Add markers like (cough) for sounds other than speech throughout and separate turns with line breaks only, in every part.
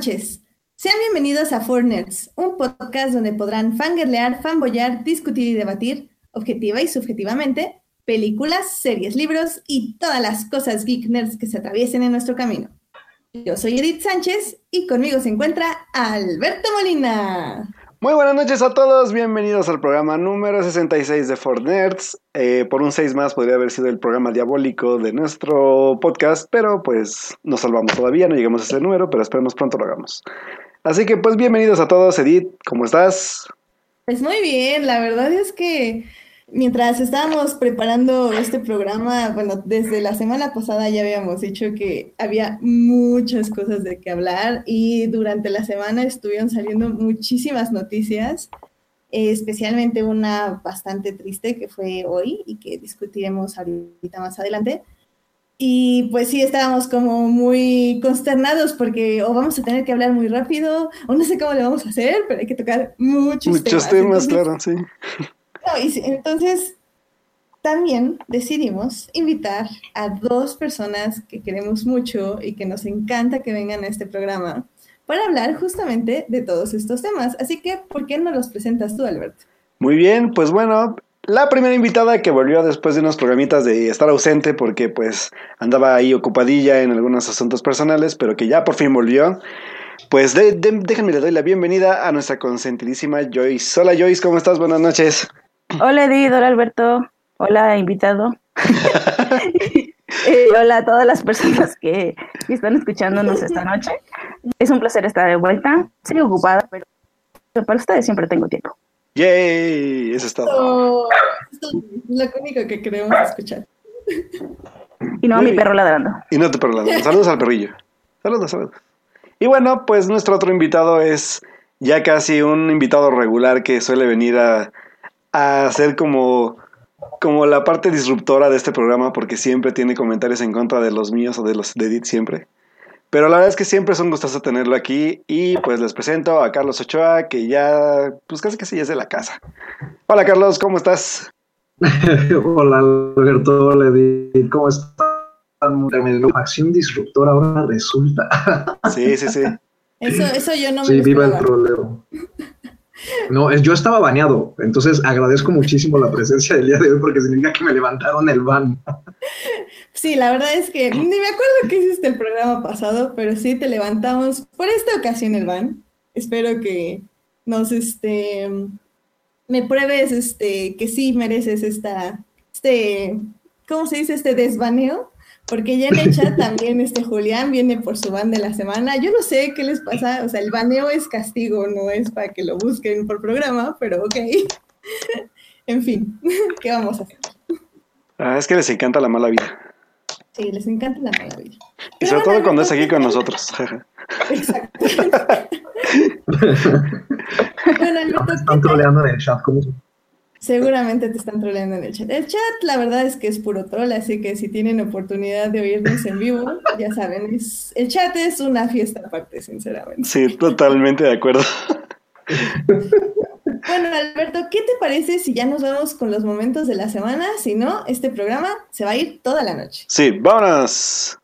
Noches. Sean bienvenidos a Four Nerds, un podcast donde podrán fangirlear, fanboyar, discutir y debatir, objetiva y subjetivamente, películas, series, libros y todas las cosas geek nerds que se atraviesen en nuestro camino. Yo soy Edith Sánchez y conmigo se encuentra Alberto Molina.
Muy buenas noches a todos, bienvenidos al programa número 66 de Ford Nerds. Eh, por un 6 más podría haber sido el programa diabólico de nuestro podcast, pero pues nos salvamos todavía, no llegamos a ese número, pero esperemos pronto lo hagamos. Así que pues bienvenidos a todos, Edith, ¿cómo estás?
Pues muy bien, la verdad es que Mientras estábamos preparando este programa, bueno, desde la semana pasada ya habíamos dicho que había muchas cosas de qué hablar y durante la semana estuvieron saliendo muchísimas noticias, especialmente una bastante triste que fue hoy y que discutiremos ahorita más adelante. Y pues sí, estábamos como muy consternados porque o vamos a tener que hablar muy rápido o no sé cómo le vamos a hacer, pero hay que tocar muchos,
temas. Muchos temas, claro, sí
entonces también decidimos invitar a dos personas que queremos mucho y que nos encanta que vengan a este programa para hablar justamente de todos estos temas. Así que, ¿por qué no los presentas tú, Alberto?
Muy bien, pues bueno, la primera invitada que volvió después de unos programitas de estar ausente porque pues andaba ahí ocupadilla en algunos asuntos personales, pero que ya por fin volvió. Pues déjenme le doy la bienvenida a nuestra consentidísima Joyce. Hola Joyce, ¿cómo estás? Buenas noches.
Hola Edith, hola Alberto, hola invitado. (laughs) Eh, hola a todas las personas que están escuchándonos esta noche. Es un placer estar de vuelta. Sigo ocupada, pero para ustedes siempre tengo tiempo.
¡Yay! Eso es todo.
es lo único que queremos escuchar.
Y no a mi perro ladrando.
Y no a tu perro ladrando. Saludos al perrillo. Saludos, saludos. Y bueno, pues nuestro otro invitado es ya casi un invitado regular que suele venir a a ser como, como la parte disruptora de este programa porque siempre tiene comentarios en contra de los míos o de los de Edith siempre. Pero la verdad es que siempre es un gustoso tenerlo aquí y pues les presento a Carlos Ochoa que ya pues casi casi ya es de la casa. Hola Carlos, ¿cómo estás? (laughs)
hola Alberto, hola Edith, ¿cómo estás? Acción disruptora ahora resulta.
sí, sí, sí.
Eso, eso yo no me
Sí, viva el problema. (laughs) No, yo estaba baneado, entonces agradezco muchísimo la presencia del día de hoy porque significa que me levantaron el ban.
Sí, la verdad es que ni me acuerdo qué hiciste el programa pasado, pero sí te levantamos por esta ocasión el ban. Espero que nos este me pruebes este que sí mereces esta este ¿cómo se dice? este desbaneo porque ya en el chat también este Julián viene por su ban de la semana. Yo no sé qué les pasa, o sea, el baneo es castigo, no es para que lo busquen por programa, pero ok. (laughs) en fin, (laughs) ¿qué vamos a hacer?
Ah, es que les encanta la mala vida.
Sí, les encanta la mala vida.
Y sobre todo cuando es aquí con nosotros. (laughs)
Exacto. bueno,
Están troleando en el chat, ¿cómo
Seguramente te están troleando en el chat. El chat, la verdad es que es puro troll, así que si tienen oportunidad de oírnos en vivo, ya saben, es, el chat es una fiesta aparte, sinceramente.
Sí, totalmente de acuerdo.
Bueno, Alberto, ¿qué te parece si ya nos vamos con los momentos de la semana? Si no, este programa se va a ir toda la noche.
Sí, vámonos.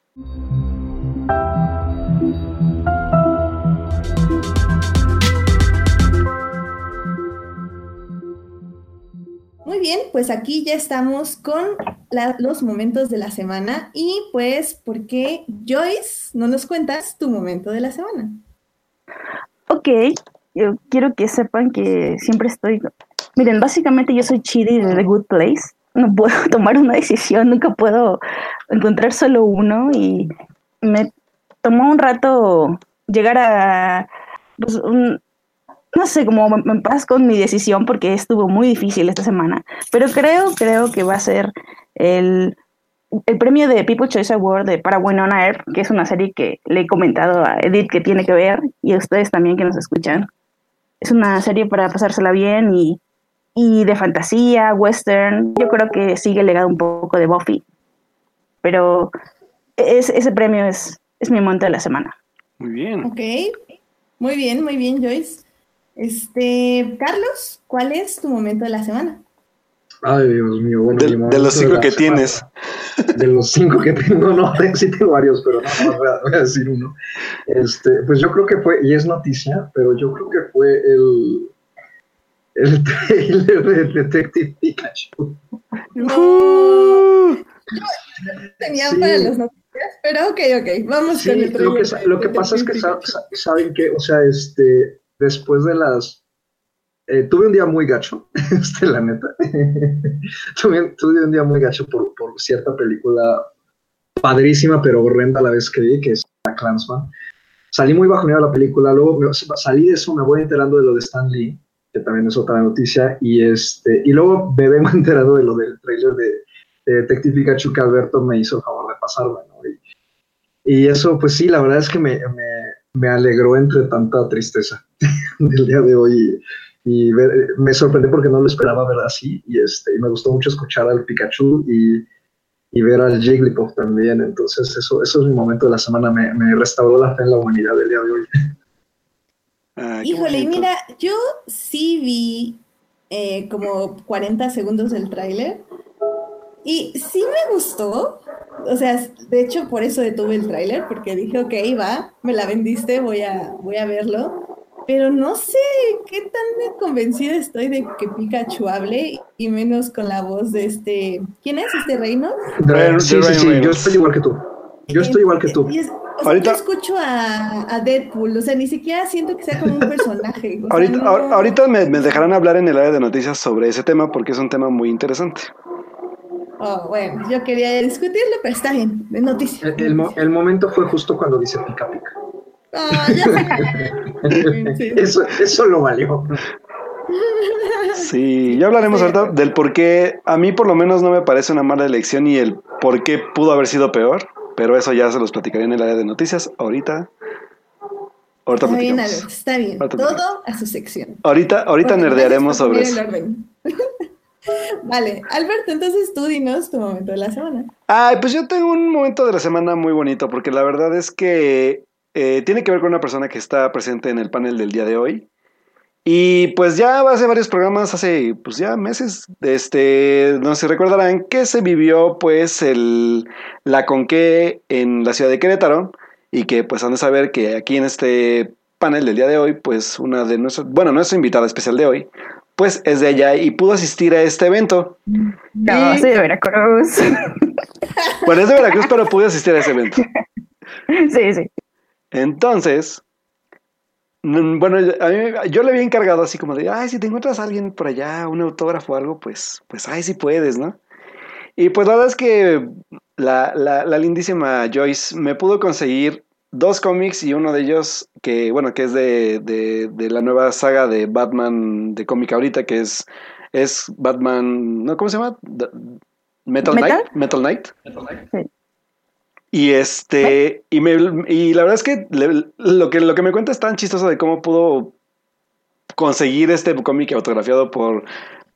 Muy bien, pues aquí ya estamos con los momentos de la semana y pues, ¿por qué Joyce no nos cuentas tu momento de la semana?
Ok, yo quiero que sepan que siempre estoy... Miren, básicamente yo soy Chidi de The Good Place. No puedo (laughs) tomar una decisión, nunca puedo encontrar solo uno y me tomó un rato llegar a pues, un, no sé, cómo me paz con mi decisión porque estuvo muy difícil esta semana, pero creo, creo que va a ser el, el premio de People Choice Award de para Winona Earp, que es una serie que le he comentado a Edith que tiene que ver y a ustedes también que nos escuchan. Es una serie para pasársela bien y, y de fantasía, western. Yo creo que sigue el legado un poco de Buffy, pero es, ese premio es, es mi momento de la semana.
Muy bien.
Ok, muy bien, muy bien, Joyce. Este, Carlos, ¿cuál es tu momento de la semana?
Ay, Dios mío, bueno.
De, los cinco que
semana-
tienes.
De los cinco que tengo, no, (laughs) sí tengo varios, pero no, no voy, a, voy a decir uno. Este, pues yo creo que fue, y es noticia, pero yo creo que fue el, el (laughs) trailer de Detective Pikachu.
No, tenía
Sí.
para las noticias, pero ok, ok, vamos
Sí,
con el
lo
trailer
que,
de-
sa- lo que pasa es que saben que, o sea, este, después de las, eh, tuve un día muy gacho, (laughs) este, la neta, (laughs) tuve, tuve un día muy gacho por, por cierta película padrísima pero horrenda a la vez que vi, que es La Clansman. Salí muy bajoneado de la película, luego me- salí de eso, me voy enterando de lo de Stan Lee, que también es otra noticia, y este, y luego me vengo (laughs) enterando de lo del trailer de, de Detective Pikachu que Alberto me hizo el favor de pasarme, ¿no? Y, y eso, pues sí, la verdad es que me, me- me alegró entre tanta tristeza (laughs) del día de hoy. Y, y ver- me sorprendió porque no lo esperaba ver así. Y, este, y me gustó mucho escuchar al Pikachu y, y ver al Jigglypuff también. Entonces, eso, eso es mi momento de la semana. Me, me restauró la fe en la humanidad del día de hoy.
Ah,
Híjole, mira, yo sí vi eh, como 40 segundos del tráiler y sí me gustó. O sea, de hecho por eso detuve el tráiler, porque dije, ok, va, me la vendiste, voy a, voy a verlo. Pero no sé qué tan convencida estoy de que Pikachu hable y menos con la voz de este... ¿Quién es este reino?
Sí, sí, sí, yo estoy igual que tú. Yo estoy igual que tú.
O sea,
Ahorita-
yo escucho a, a Deadpool, o sea, ni siquiera siento que sea como un personaje. o sea,
Ahorita,
no-
ahorita me, me dejarán hablar en el área de noticias sobre ese tema porque es un tema muy interesante.
Oh, bueno, yo quería discutirlo, pero está bien, de noticias.
El, el mo- el momento fue justo cuando dice pica pica.
Ah, ya sé. (laughs) Sí.
Eso, eso lo valió.
Sí, ya hablaremos
Sí.
ahorita del por qué a mí por lo menos no me parece una mala elección y el por qué pudo haber sido peor, pero eso ya se los platicaré en el área de noticias ahorita. Ahorita
Está bien, está bien.
Ahorita
Todo a su sección.
Ahorita, ahorita
Porque
nerdearemos sobre eso. (laughs)
Vale, Alberto, entonces tú dinos tu momento de la semana.
Ay, pues yo tengo un momento de la semana muy bonito porque la verdad es que eh, tiene que ver con una persona que está presente en el panel del día de hoy. Y pues ya hace varios programas, hace pues ya meses, este, no se recordarán que se vivió pues el, la Conque en la ciudad de Querétaro y que pues han de saber que aquí en este panel del día de hoy pues una de nuestras, bueno, nuestra invitada especial de hoy pues es de allá y pudo asistir a este evento.
No,
Y-
soy de Veracruz. (laughs)
Bueno, es de Veracruz pero pudo asistir a ese evento. (laughs)
sí, sí.
Entonces, bueno, a mí, yo le había encargado así como de, ay, si te encuentras a alguien por allá, un autógrafo o algo, pues, pues, ay, si puedes, ¿no? Y pues la verdad es que la, la, la lindísima Joyce me pudo conseguir dos cómics y uno de ellos que, bueno, que es de, de, de la nueva saga de Batman de cómic ahorita, que es, es Batman, ¿no? ¿Cómo se llama? The- Metal,
¿Metal?
Knight. Metal Knight.
Sí.
Y este, y, me, y la verdad es que le- lo que lo que me cuenta es tan chistoso de cómo pudo conseguir este cómic autografiado por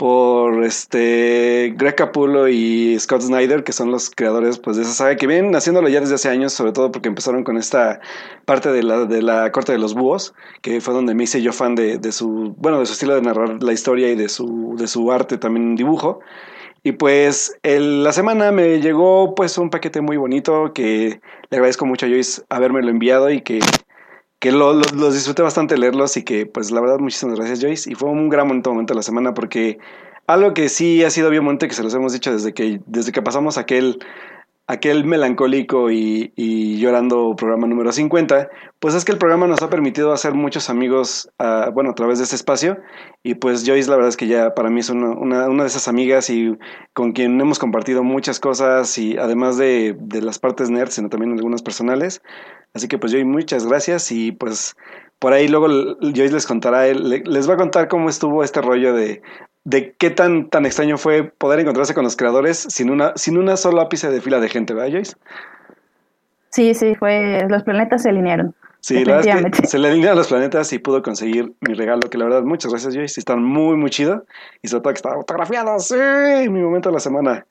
por este Greg Capullo y Scott Snyder, que son los creadores pues de esa saga que vienen haciéndolo ya desde hace años, sobre todo porque empezaron con esta parte de la, de la corte de los búhos, que fue donde me hice yo fan de, de su, bueno, de su estilo de narrar la historia y de su, de su arte también en dibujo. Y pues el- la semana me llegó pues un paquete muy bonito que le agradezco mucho a Joyce habérmelo enviado y que, que lo- lo- los disfruté bastante leerlos y que pues la verdad muchísimas gracias Joyce. Y fue un gran bonito momento de la semana porque algo que sí ha sido bien bonito que se los hemos dicho desde que, desde que pasamos aquel, aquel melancólico y, llorando programa número 50, pues es que el programa nos ha permitido hacer muchos amigos, ah, bueno, a través de este espacio. Y pues Joyce, la verdad es que ya para mí es una, de esas amigas y con quien hemos compartido muchas cosas y además de, de las partes nerds, sino también algunas personales. Así que pues Joyce, muchas gracias y pues por ahí luego Joyce les contará, les va a contar cómo estuvo este rollo de, de qué tan, tan extraño fue poder encontrarse con los creadores sin una, sin una sola ápice de fila de gente, ¿verdad Joyce?
Sí, sí, fue. Los planetas se alinearon.
Sí, la verdad es que se le alinearon los planetas y pudo conseguir mi regalo, que la verdad, muchas gracias, Joyce. Están muy, muy chido. Y sobre todo que está autografiado, sí, mi momento de la semana.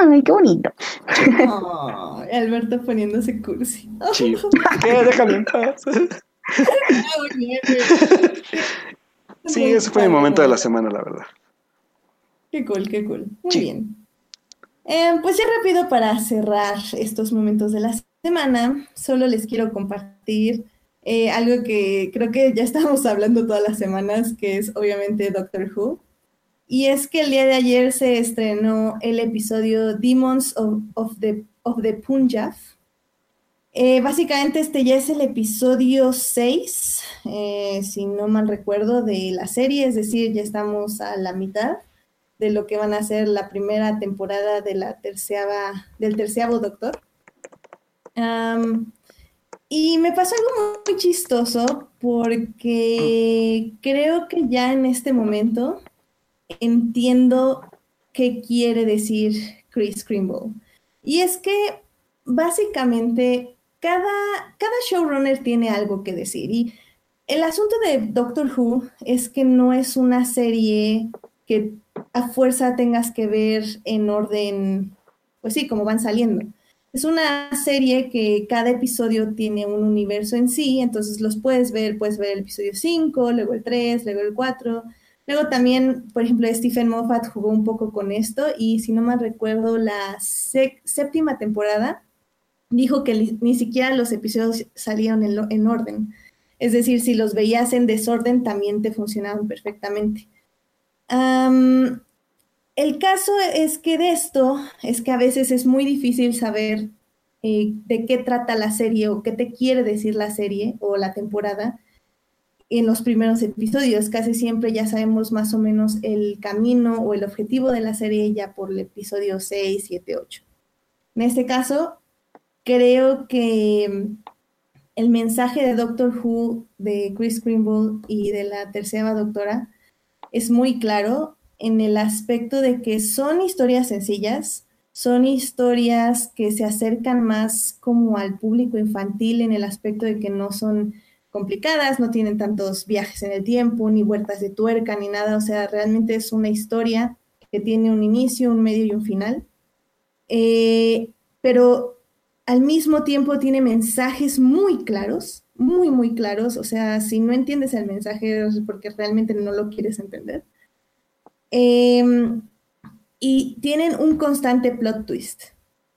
¡Ay, qué bonito!
Ay, Alberto poniéndose cursi.
Sí. (laughs) ¿Qué? Déjame en paz. (laughs) Sí, ese fue mi momento de la semana, la verdad.
Qué cool, qué cool. Muy bien. Eh, pues ya rápido para cerrar estos momentos de la semana, solo les quiero compartir eh, algo que creo que ya estamos hablando todas las semanas, que es obviamente Doctor Who. Y es que el día de ayer se estrenó el episodio Demons of, the, of the Punjab. Eh, básicamente este ya es el episodio 6, si no mal recuerdo, de la serie, es decir, ya estamos a la mitad de lo que van a ser la primera temporada de la terceava, del terceavo Doctor. y me pasó algo muy chistoso porque creo que ya en este momento entiendo qué quiere decir Chris Krimble. Y es que básicamente cada, cada showrunner tiene algo que decir. Y el asunto de Doctor Who es que no es una serie que a fuerza tengas que ver en orden, pues sí, como van saliendo. Es una serie que cada episodio tiene un universo en sí, entonces los puedes ver, puedes ver el episodio 5, luego el 3, luego el 4. Luego también, por ejemplo, Stephen Moffat jugó un poco con esto y si no mal recuerdo, la séptima temporada dijo que ni siquiera los episodios salieron en, en orden. Es decir, si los veías en desorden también te funcionaban perfectamente el caso es que de esto es que a veces es muy difícil saber eh, de qué trata la serie o qué te quiere decir la serie o la temporada en los primeros episodios. Casi siempre ya sabemos más o menos el camino o el objetivo de la serie ya por el episodio 6, 7, 8. En este caso, creo que el mensaje de Doctor Who, de Chris Krimble y de la tercera doctora es muy claro en el aspecto de que son historias sencillas, son historias que se acercan más como al público infantil en el aspecto de que no son complicadas, no tienen tantos viajes en el tiempo, ni vueltas de tuerca, ni nada, o sea, realmente es una historia que tiene un inicio, un medio y un final, eh, pero al mismo tiempo tiene mensajes muy claros muy, muy claros. O sea, si no entiendes el mensaje es porque realmente no lo quieres entender. Em, y tienen un constante plot twist.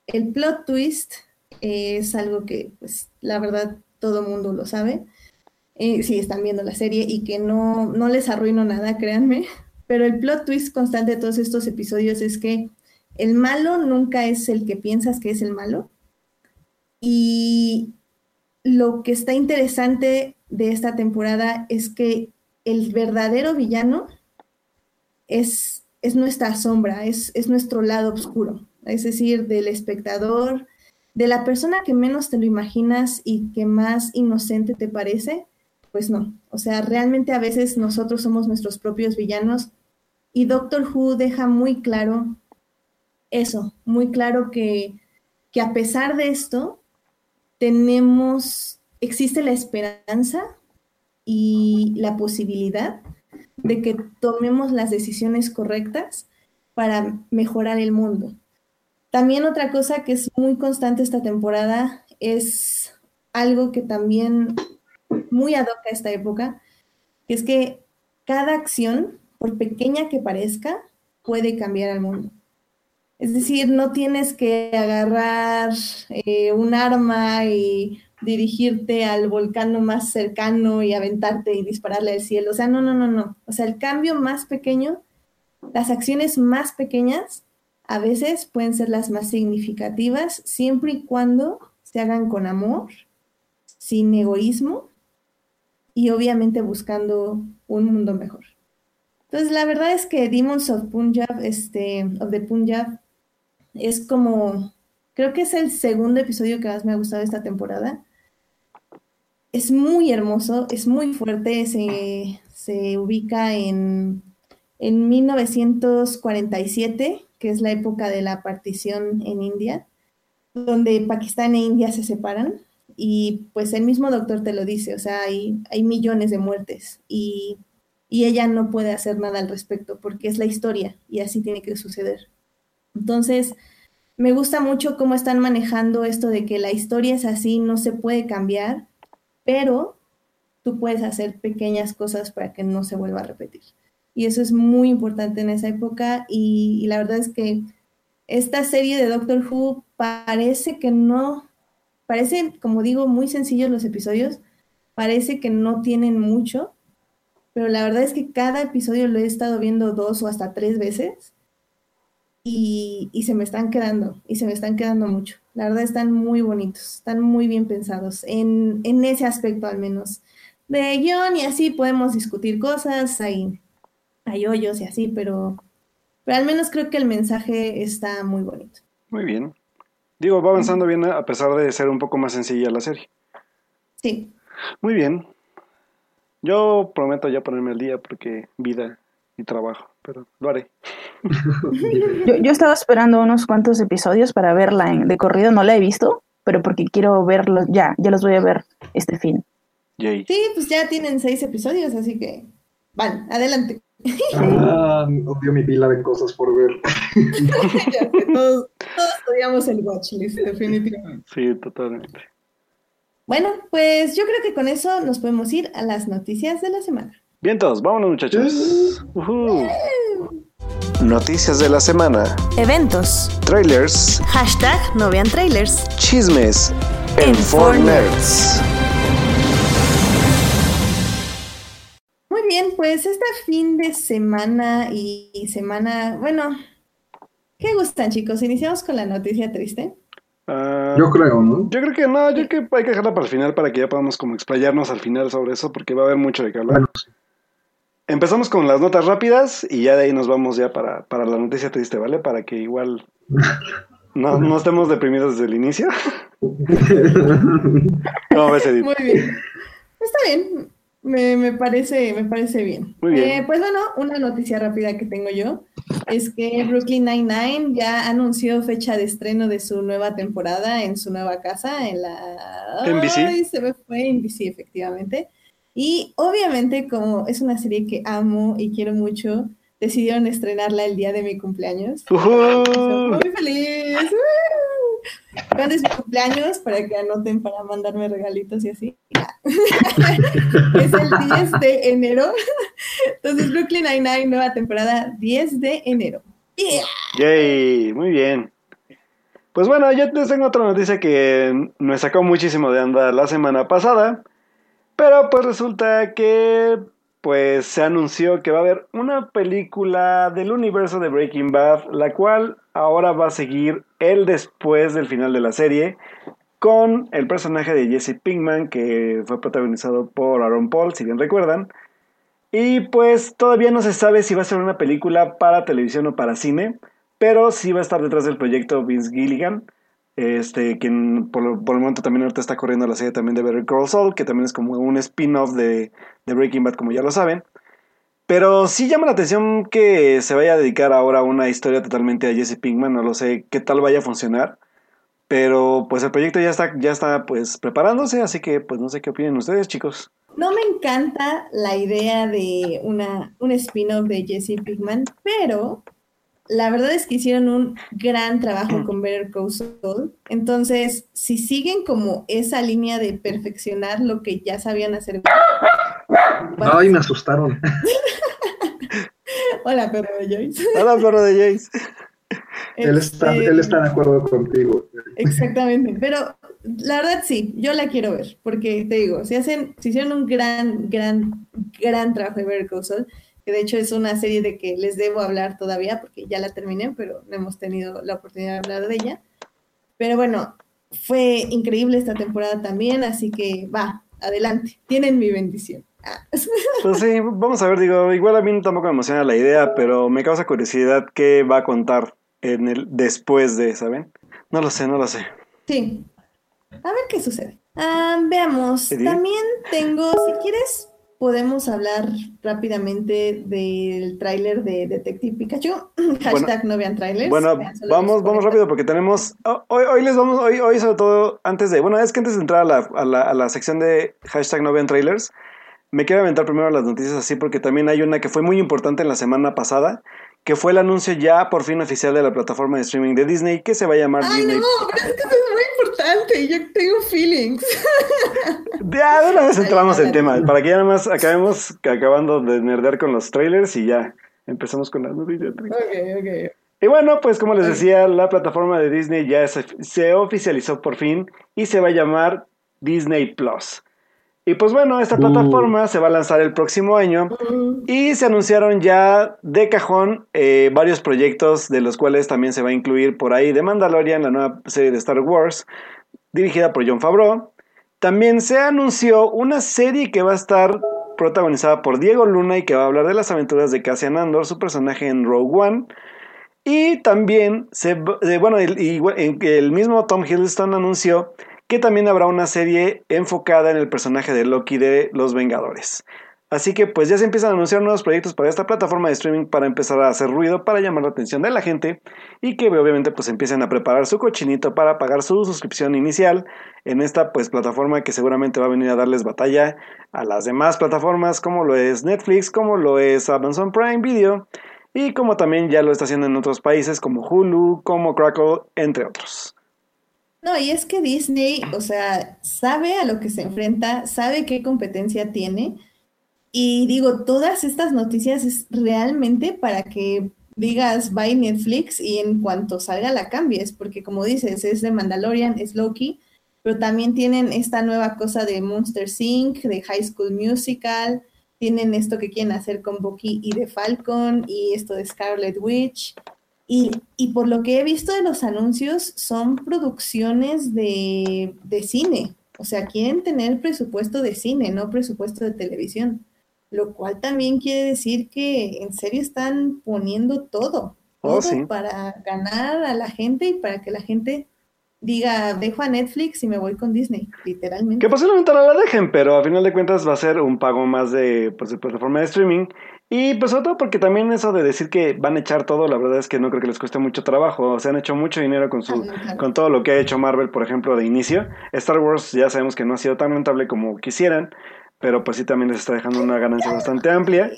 El plot twist es algo que, pues, la verdad, todo mundo lo sabe. Eh, si están viendo la serie y que no, no les arruino nada, créanme. Pero el plot twist constante de todos estos episodios es que el malo nunca es el que piensas que es el malo. Y lo que está interesante de esta temporada es que el verdadero villano es, es nuestra sombra, es, es, nuestro lado oscuro, es decir, del espectador, de la persona que menos te lo imaginas y que más inocente te parece, pues no. O sea, realmente a veces nosotros somos nuestros propios villanos y Doctor Who deja muy claro eso, muy claro que, que a pesar de esto, tenemos, existe la esperanza y la posibilidad de que tomemos las decisiones correctas para mejorar el mundo. También otra cosa que es muy constante esta temporada es algo que también muy adoca esta época, que es que cada acción, por pequeña que parezca, puede cambiar al mundo. Es decir, no tienes que agarrar eh, un arma y dirigirte al volcán más cercano y aventarte y dispararle al cielo. O sea, no, no, no, no. O sea, el cambio más pequeño, las acciones más pequeñas, a veces pueden ser las más significativas, siempre y cuando se hagan con amor, sin egoísmo y obviamente buscando un mundo mejor. Entonces, la verdad es que Demons of Punjab, este, of the Punjab, es como, creo que es el segundo episodio que más me ha gustado esta temporada. Es muy hermoso, es muy fuerte, se, se ubica en, en 1947, que es la época de la partición en India, donde Pakistán e India se separan. Y pues el mismo doctor te lo dice, o sea, hay, hay millones de muertes y, y ella no puede hacer nada al respecto porque es la historia y así tiene que suceder. Entonces, me gusta mucho cómo están manejando esto de que la historia es así, no se puede cambiar, pero tú puedes hacer pequeñas cosas para que no se vuelva a repetir. y eso es muy importante en esa época y, la verdad es que esta serie de Doctor Who parece que no, parece, como digo, muy sencillos los episodios, parece que no tienen mucho, pero la verdad es que cada episodio lo he estado viendo dos o hasta tres veces y, y se me están quedando, y se me están quedando mucho. La verdad están muy bonitos, están muy bien pensados, en, en ese aspecto al menos. De guion y así podemos discutir cosas, hay, hay hoyos y así, pero, pero al menos creo que el mensaje está muy bonito.
Muy bien. Digo, va avanzando bien a pesar de ser un poco más sencilla la serie.
Sí,
Muy bien. Yo prometo ya ponerme al día porque vida y trabajo, pero lo haré. (laughs)
Yo, yo estaba esperando unos cuantos episodios para verla en, de corrido, no la he visto, pero porque quiero verlos ya, ya los voy a ver este fin.
Yay.
sí, pues ya tienen seis episodios, así que van, adelante.
Ah, odio mi pila de cosas por ver. (laughs)
Ya todos, todos odiamos el watchlist, definitivamente.
Sí, totalmente.
Bueno, pues yo creo que con eso nos podemos ir a las noticias de la semana.
Bien, todos, vámonos muchachos. Ujú. Noticias de la semana.
Eventos.
Trailers.
Hashtag no vean trailers.
Chismes.
En
En
Four
4 Nerds.
Muy bien, pues este fin de semana y, semana, bueno, ¿qué gustan chicos? Iniciamos con la noticia triste.
Ah,
Yo creo, ¿no?
yo creo que no, yo creo que hay que dejarla para el final para que ya podamos como explayarnos al final sobre eso porque va a haber mucho de qué hablar.
Bueno, sí.
Empezamos con las notas rápidas y ya de ahí nos vamos ya para, para la noticia triste, ¿vale? Para que igual no, (laughs) no estemos deprimidos desde el inicio. (laughs) ¿Cómo ves, Edith?
Muy bien. Está bien. Me, me parece, me parece bien.
Muy bien.
Eh, pues bueno, una noticia rápida que tengo yo es que Brooklyn Nine-Nine ya anunció fecha de estreno de su nueva temporada en su nueva casa, en la...
NBC.
Ay, se me fue NBC, efectivamente. Y obviamente, como es una serie que amo y quiero mucho, decidieron estrenarla el día de mi cumpleaños.
Ujú.
muy feliz. ¿Cuándo es mi cumpleaños? Para que anoten para mandarme regalitos y así. es el 10 de enero. Entonces, Brooklyn Nine-Nine, nueva temporada, 10 de enero. Yeah.
Yay, muy bien. Pues bueno, yo les tengo otra noticia que me sacó muchísimo de andar la semana pasada, pero pues resulta que pues se anunció que va a haber una película del universo de Breaking Bad, la cual ahora va a seguir el después del final de la serie con el personaje de Jesse Pinkman que fue protagonizado por Aaron Paul, si bien recuerdan. Y pues todavía no se sabe si va a ser una película para televisión o para cine, pero sí va a estar detrás del proyecto Vince Gilligan, este, quien por, el momento también ahorita está corriendo la serie también de Better Call Saul, que también es como un spin-off de, Breaking Bad, como ya lo saben. Pero sí llama la atención que se vaya a dedicar ahora una historia totalmente a Jesse Pinkman, no lo sé qué tal vaya a funcionar. Pero pues el proyecto ya está, ya está pues preparándose, así que pues no sé qué opinan ustedes, chicos.
No me encanta la idea de una, un spin-off de Jesse Pinkman, pero la verdad es que hicieron un gran trabajo con Better Call Saul. Entonces, si siguen como esa línea de perfeccionar lo que ya sabían hacer. Bueno,
Ay, me asustaron. (laughs)
Hola, perro de Joyce.
Hola, perro de Jace. (laughs)
Él está, él está de acuerdo contigo.
Exactamente, pero la verdad sí, yo la quiero ver, porque te digo, si hacen, si hicieron un gran, gran, gran trabajo de Better Call Saul, que de hecho es una serie de que les debo hablar todavía, porque ya la terminé, pero no hemos tenido la oportunidad de hablar de ella. Pero bueno, fue increíble esta temporada también, así que va, adelante, tienen mi bendición. Ah. (laughs)
Pues sí, vamos a ver, digo, igual a mí tampoco me emociona la idea, pero me causa curiosidad qué va a contar en el después de, ¿saben? No lo sé, no lo sé.
Sí, a ver qué sucede. Ah, veamos, también tengo, si quieres, podemos hablar rápidamente del tráiler de Detective Pikachu. (clears throat) Hashtag no vean trailers.
Bueno,
vean
vamos, vamos
40.
rápido porque tenemos. oh, Hoy, hoy les vamos, hoy, hoy sobre todo, antes de. Bueno, es que antes de entrar a la, a la, a la sección de hashtag no vean trailers, me quiero aventar primero las noticias así porque también hay una que fue muy importante en la semana pasada, que fue el anuncio ya por fin oficial de la plataforma de streaming de Disney que se va a llamar
Ay,
Disney.
no, pero es que es muy importante, yo tengo feelings.
Ya, de una vez entramos en tema, para que ya nada más acabemos acabando de nerdear con los trailers y ya empezamos con las noticias.
Ok, ok.
Y bueno, pues como les decía, la plataforma de Disney ya se, se oficializó por fin y se va a llamar Disney Plus. Y pues bueno, esta plataforma se va a lanzar el próximo año y se anunciaron ya de cajón eh, varios proyectos de los cuales también se va a incluir por ahí The Mandalorian, la nueva serie de Star Wars, dirigida por John Favreau. También se anunció una serie que va a estar protagonizada por Diego Luna y que va a hablar de las aventuras de Cassian Andor, su personaje en Rogue One. Y también, se, eh, bueno, el, y, el mismo Tom Hiddleston anunció que también habrá una serie enfocada en el personaje de Loki de Los Vengadores. Así que pues ya se empiezan a anunciar nuevos proyectos para esta plataforma de streaming para empezar a hacer ruido, para llamar la atención de la gente y que obviamente pues empiecen a preparar su cochinito para pagar su suscripción inicial en esta pues plataforma que seguramente va a venir a darles batalla a las demás plataformas como lo es Netflix, como lo es Amazon Prime Video y como también ya lo está haciendo en otros países como Hulu, como Crackle, entre otros.
No, y es que Disney, o sea, sabe a lo que se enfrenta, sabe qué competencia tiene. Y digo, todas estas noticias es realmente para que digas bye Netflix y en cuanto salga la cambies, porque como dices, es de Mandalorian, es Loki, pero también tienen esta nueva cosa de Monster Inc., de High School Musical, tienen esto que quieren hacer con Bucky y de Falcon, y esto de Scarlet Witch. Y, por lo que he visto de los anuncios, son producciones de, cine. O sea, quieren tener presupuesto de cine, no presupuesto de televisión. Lo cual también quiere decir que en serio están poniendo todo.
Oh,
todo para ganar a la gente y para que la gente diga, dejo a Netflix y me voy con Disney, literalmente.
Que posiblemente no la dejen, pero a final de cuentas va a ser un pago más de, pues, de plataforma de streaming y pues sobre todo porque también eso de decir que van a echar todo, la verdad es que no creo que les cueste mucho trabajo. Se han hecho mucho dinero con su, con todo lo que ha hecho Marvel, por ejemplo, de inicio. Star Wars ya sabemos que no ha sido tan rentable como quisieran, pero pues sí también les está dejando una ganancia bastante amplia.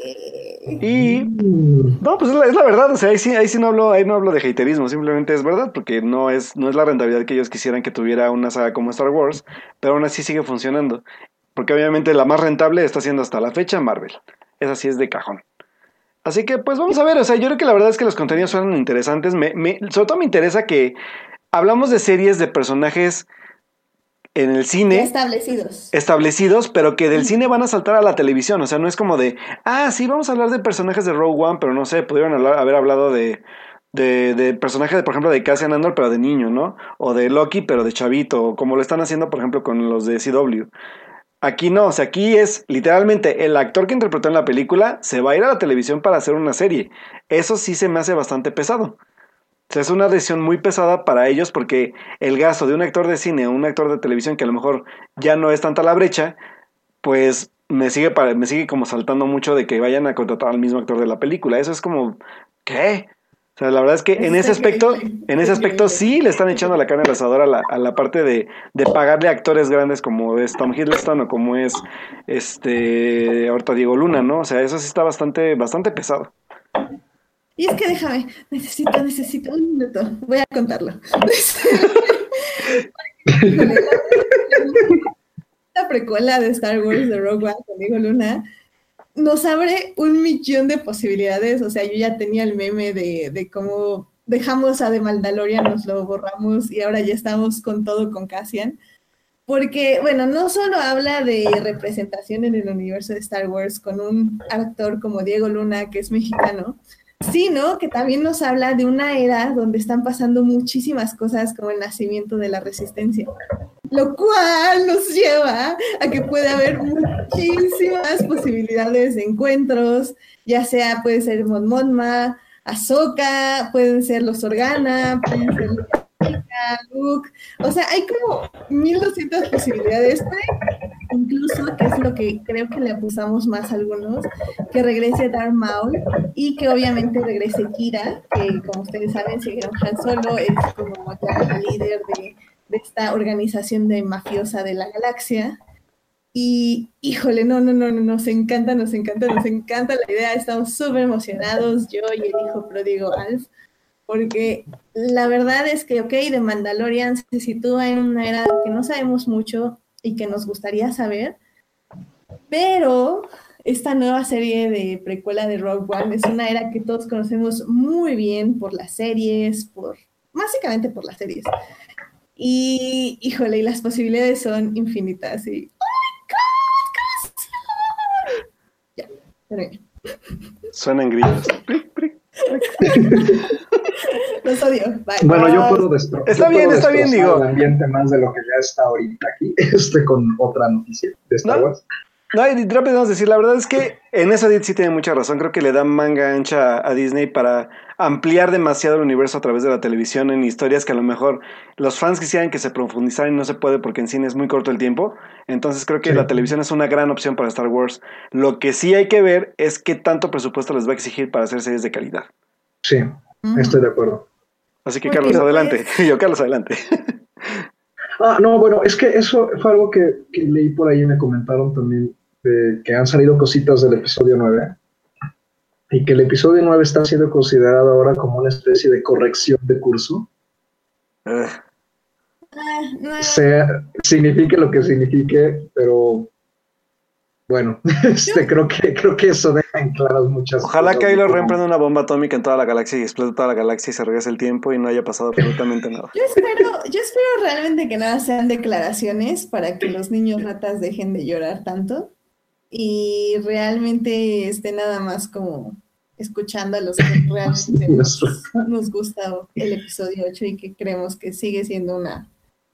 Y no, pues es la, es la verdad, o sea, ahí sí, ahí sí no hablo, ahí no hablo de haterismo, simplemente es verdad, porque no es, no es la rentabilidad que ellos quisieran que tuviera una saga como Star Wars, pero aún así sigue funcionando. Porque obviamente la más rentable está siendo hasta la fecha Marvel. Esa sí es de cajón. Así que, pues vamos a ver. O sea, yo creo que la verdad es que los contenidos son interesantes. Me, me, sobre todo me interesa que hablamos de series de personajes en el cine.
Establecidos.
Establecidos, pero que del cine van a saltar a la televisión. O sea, no es como de, ah, sí, vamos a hablar de personajes de Rogue One, pero no sé, pudieron haber hablado de, de, de personajes, por ejemplo, de Cassian Andor, pero de niño, ¿no? O de Loki, pero de chavito, como lo están haciendo, por ejemplo, con los de CW. Aquí no, o sea, aquí es literalmente el actor que interpretó en la película se va a ir a la televisión para hacer una serie. Eso sí se me hace bastante pesado. O sea, es una decisión muy pesada para ellos porque el gasto de un actor de cine o un actor de televisión que a lo mejor ya no es tanta la brecha, pues me sigue, me sigue como saltando mucho de que vayan a contratar al mismo actor de la película. Eso es como, ¿qué? Sea, la verdad es que en ese aspecto, (laughs) en ese aspecto sí le están echando la carne al asador a la, a la parte de, de, pagarle a actores grandes como es Tom Hiddleston o como es este ahorita Diego Luna, ¿no? O sea, eso sí está bastante, bastante pesado.
Y es que déjame, necesito, necesito un minuto, voy a contarlo. (laughs) (laughs) la precuela de Star Wars de Rogue One con Diego Luna nos abre un millón de posibilidades. O sea, yo ya tenía el meme de, de cómo dejamos a The Mandalorian, nos lo borramos y ahora ya estamos con todo con Cassian. Porque, bueno, no solo habla de representación en el universo de Star Wars con un actor como Diego Luna, que es mexicano, sino que también nos habla de una era donde están pasando muchísimas cosas como el nacimiento de la resistencia lo cual nos lleva a que puede haber muchísimas posibilidades de encuentros, ya sea puede ser Mon Monma, Ahsoka, pueden ser los Organa, pueden ser Luke, o sea, hay como 1200 posibilidades, incluso, que es lo que creo que le apostamos más a algunos, que regrese Darth Maul y que obviamente regrese Kira, que como ustedes saben, si vieron Han Solo, es como la líder de de esta organización de mafiosa de la galaxia. Y híjole, no, no, no, no, nos encanta, nos encanta, nos encanta la idea, estamos súper emocionados, yo y el hijo pródigo Alf. porque la verdad es que, ok, The Mandalorian se sitúa en una era que no sabemos mucho y que nos gustaría saber, pero esta nueva serie de precuela de Rogue One es una era que todos conocemos muy bien por las series, por básicamente por las series. Y híjole, y las posibilidades son infinitas. Y, ¡Oh my God! Ya, terminé.
Suenan grillos. (laughs)
Los odio. Bye.
Bueno, yo puedo destrozar.
Está bien, está bien, digo.
El ambiente más de lo que ya está ahorita aquí, (laughs) este con otra noticia de Star
¿No?
Wars.
No, y rápido vamos a decir, la verdad es que en eso Edith sí tiene mucha razón. Creo que le dan manga ancha a Disney para ampliar demasiado el universo a través de la televisión en historias que a lo mejor los fans quisieran que se profundizaran y no se puede porque en cine es muy corto el tiempo. Entonces creo que
Sí.
la televisión es una gran opción para Star Wars. Lo que sí hay que ver es qué tanto presupuesto les va a exigir para hacer series de calidad.
Sí,
Mm.
estoy de acuerdo.
Así que Carlos, adelante. (laughs) Yo, Carlos, adelante.
Ah, no, bueno, es que eso fue algo que, que leí por ahí y me comentaron también, de que han salido cositas del episodio 9 y que el episodio 9 está siendo considerado ahora como una especie de corrección de curso.
Ah,
sea, signifique lo que signifique, pero bueno, (laughs) este, creo, que, creo que eso deja en claras muchas
Ojalá
cosas,
Kylo
como-
Ren prenda una bomba atómica en toda la galaxia y explote toda la galaxia y se regrese el tiempo y no haya pasado absolutamente nada.
Yo espero, yo espero realmente que nada sean declaraciones para que los niños ratas dejen de llorar tanto y realmente esté nada más como escuchando a los que (laughs) realmente nos, nos gusta el episodio 8 y que creemos que sigue siendo una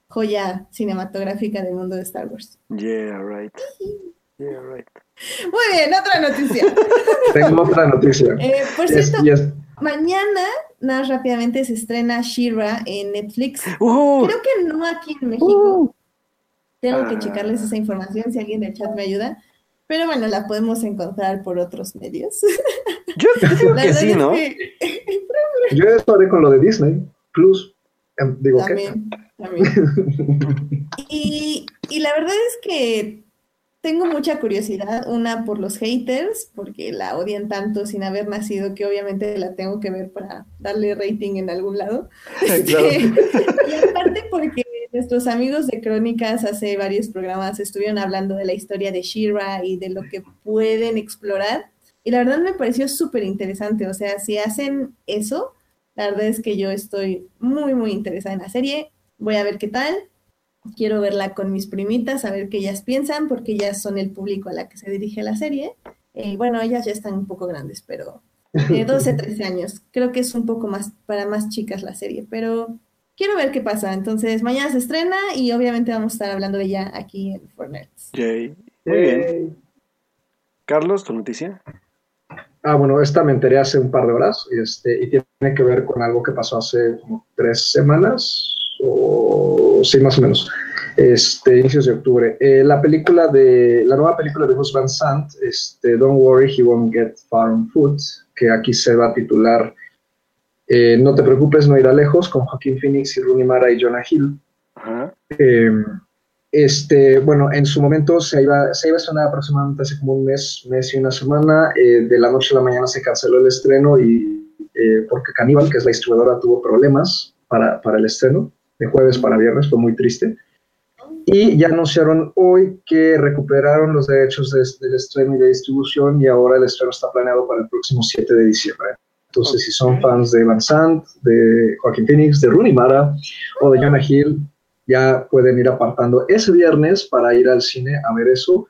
joya cinematográfica del mundo de Star Wars.
Yeah, right. Yeah, right.
Muy bien, otra noticia. (laughs)
Tengo otra noticia.
Eh, por cierto, mañana, nada más rápidamente, se estrena She-Ra en Netflix.
Uh,
Creo que no aquí en México.
Uh,
Tengo que
Ah.
checarles esa información si alguien del chat me ayuda. Pero bueno, la podemos encontrar por otros medios.
yo (laughs) digo
La
que sí, ¿no?
que
yo estaré con lo de Disney Plus. Em, Digo que
también, también. (laughs) Y, y la verdad es que tengo mucha curiosidad, una por los haters, porque la odian tanto sin haber nacido, que obviamente la tengo que ver para darle rating en algún lado. (laughs)
Claro.
Este, y aparte porque nuestros amigos de Crónicas hace varios programas estuvieron hablando de la historia de Shira y de lo que pueden explorar. Y la verdad me pareció súper interesante. O sea, si hacen eso, la verdad es que yo estoy muy, muy interesada en la serie. Voy a ver qué tal. Quiero verla con mis primitas, a ver qué ellas piensan, porque ellas son el público a la que se dirige la serie. Eh, bueno, ellas ya están un poco grandes, pero de (laughs) 12, 13 años. Creo que es un poco más para más chicas la serie, pero quiero ver qué pasa. Entonces, mañana se estrena y obviamente vamos a estar hablando de ella aquí en Fortnite.
Yay. Muy bien. Carlos, tu noticia.
Ah, bueno, esta me enteré hace un par de horas este, y tiene que ver con algo que pasó hace como tres semanas, o sí, más o menos, este, inicios de octubre. Eh, la película de, la nueva película de Gus Van Sant, este, Don't Worry, He Won't Get Far on Foot, que aquí se va a titular eh, No te preocupes, no irá lejos, con Joaquín Phoenix y Rooney Mara y Jonah Hill.
Ajá.
Eh, este, bueno, en su momento se iba, se iba a estrenar aproximadamente hace como un mes, mes y una semana. eh, de la noche a la mañana se canceló el estreno y eh, porque Caníbal, que es la distribuidora, tuvo problemas para, para el estreno, de jueves para viernes, fue muy triste. Y ya anunciaron hoy que recuperaron los derechos de- del estreno y de distribución y ahora el estreno está planeado para el próximo 7 de diciembre. Entonces, si son fans de Van Sant, de Joaquín Phoenix, de Rooney Mara o de Jonah Hill, ya pueden ir apartando ese viernes para ir al cine a ver eso.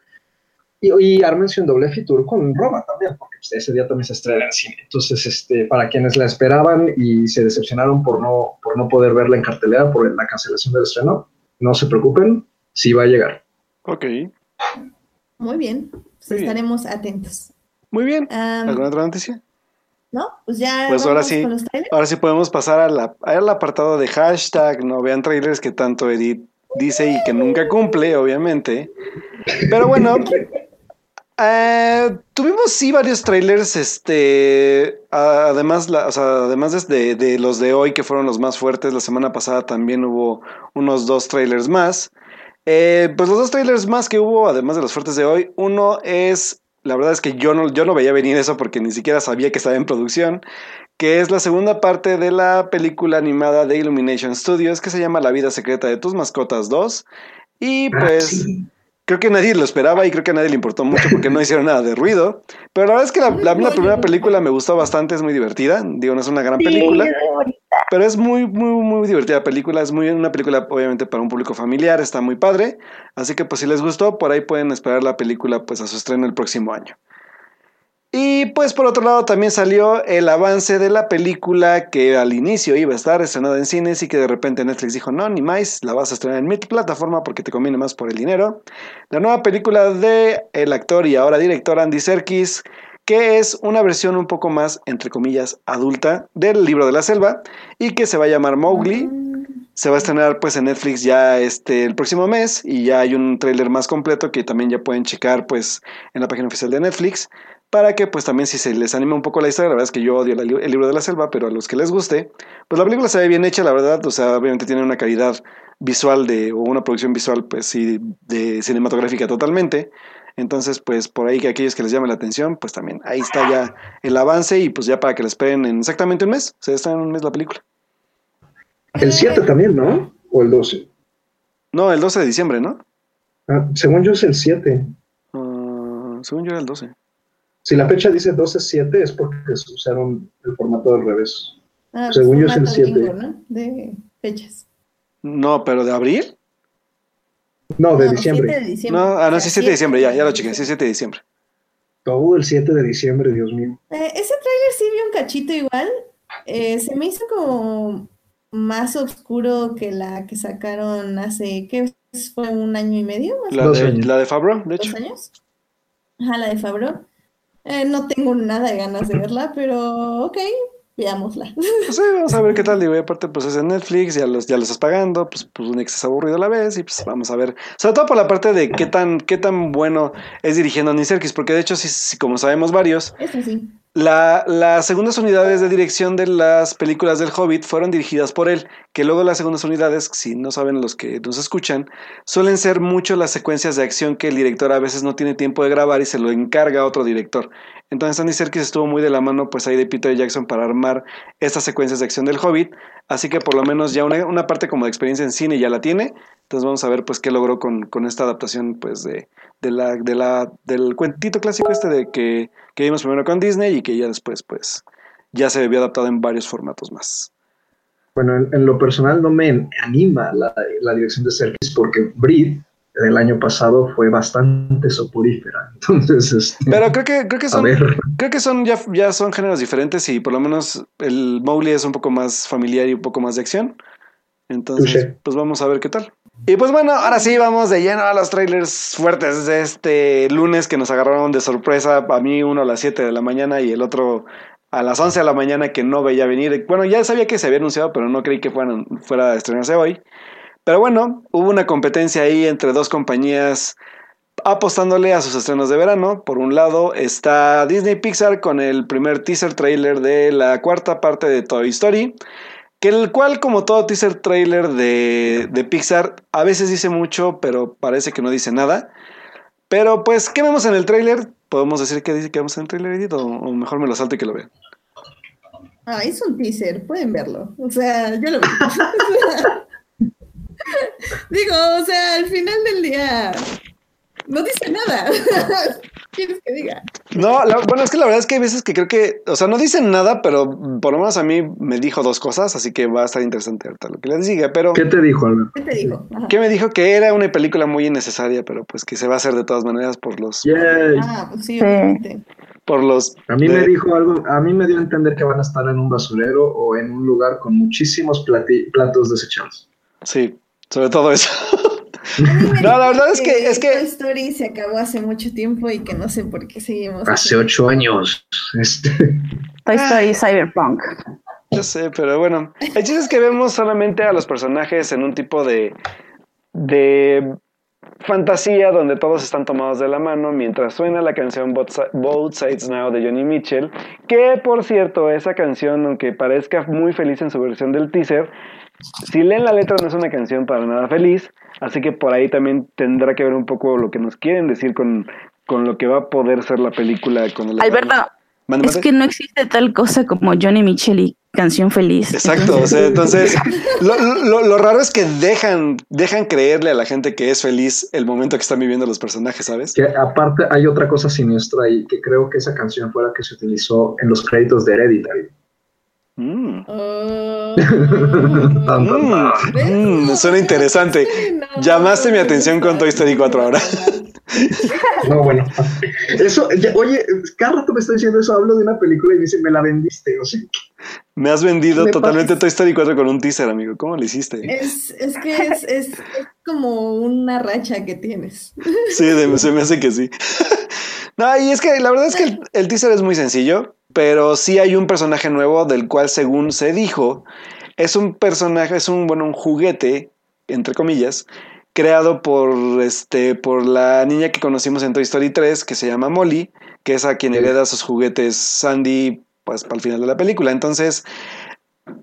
Y, y ármense un doble fitur con Roma también, porque pues, ese día también se estrena en cine. Entonces, este, para quienes la esperaban y se decepcionaron por no, por no poder verla en cartelera por la cancelación del estreno, no se preocupen, sí va a llegar.
Ok.
Muy bien, pues
Muy bien.
estaremos atentos.
Muy bien. ¿Alguna otra noticia?
¿No? Pues ya
Pues ahora sí.
con los trailers.
Ahora sí podemos pasar a la- al apartado de hashtag, no vean trailers que tanto Edith dice y que nunca cumple, obviamente. Pero bueno, (laughs) eh, tuvimos sí varios trailers, este, además, la- o sea, además de, de los de hoy que fueron los más fuertes, la semana pasada también hubo unos dos trailers más. Eh, pues los dos trailers más que hubo, además de los fuertes de hoy, uno es, la verdad es que yo no, yo no veía venir eso porque ni siquiera sabía que estaba en producción, que es la segunda parte de la película animada de Illumination Studios que se llama La vida secreta de tus mascotas 2. Y
Ah,
pues
sí.
Creo que nadie lo esperaba y creo que a nadie le importó mucho porque no hicieron nada de ruido. Pero la verdad es que la, la- la primera película me gustó bastante, es muy divertida. Digo, no es una gran película.
Bonita.
Pero es muy, muy, muy divertida la película. Es muy una película, obviamente, para un público familiar. Está muy padre. Así que, pues, si les gustó, por ahí pueden esperar la película, pues, a su estreno el próximo año. Y, pues, por otro lado, también salió el avance de la película que al inicio iba a estar estrenada en cines y que de repente Netflix dijo, no, ni más, la vas a estrenar en mi plataforma porque te conviene más por el dinero. La nueva película de el actor y ahora director Andy Serkis, que es una versión un poco más, entre comillas, adulta del libro de la selva y que se va a llamar Mowgli. Se va a estrenar pues en Netflix ya este el próximo mes y ya hay un tráiler más completo que también ya pueden checar pues en la página oficial de Netflix para que pues también si se les anima un poco la historia, la verdad es que yo odio la el libro de la selva, pero a los que les guste, pues la película se ve bien hecha, la verdad, o sea, obviamente tiene una calidad visual de o una producción visual pues sí de cinematográfica totalmente. Entonces, pues por ahí que aquellos que les llame la atención, pues también ahí está ya el avance y pues ya para que les esperen en exactamente un mes, se está en un mes la película.
El 7 también, ¿no? O el 12.
No, el 12 de diciembre, ¿no?
Ah, según yo es el 7.
Ah, según yo era el 12.
Si la fecha dice 12-7 es porque se usaron el formato al revés.
Ah,
Según yo es el
formato
7.
gringo, ¿no? De fechas.
No, pero de abril.
No, de
No,
diciembre.
7 de diciembre.
No, ah, no, sí, 7 de diciembre, ya, ya lo
chequé.
sí, 7 de diciembre.
Todo el 7 de diciembre, Dios mío.
Eh, ese tráiler sí vi un cachito igual. Eh, se me hizo como más oscuro que la que sacaron hace, ¿qué fue? ¿Un año y medio? Más o
La
Dos
de,
años.
la de Fabro, de
¿Dos
hecho.
años? Ajá, la de Fabro. Eh, no tengo nada de ganas de verla, pero ok, veámosla.
Pues sí, vamos a ver qué tal. Digo, y aparte, pues es en Netflix, ya los, ya lo estás pagando, pues, pues un exceso aburrido a la vez, y pues vamos a ver. Sobre todo por la parte de qué tan, qué tan bueno es dirigiendo a Andy Serkis, porque de hecho, sí, sí, como sabemos varios,
Eso sí.
La, las segundas unidades de dirección de las películas del Hobbit fueron dirigidas por él, que luego las segundas unidades, si no saben los que nos escuchan, suelen ser mucho las secuencias de acción que el director a veces no tiene tiempo de grabar y se lo encarga a otro director. Entonces Andy Serkis estuvo muy de la mano pues ahí de Peter Jackson para armar estas secuencias de acción del Hobbit, así que por lo menos ya una, una parte como de experiencia en cine ya la tiene. Entonces vamos a ver pues qué logró con, con esta adaptación pues de, de la, de la, del cuentito clásico este de que, que vimos primero con Disney y que ya después pues ya se vio adaptado en varios formatos más.
Bueno, en, en lo personal no me anima la, la dirección de Serkis porque Breed del año pasado fue bastante soporífera. (laughs) Entonces, este,
Pero creo que, creo que son, creo que son ya, ya son géneros diferentes y por lo menos el Mowgli es un poco más familiar y un poco más de acción. Entonces,
Touché.
pues vamos a ver qué tal. Y pues bueno, ahora sí vamos de lleno a los trailers fuertes de este lunes que nos agarraron de sorpresa. A mí uno a las 7 de la mañana y el otro a las 11 de la mañana que no veía venir. Bueno, ya sabía que se había anunciado, pero no creí que fueran, fuera a estrenarse hoy. Pero bueno, hubo una competencia ahí entre dos compañías apostándole a sus estrenos de verano. Por un lado está Disney Pixar con el primer teaser trailer de la cuarta parte de Toy Story. Que el cual, como todo teaser trailer de, de Pixar, a veces dice mucho, pero parece que no dice nada. Pero pues, ¿qué vemos en el trailer? ¿Podemos decir qué dice que vemos en el trailer, Edith? O, o mejor me lo salto y que lo vean.
Ah, es un teaser, pueden verlo. O sea, yo lo vi. (laughs) (laughs) Digo, o sea, al final del día no dice nada. (laughs) ¿Quieres que diga?
No, la- bueno, es que la verdad es que hay veces que creo que, o sea, no dicen nada, pero por lo menos a mí me dijo dos cosas, así que va a estar interesante ahorita lo que les diga. Pero,
¿qué te dijo, Albert?
¿Qué te digo? Ajá.
¿qué me dijo? Que era una película muy innecesaria, pero pues que se va a hacer de todas maneras por los...
Yay.
Ah, pues sí,
Sí.
obviamente.
Por los
A mí
de-
me dijo algo, a mí me dio a entender que van a estar en un basurero o en un lugar con muchísimos plati- platos desechados.
Sí, sobre todo eso. No, la verdad es que- es que-
Toy Story se acabó hace mucho tiempo y que no sé por qué seguimos.
Hace ocho años. Este,
Toy Story Cyberpunk.
Yo sé, pero bueno. El chiste es que vemos solamente a los personajes en un tipo de. de fantasía donde todos están tomados de la mano mientras suena la canción Both Sides Now de Johnny Mitchell. Que por cierto, esa canción, aunque parezca muy feliz en su versión del teaser, si leen la letra no es una canción para nada feliz. Así que por ahí también tendrá que ver un poco lo que nos quieren decir con, con lo que va a poder ser la película con el
Alberto,
Mande,
Es
mande.
que no existe tal cosa como Johnny Mitchell y Canción Feliz.
Exacto, o sea, entonces lo, lo- lo raro es que dejan, dejan creerle a la gente que es feliz el momento que están viviendo los personajes, ¿sabes?
Que aparte hay otra cosa siniestra ahí, que creo que esa canción fue la que se utilizó en los créditos de Hereditary.
Mm. (laughs)
Oh.
Tan,
Mm, mm, suena interesante.
No,
Llamaste mi atención con Toy Story 4 ahora.
No, bueno. Eso, ya- oye, cada rato me está diciendo eso, hablo de una película y me dice, me la vendiste. O sea,
Me has vendido
Me
totalmente Toy Story 4 con un teaser, amigo. ¿Cómo lo hiciste?
Es, es que es, es, es como una racha que tienes.
Sí, de- se me hace que sí. (laughs) No, y es que la verdad es que el, el teaser es muy sencillo, pero sí hay un personaje nuevo del cual, según se dijo, es un personaje, es un, bueno, un juguete, entre comillas, creado por, este, por la niña que conocimos en Toy Story 3, que se llama Molly, que es a quien hereda sus juguetes Sandy, pues, para el final de la película. Entonces,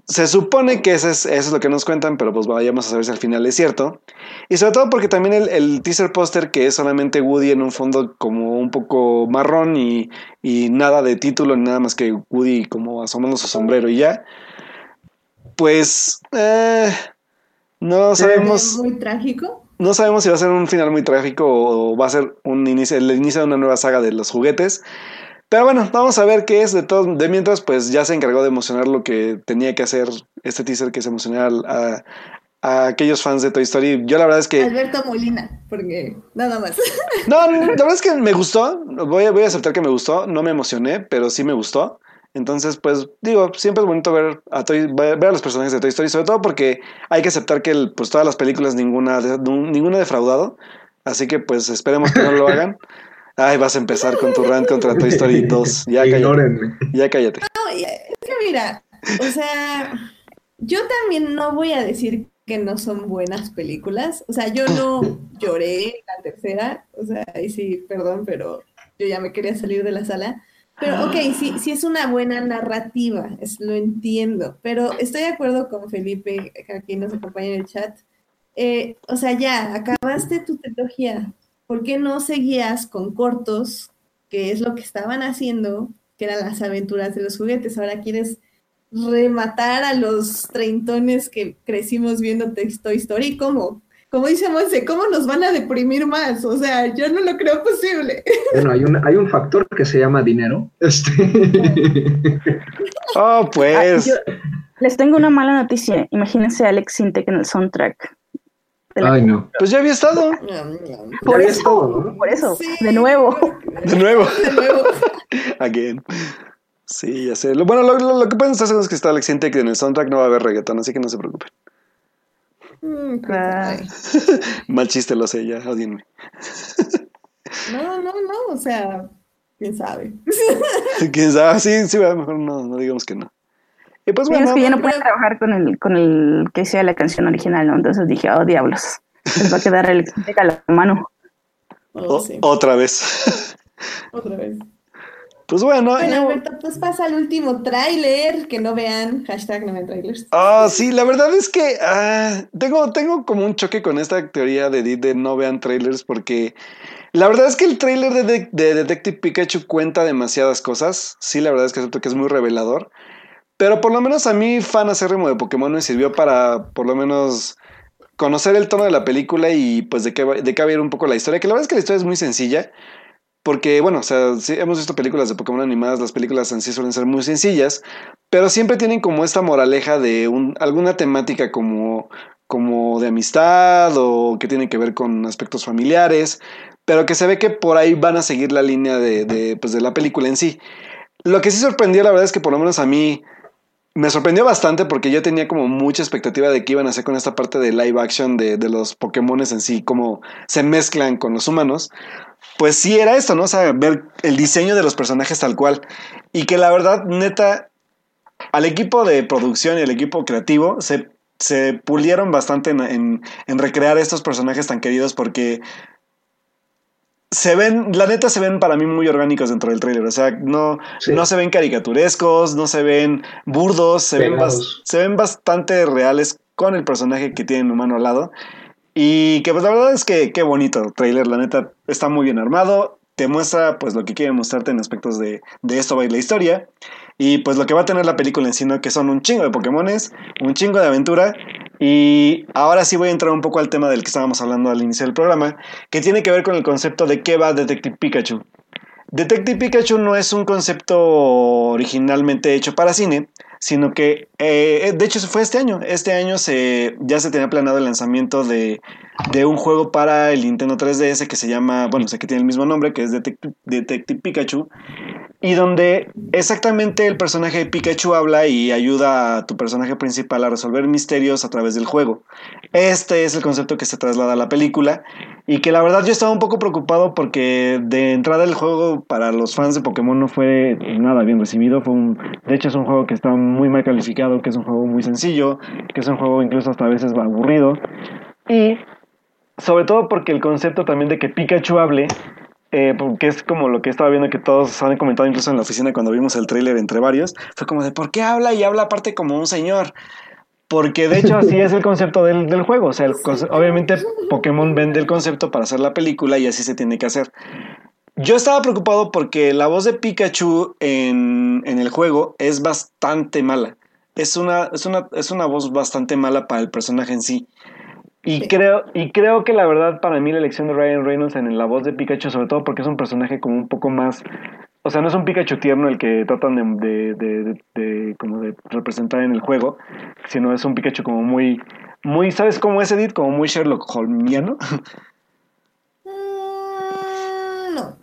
se supone que eso es, eso es lo que nos cuentan, pero pues vayamos a saber si al final es cierto. Y sobre todo porque también el, el teaser póster, que es solamente Woody en un fondo como un poco marrón y, y nada de título, ni nada más que Woody como asomando su sombrero y ya, pues eh, no sabemos,
Muy trágico.
no sabemos si va a ser un final muy trágico o va a ser un inicio, el inicio de una nueva saga de los juguetes. Pero bueno, vamos a ver qué es de todo. De mientras, pues ya se encargó de emocionar lo que tenía que hacer este teaser, que es emocionar a, a aquellos fans de Toy Story. Yo la verdad es que...
Alberto Molina, porque nada más. (laughs)
No, la verdad es que me gustó. Voy a, voy a aceptar que me gustó. No me emocioné, pero sí me gustó. Entonces, pues digo, siempre es bonito ver a, Toy- ver a los personajes de Toy Story, sobre todo porque hay que aceptar que el- pues todas las películas ninguna ninguna defraudado. Así que pues esperemos que no lo hagan. (laughs) Ay, vas a empezar con tu rant contra Toy Story (laughs) 2. Ya cállate.
Ignórenme.
Ya cállate.
No, es que mira, o sea, yo también no voy a decir que no son buenas películas. O sea, yo no (laughs) lloré en la tercera. O sea, ahí sí, perdón, pero yo ya me quería salir de la sala. Pero ok, sí, sí es una buena narrativa, es, lo entiendo. Pero estoy de acuerdo con Felipe, que aquí nos acompaña en el chat. Eh, o sea, ya, acabaste tu trilogía. ¿Por qué no seguías con cortos, que es lo que estaban haciendo, que eran las aventuras de los juguetes? Ahora quieres rematar a los treintones que crecimos viendo Toy Story. ¿Cómo? Como dice Monse, ¿cómo nos van a deprimir más? O sea, yo no lo creo posible. (laughs)
Bueno, hay un, hay un factor que se llama dinero. (laughs) Este.
Oh,
Ah,
pues.
yo- les tengo una mala noticia. Imagínense a Alex Sintek en el soundtrack. De la-
Ay, no.
Pues ya había estado.
por
Ya
eso, por eso,
Sí.
de nuevo.
De nuevo. (laughs)
De nuevo. (laughs)
Again. Sí, ya sé. Bueno, lo, lo- lo que pueden estar es que está Alex Intec que en el soundtrack no va a haber reggaetón, así que no se preocupen.
Mm,
Ah.
ay. (laughs)
Mal chiste, lo sé, ya, odienme.
No, no, no, o sea, quién sabe.
¿Quién sabe? Sí, sí, va, mejor no, no digamos que no. Y pues bueno,
es que ya no pueden trabajar con el, con el que sea la canción original, ¿no? Entonces dije, oh diablos, les va a quedar Sintek (laughs) a la mano.
Oh,
o- otra vez. (laughs)
otra vez.
pues bueno.
Bueno, Alberto, pues pasa el último tráiler, que no vean, hashtag no vean trailers.
Ah, sí, la verdad es que ah, tengo, tengo como un choque con esta teoría de, Edith de no vean trailers porque la verdad es que el trailer de, de- de Detective Pikachu cuenta demasiadas cosas. Sí, la verdad es que acepto que es muy revelador. Pero por lo menos a mí, fan acérrimo de Pokémon, me sirvió para por lo menos conocer el tono de la película y pues de qué, de qué va a ir un poco la historia. Que la verdad es que la historia es muy sencilla. Porque, bueno, o sea, hemos visto películas de Pokémon animadas, las películas en sí suelen ser muy sencillas, pero siempre tienen como esta moraleja de un, alguna temática como, como de amistad o que tiene que ver con aspectos familiares, pero que se ve que por ahí van a seguir la línea de, de, pues, de la película en sí. Lo que sí sorprendió, la verdad es que por lo menos a mí me sorprendió bastante porque yo tenía como mucha expectativa de qué iban a hacer con esta parte de live action de, de los Pokémones en sí, cómo se mezclan con los humanos. Pues sí era esto, ¿no? O sea, ver el diseño de los personajes tal cual. Y que la verdad, neta, al equipo de producción y al equipo creativo se, se pulieron bastante en, en- en recrear estos personajes tan queridos porque se ven, la neta se ven para mí muy orgánicos dentro del tráiler. O sea, no,
Sí.
no se ven caricaturescos, no se ven burdos, se ven, se ven bastante reales con el personaje que tienen humano al lado. Y que pues la verdad es que qué bonito trailer, la neta está muy bien armado. te muestra pues lo que quiere mostrarte en aspectos de, de esto va a ir la historia. Y pues lo que va a tener la película en sí, ¿no? que son un chingo de Pokémones, un chingo de aventura. Y ahora sí voy a entrar un poco al tema del que estábamos hablando al inicio del programa, que tiene que ver con el concepto de qué va Detective Pikachu. Detective Pikachu no es un concepto originalmente hecho para cine, sino que eh, de hecho fue este año. Este año se, ya se tenía planeado el lanzamiento de, de un juego para el Nintendo 3DS que se llama, bueno, sé que tiene el mismo nombre, que es Detective, Pikachu, y donde exactamente el personaje de Pikachu habla y ayuda a tu personaje principal a resolver misterios a través del juego. Este es el concepto que se traslada a la película y que la verdad yo estaba un poco preocupado porque de entrada el juego para los fans de Pokémon no fue nada bien recibido. Fue un, de hecho es un juego que está muy mal calificado, que es un juego muy sencillo, que es un juego incluso hasta a veces aburrido. Sobre todo porque el concepto también de que Pikachu hable eh, porque es como lo que estaba viendo que todos han comentado incluso en la oficina cuando vimos el tráiler entre varios, fue como de ¿por qué habla? Y habla aparte como un señor. Porque de hecho así es el concepto del, del juego. O sea, el obviamente Pokémon vende el concepto para hacer la película y así se tiene que hacer. Yo estaba preocupado porque la voz de Pikachu en, en el juego es bastante mala. Es una, es, una, es una voz bastante mala para el personaje en sí. Y creo, y creo que la verdad para mí la elección de Ryan Reynolds en la voz de Pikachu, sobre todo porque es un personaje como un poco más... O sea, no es un Pikachu tierno el que tratan de, de, de- de- de- como de representar en el juego, sino es un Pikachu como muy... muy ¿Sabes cómo es, Edith? Como muy Sherlock Holmiano. (laughs)
Mm, no.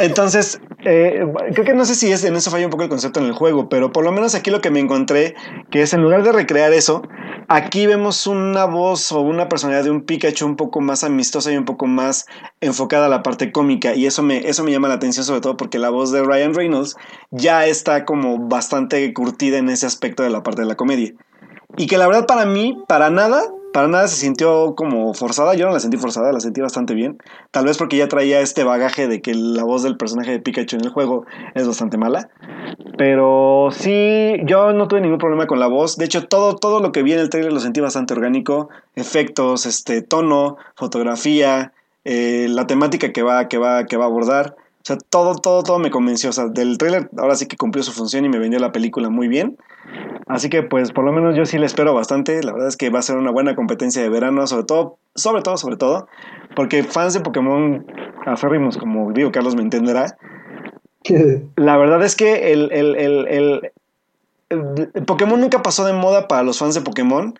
Entonces, eh, creo que no sé si es, en eso falla un poco el concepto en el juego, pero por lo menos aquí lo que me encontré, que es en lugar de recrear eso, aquí vemos una voz o una personalidad de un Pikachu un poco más amistosa y un poco más enfocada a la parte cómica, y eso me, eso me llama la atención sobre todo porque la voz de Ryan Reynolds ya está como bastante curtida en ese aspecto de la parte de la comedia. Y que la verdad para mí, para nada, para nada se sintió como forzada. Yo no la sentí forzada, la sentí bastante bien. Tal vez porque ya traía este bagaje de que la voz del personaje de Pikachu en el juego es bastante mala. Pero sí, yo no tuve ningún problema con la voz. De hecho, todo, todo lo que vi en el trailer lo sentí bastante orgánico. Efectos, este, tono, fotografía, eh, la temática que va, que va, que va a abordar. O sea, todo, todo, todo me convenció. O sea, del tráiler ahora sí que cumplió su función y me vendió la película muy bien. Así que pues por lo menos yo sí le espero bastante. La verdad es que va a ser una buena competencia de verano, sobre todo, sobre todo, sobre todo, porque fans de Pokémon aférrimos, como digo, Carlos me entenderá. (laughs) La verdad es que el, el, el, el- el Pokémon nunca pasó de moda para los fans de Pokémon,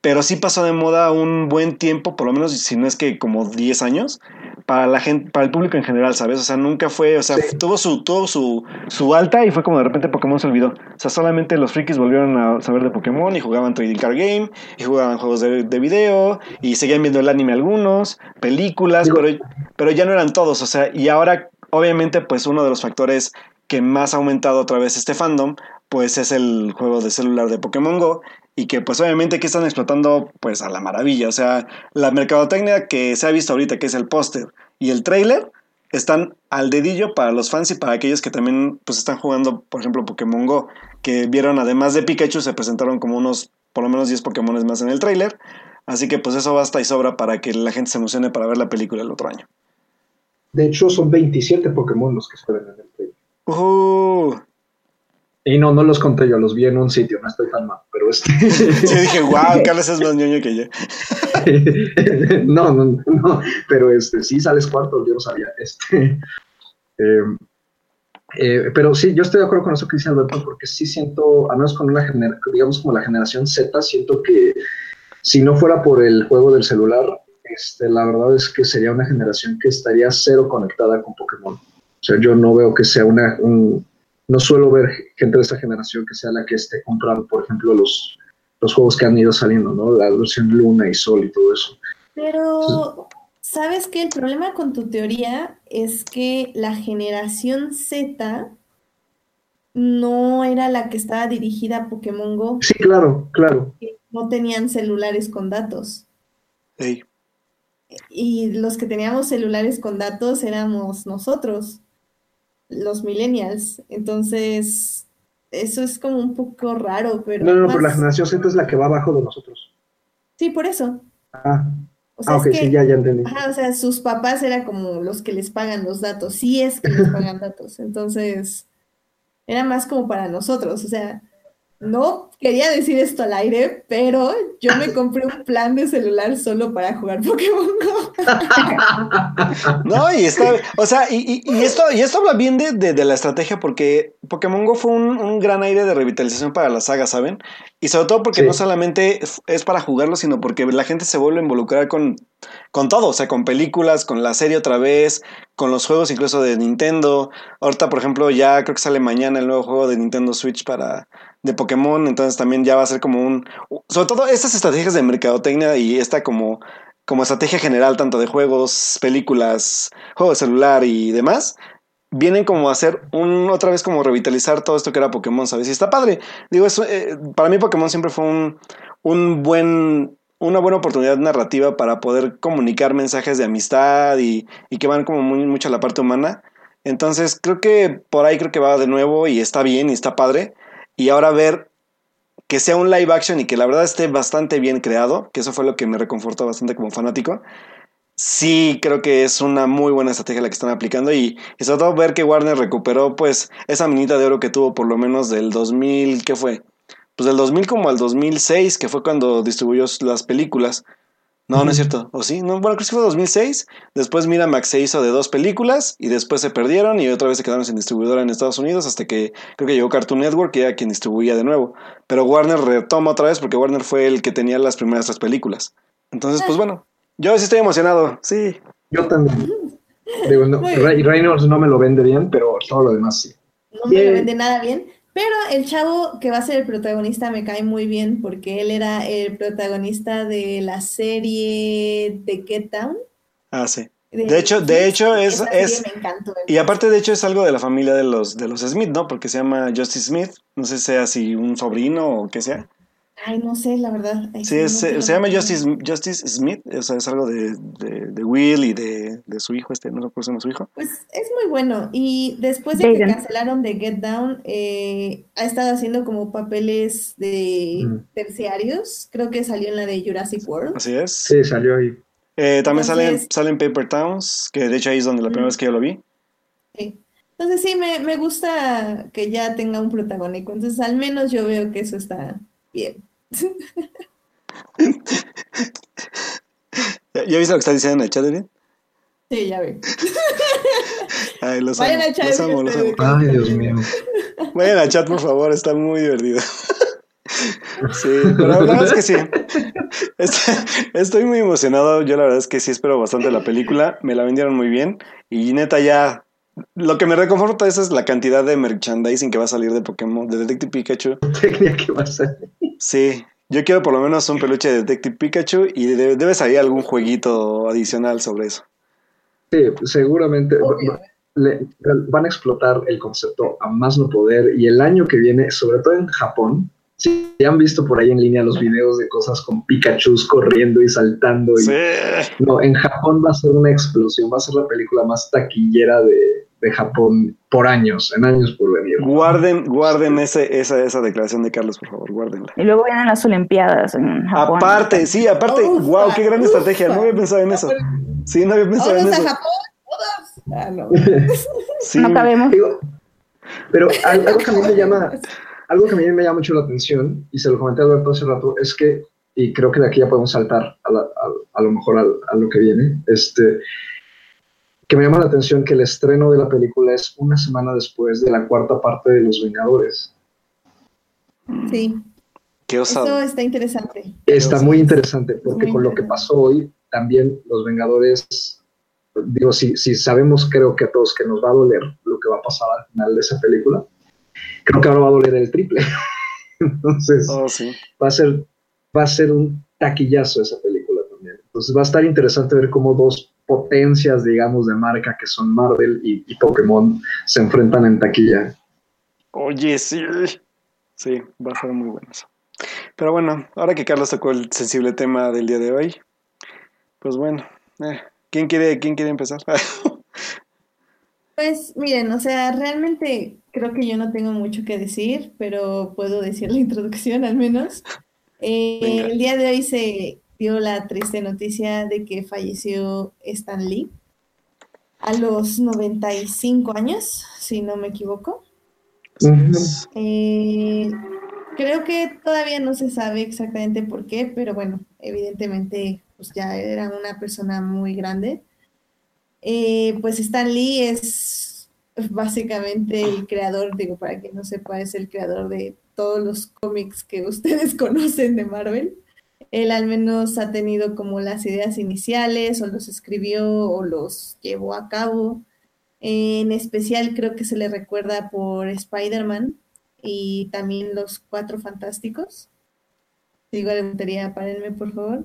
pero sí pasó de moda un buen tiempo, por lo menos si no es que como 10 años, para la gente, para el público en general, ¿sabes? O sea, nunca fue, o sea,
Sí.
tuvo su, tuvo su, su alta y fue como de repente Pokémon se olvidó. O sea, solamente los frikis volvieron a saber de Pokémon y jugaban Trading Card Game, y jugaban juegos de, de video, y seguían viendo el anime algunos, películas,
Digo-
pero, pero ya no eran todos, o sea, y ahora, obviamente, pues uno de los factores que más ha aumentado otra vez este fandom, pues es el juego de celular de Pokémon Go y que pues obviamente aquí están explotando pues a la maravilla, o sea, la mercadotecnia que se ha visto ahorita que es el póster y el trailer están al dedillo para los fans y para aquellos que también pues están jugando, por ejemplo, Pokémon Go, que vieron además de Pikachu se presentaron como unos por lo menos 10 Pokémon más en el trailer, así que pues eso basta y sobra para que la gente se emocione para ver la película el otro año.
De hecho, son 27 Pokémon los que se ven en el trailer.
Uh,
Y no, no los conté yo, los vi en un sitio, no estoy tan mal, pero este... (laughs)
sí dije, wow, (laughs) Carlos es más ñoño que yo. (laughs)
no, no, no, pero este, sí sales cuarto, yo no sabía. Este, eh, eh, pero sí, yo estoy de acuerdo con eso que dice Alberto, porque sí siento, al menos con una generación, digamos como la generación Z, siento que si no fuera por el juego del celular, este, la verdad es que sería una generación que estaría cero conectada con Pokémon. O sea, yo no veo que sea una, un, no suelo ver gente de esa generación que sea la que esté comprando, por ejemplo, los, los juegos que han ido saliendo, ¿no? La versión Luna y Sol y todo eso.
Pero, ¿sabes qué? El problema con tu teoría es que la generación Z no era la que estaba dirigida a Pokémon Go,
Sí, claro, claro.
no tenían celulares con datos.
Ey.
Y los que teníamos celulares con datos éramos nosotros, los millennials. Entonces, eso es como un poco raro, pero
No, no, pero la generación Z es la que va abajo de nosotros.
Sí, por eso.
Ah,
O sea,
Ah,
es que,
sí, ya, ya entendí.
ajá, o sea, sus papás eran como los que les pagan los datos, sí es que les pagan datos. Entonces, era más como para nosotros. O sea, no quería decir esto al aire, pero yo me compré un plan de celular solo para jugar Pokémon Go. (laughs)
No, y está, o sea, y, y- y esto, y esto habla bien de, de- de la estrategia porque Pokémon Go fue un, un gran aire de revitalización para la saga, ¿saben? Y sobre todo porque
Sí.
no solamente es para jugarlo, sino porque la gente se vuelve a involucrar con, con todo, o sea, con películas, con la serie otra vez, con los juegos incluso de Nintendo. Ahorita, por ejemplo, ya creo que sale mañana el nuevo juego de Nintendo Switch para de Pokémon, entonces también ya va a ser como un sobre todo estas estrategias de mercadotecnia y esta como como estrategia general tanto de juegos, películas, juegos de celular y demás, vienen como a hacer un otra vez como revitalizar todo esto que era Pokémon, ¿sabes? Y está padre. Digo, eso, eh, para mí Pokémon siempre fue un, un buen una buena oportunidad narrativa para poder comunicar mensajes de amistad y, y que van como muy mucho a la parte humana. Entonces creo que por ahí creo que va de nuevo y está bien y está padre. Y ahora ver que sea un live action y que la verdad esté bastante bien creado, que eso fue lo que me reconfortó bastante como fanático. Sí, creo que es una muy buena estrategia la que están aplicando y, sobre todo ver que Warner recuperó pues esa minita de oro que tuvo por lo menos del 2000, ¿qué fue? Pues del 2000 como al 2006, que fue cuando distribuyó las películas. No, no es cierto. ¿O sí? No, bueno, creo que fue 2006. Después Miramax se hizo de dos películas y después se perdieron y otra vez se quedaron sin distribuidora en Estados Unidos hasta que creo que llegó Cartoon Network y era quien distribuía de nuevo. Pero Warner retoma otra vez porque Warner fue el que tenía las primeras tres películas. Entonces, pues bueno, yo sí estoy emocionado. Sí.
Yo también. (laughs) Digo, no, Reynolds no me lo vende bien, pero todo lo demás sí.
No me lo vende nada bien. Pero el chavo que va a ser el protagonista me cae muy bien porque él era el protagonista de la serie de Get Down.
Ah, sí. De hecho- de hecho, es- es-
me encantó.
Y aparte, de hecho, es algo de la familia de los, de los Smith, ¿no? Porque se llama Justice Smith. No sé si sea si un sobrino o qué sea.
Ay, no sé, la verdad. Ay,
Sí,
no
es-
sé
se,
lo
se llama Justice, Justice Smith. O sea, es algo de, de, de Will y de, de su hijo, este, no se llama su hijo.
Pues es muy bueno. Y después de que cancelaron de Get Down, eh, ha estado haciendo como papeles de
Mm.
terciarios. Creo que salió en la de Jurassic World.
Así es.
Sí, salió ahí.
Eh, también salen,
Entonces-
salen Paper Towns, que de hecho ahí es donde la primera
Mm.
vez que yo lo vi.
Sí. Entonces sí, me, me gusta que ya tenga un protagónico. Entonces al menos yo veo que eso está bien.
¿Ya, ya viste lo que está diciendo en el chat, Erin?
Sí, ya veo.
Ay, los
Vayan
amo,
al chat
los amo, los amo.
Ay, Dios mío.
Vayan al chat, por favor, está muy divertido. Sí, pero la verdad es que sí. Estoy, estoy muy emocionado. Yo la verdad es que sí espero bastante la película. Me la vendieron muy bien. Y neta, ya. Lo que me reconforta eso es la cantidad de merchandising que va a salir de Pokémon, de Detective Pikachu. (laughs)
Tenía que va a ser.
Sí, yo quiero por lo menos un peluche de Detective Pikachu y de- debe salir algún jueguito adicional sobre eso.
Sí, seguramente le- van a explotar el concepto a más no poder y el año que viene, sobre todo en Japón, si han visto por ahí en línea los videos de cosas con Pikachu corriendo y saltando, y,
Sí.
no, en Japón va a ser una explosión, va a ser la película más taquillera de, de Japón por años, en años por venir.
Guarden, guarden ese, esa, esa declaración de Carlos, por favor, guárdenla.
Y luego vienen las Olimpiadas en Japón.
Aparte, sí, aparte,
Ufa,
wow, qué gran
ufa.
estrategia. No había pensado en eso. Sí, no había pensado en
¿Vámonos a
eso.
Japón? ¿Todos? Ah, no. (laughs)
Sí.
No cabemos.
Digo, pero al- algo que a mí me llama, (laughs) algo que a mí me llama mucho la atención, y se lo comenté a Alberto hace rato, es que, y creo que de aquí ya podemos saltar a, la- a- a lo mejor al- a, lo que viene, este, que me llama la atención que el estreno de la película es una semana después de la cuarta parte de Los Vengadores.
Sí,
Qué
eso
osado.
está interesante.
Está muy interesante, porque
Muy
con lo que pasó hoy, también Los Vengadores, digo, si, si sabemos, creo que a todos que nos va a doler lo que va a pasar al final de esa película, creo que ahora va a doler el triple. (laughs) Entonces,
Oh, sí.
va a ser, va a ser un taquillazo esa película también. Entonces va a estar interesante ver cómo dos potencias, digamos, de marca que son Marvel y, y Pokémon se enfrentan en taquilla.
Oye, sí. Sí, va a ser muy bueno eso. Pero bueno, ahora que Carlos tocó el sensible tema del día de hoy, pues bueno, eh, ¿quién quiere, quién quiere empezar? (laughs)
Pues miren, o sea, realmente creo que yo no tengo mucho que decir, pero puedo decir la introducción al menos. Eh, el día de hoy se dio la triste noticia de que falleció Stan Lee a los 95 años, si no me equivoco. Eh, creo que todavía no se sabe exactamente por qué, pero bueno, evidentemente pues ya era una persona muy grande. Eh, pues Stan Lee es básicamente el creador, digo, para que no sepa, es el creador de todos los cómics que (laughs) ustedes conocen de Marvel. Él al menos ha tenido como las ideas iniciales o los escribió o los llevó a cabo. En especial creo que se le recuerda por Spider-Man y también los Cuatro Fantásticos. Digo la puntería, párenme por favor.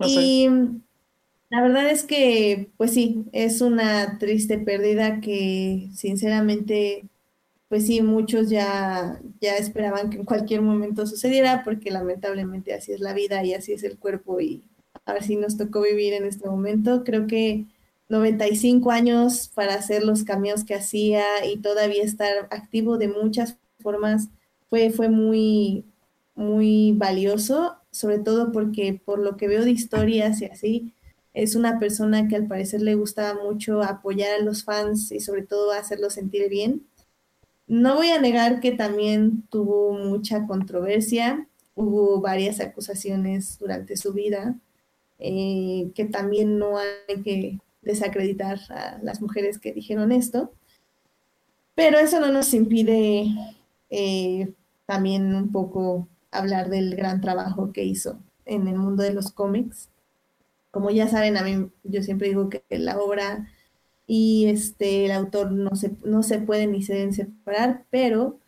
Y la verdad es que, pues sí, es una triste pérdida que sinceramente, pues sí, muchos ya, ya esperaban que en cualquier momento sucediera, porque lamentablemente así es la vida y así es el cuerpo y a ver nos tocó vivir en este momento. Creo que 95 años para hacer los cambios que hacía y todavía estar activo de muchas formas fue, fue muy, muy valioso, sobre todo porque por lo que veo de historias y así, es una persona que al parecer le gustaba mucho apoyar a los fans y sobre todo hacerlos sentir bien. No voy a negar que también tuvo mucha controversia, hubo varias acusaciones durante su vida, eh, que también no hay que desacreditar a las mujeres que dijeron esto, pero eso no nos impide eh, también un poco hablar del gran trabajo que hizo en el mundo de los cómics. Como ya saben, a mí yo siempre digo que la obra y este el autor no se, no se pueden ni se deben separar, pero,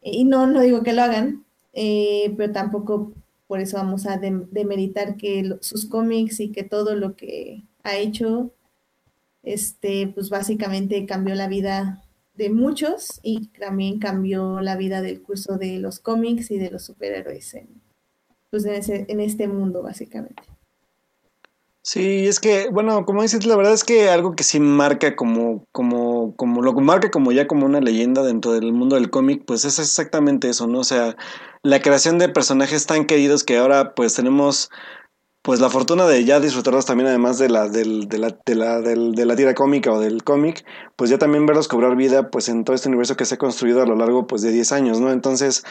y no, no digo que lo hagan, eh, pero tampoco por eso vamos a demeritar que sus cómics y que todo lo que ha hecho, este, pues básicamente cambió la vida de muchos y también cambió la vida del curso de los cómics y de los superhéroes en, pues en, este mundo, básicamente.
Sí, es que, bueno, como dices, la verdad es que algo que sí marca como, como, como, lo marca como ya como una leyenda dentro del mundo del cómic, pues es exactamente eso, ¿no? O sea, la creación de personajes tan queridos que ahora pues tenemos pues la fortuna de ya disfrutarlos también, además de la, del, de la, de la, del, de la tira cómica o del cómic, pues ya también verlos cobrar vida pues en todo este universo que se ha construido a lo largo pues de 10 años, ¿no? Entonces,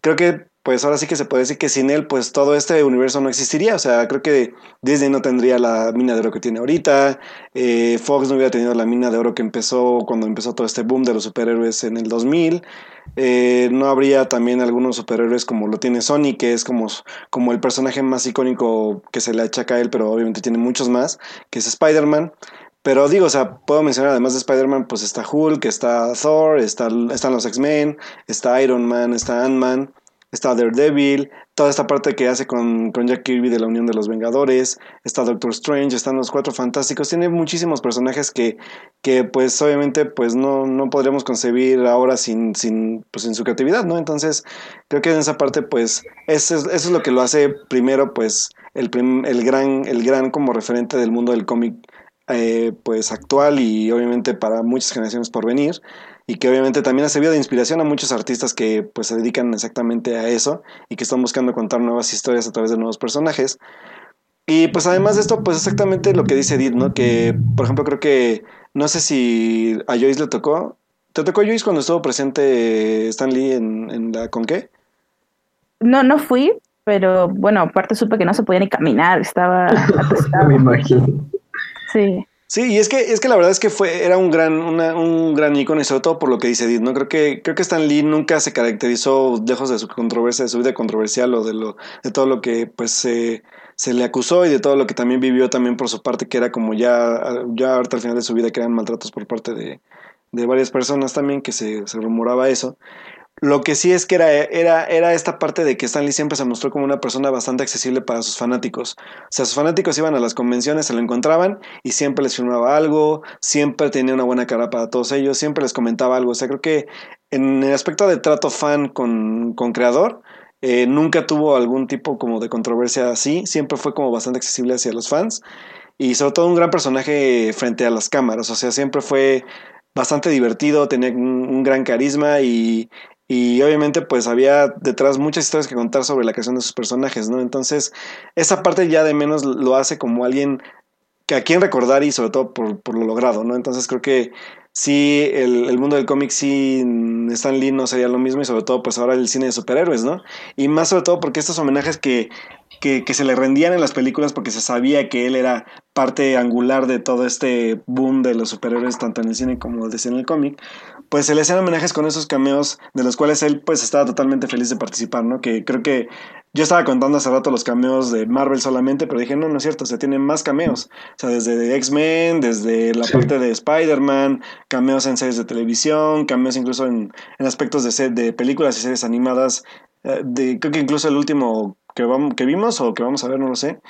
creo que pues ahora sí que se puede decir que sin él, pues todo este universo no existiría. O sea, creo que Disney no tendría la mina de oro que tiene ahorita, eh, Fox no hubiera tenido la mina de oro que empezó cuando empezó todo este boom de los superhéroes en el 2000. Eh, no habría también algunos superhéroes como lo tiene Sony, que es como, como el personaje más icónico que se le achaca a él, pero obviamente tiene muchos más, que es Spider-Man. Pero digo, o sea, puedo mencionar además de Spider-Man, pues está Hulk, está Thor, está, están los X-Men, está Iron Man, está Ant-Man está Daredevil, toda esta parte que hace con, con, Jack Kirby de la Unión de los Vengadores, está Doctor Strange, están los Cuatro Fantásticos, tiene muchísimos personajes que, que pues obviamente pues no, no podríamos concebir ahora sin, sin, pues, sin su creatividad, ¿no? Entonces creo que en esa parte pues eso es, eso es lo que lo hace primero pues el, el, gran, el gran como referente del mundo del cómic eh, pues actual y obviamente para muchas generaciones por venir y que obviamente también ha servido de inspiración a muchos artistas que pues se dedican exactamente a eso y que están buscando contar nuevas historias a través de nuevos personajes. Y pues además de esto, pues exactamente lo que dice Edith, ¿no? Que, por ejemplo, creo que, no sé si a Joyce le tocó. ¿Te tocó Joyce cuando estuvo presente Stan Lee en, en la Conque?
No, no fui, pero bueno, aparte supe que no se podía ni caminar, estaba (laughs)
Me imagino.
Sí.
Sí, y es que, es que la verdad es que fue, era un gran, un gran ícono y sobre todo por lo que dice Edith, ¿no? Creo que, creo que Stan Lee nunca se caracterizó, lejos de su controversia, de su vida controversial o de lo, de todo lo que pues se, se le acusó y de todo lo que también vivió también por su parte, que era como ya, ya ahorita al final de su vida que eran maltratos por parte de, de varias personas también, que se, se rumoraba eso. Lo que sí es que era, era, era esta parte de que Stanley siempre se mostró como una persona bastante accesible para sus fanáticos. O sea, sus fanáticos iban a las convenciones, se lo encontraban y siempre les firmaba algo, siempre tenía una buena cara para todos ellos, siempre les comentaba algo. O sea, creo que en el aspecto de trato fan con, con creador, eh, nunca tuvo algún tipo como de controversia así, siempre fue como bastante accesible hacia los fans y sobre todo un gran personaje frente a las cámaras, o sea, siempre fue bastante divertido, tenía un, un gran carisma y, y obviamente pues había detrás muchas historias que contar sobre la creación de sus personajes, ¿no? Entonces esa parte ya de menos lo hace como alguien que a quien recordar y sobre todo por, por lo logrado, ¿no? Entonces creo que sí, el, el mundo del cómic sí, Stan Lee no sería lo mismo y sobre todo pues ahora el cine de superhéroes, ¿no? Y más sobre todo porque estos homenajes que, que, que se le rendían en las películas porque se sabía que él era parte angular de todo este boom de los superhéroes tanto en el cine como en el cómic, pues se le hacían homenajes con esos cameos de los cuales él pues estaba totalmente feliz de participar, ¿no? Que creo que yo estaba contando hace rato los cameos de Marvel solamente, pero dije, no, no es cierto, se tienen más cameos. O sea, desde X-Men, desde la parte de Spider-Man, cameos en series de televisión, cameos incluso en, en aspectos de, set, de películas y series animadas. Eh, de, creo que incluso el último que, vamos, que vimos o que vamos a ver, no lo sé,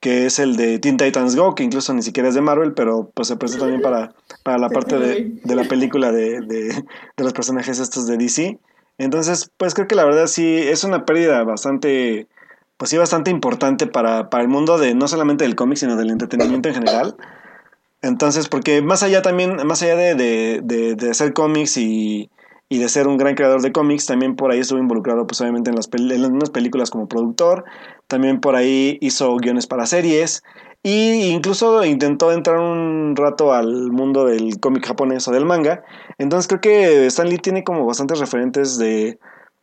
que es el de Teen Titans Go, que incluso ni siquiera es de Marvel, pero pues se presta también para, para la parte de, de la película de, de, de, los personajes estos de DC. Entonces, pues creo que la verdad sí es una pérdida bastante, pues sí, bastante importante para, para el mundo de no solamente del cómic, sino del entretenimiento en general. Entonces, porque más allá también, más allá de, de, de, de hacer cómics y, y de ser un gran creador de cómics, también por ahí estuvo involucrado pues obviamente en las, en las películas como productor, también por ahí hizo guiones para series y incluso intentó entrar un rato al mundo del cómic japonés o del manga. Entonces creo que Stan Lee tiene como bastantes referentes de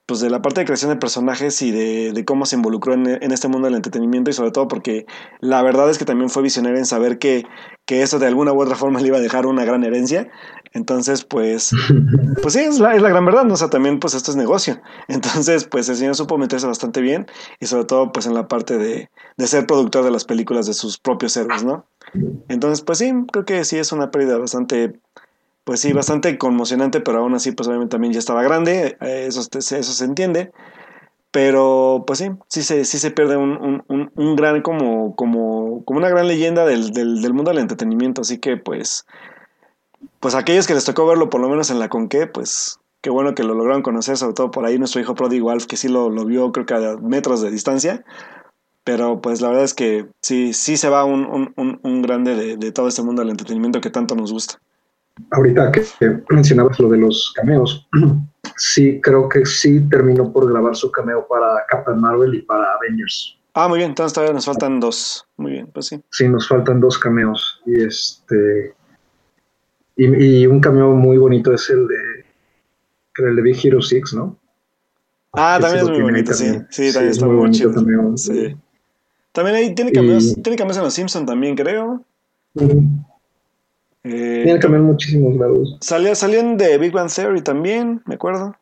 pues de la parte de creación de personajes y de, de cómo se involucró en, en, este mundo del entretenimiento y sobre todo porque la verdad es que también fue visionario en saber que, que eso de alguna u otra forma le iba a dejar una gran herencia. Entonces, pues, (laughs) pues sí, es la, es la gran verdad, ¿no? O sea, también pues esto es negocio. (laughs) Entonces, pues el señor supo meterse bastante bien y sobre todo pues en la parte de, de ser productor de las películas de sus propios héroes, ¿no? Entonces, pues sí, creo que sí es una pérdida bastante pues sí, bastante conmocionante, pero aún así, pues obviamente también ya estaba grande, eso, eso se entiende. Pero pues sí, sí se, sí se pierde un, un, un gran como, como, como una gran leyenda del, del, mundo del entretenimiento. Así que pues, pues aquellos que les tocó verlo por lo menos en la Conque, pues qué bueno que lo lograron conocer, sobre todo por ahí nuestro hijo Prodigo Alf, que sí lo, lo vio creo que a metros de distancia. Pero pues la verdad es que sí, sí se va un, un, un grande de, de todo este mundo del entretenimiento que tanto nos gusta
ahorita que, mencionabas lo de los cameos, (clears throat) sí, creo que sí terminó por grabar su cameo para Captain Marvel y para Avengers.
Ah, muy bien, entonces todavía nos faltan dos. Muy bien, pues sí.
Sí, nos faltan dos cameos. Y este. Y, y un cameo muy bonito es el de. El de Big Hero 6, ¿no?
Ah, también es muy bonito, sí. sí. también está muy, muy bonito. También, sí. También ahí tiene cameos, y... tiene cameos en los Simpsons también, creo.
Eh, Tiene que cambiar muchísimos lados.
Salía, salían de Big Bang Theory también, me acuerdo.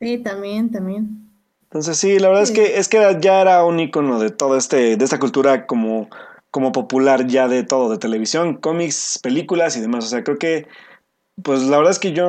Sí, también, también.
Entonces sí, la verdad sí. es que es que ya era un icono de todo este, de esta cultura como, como popular ya de todo, de televisión, cómics, películas y demás. O sea, creo que, pues la verdad es que yo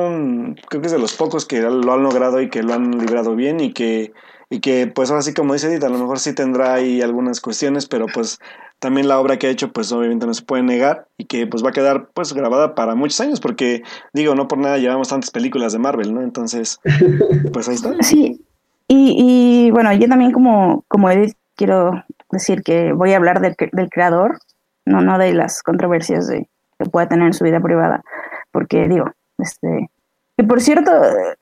creo que es de los pocos que lo han logrado y que lo han librado bien y que, y que pues ahora sí como dice Edith, a lo mejor sí tendrá ahí algunas cuestiones, pero pues también la obra que ha hecho pues obviamente no se puede negar y que pues va a quedar pues grabada para muchos años porque digo no por nada llevamos tantas películas de Marvel no entonces (laughs) pues ahí está.
Sí y, y bueno yo también como como Edith quiero decir que voy a hablar del, del creador no no de las controversias de, que pueda tener en su vida privada porque digo este que por cierto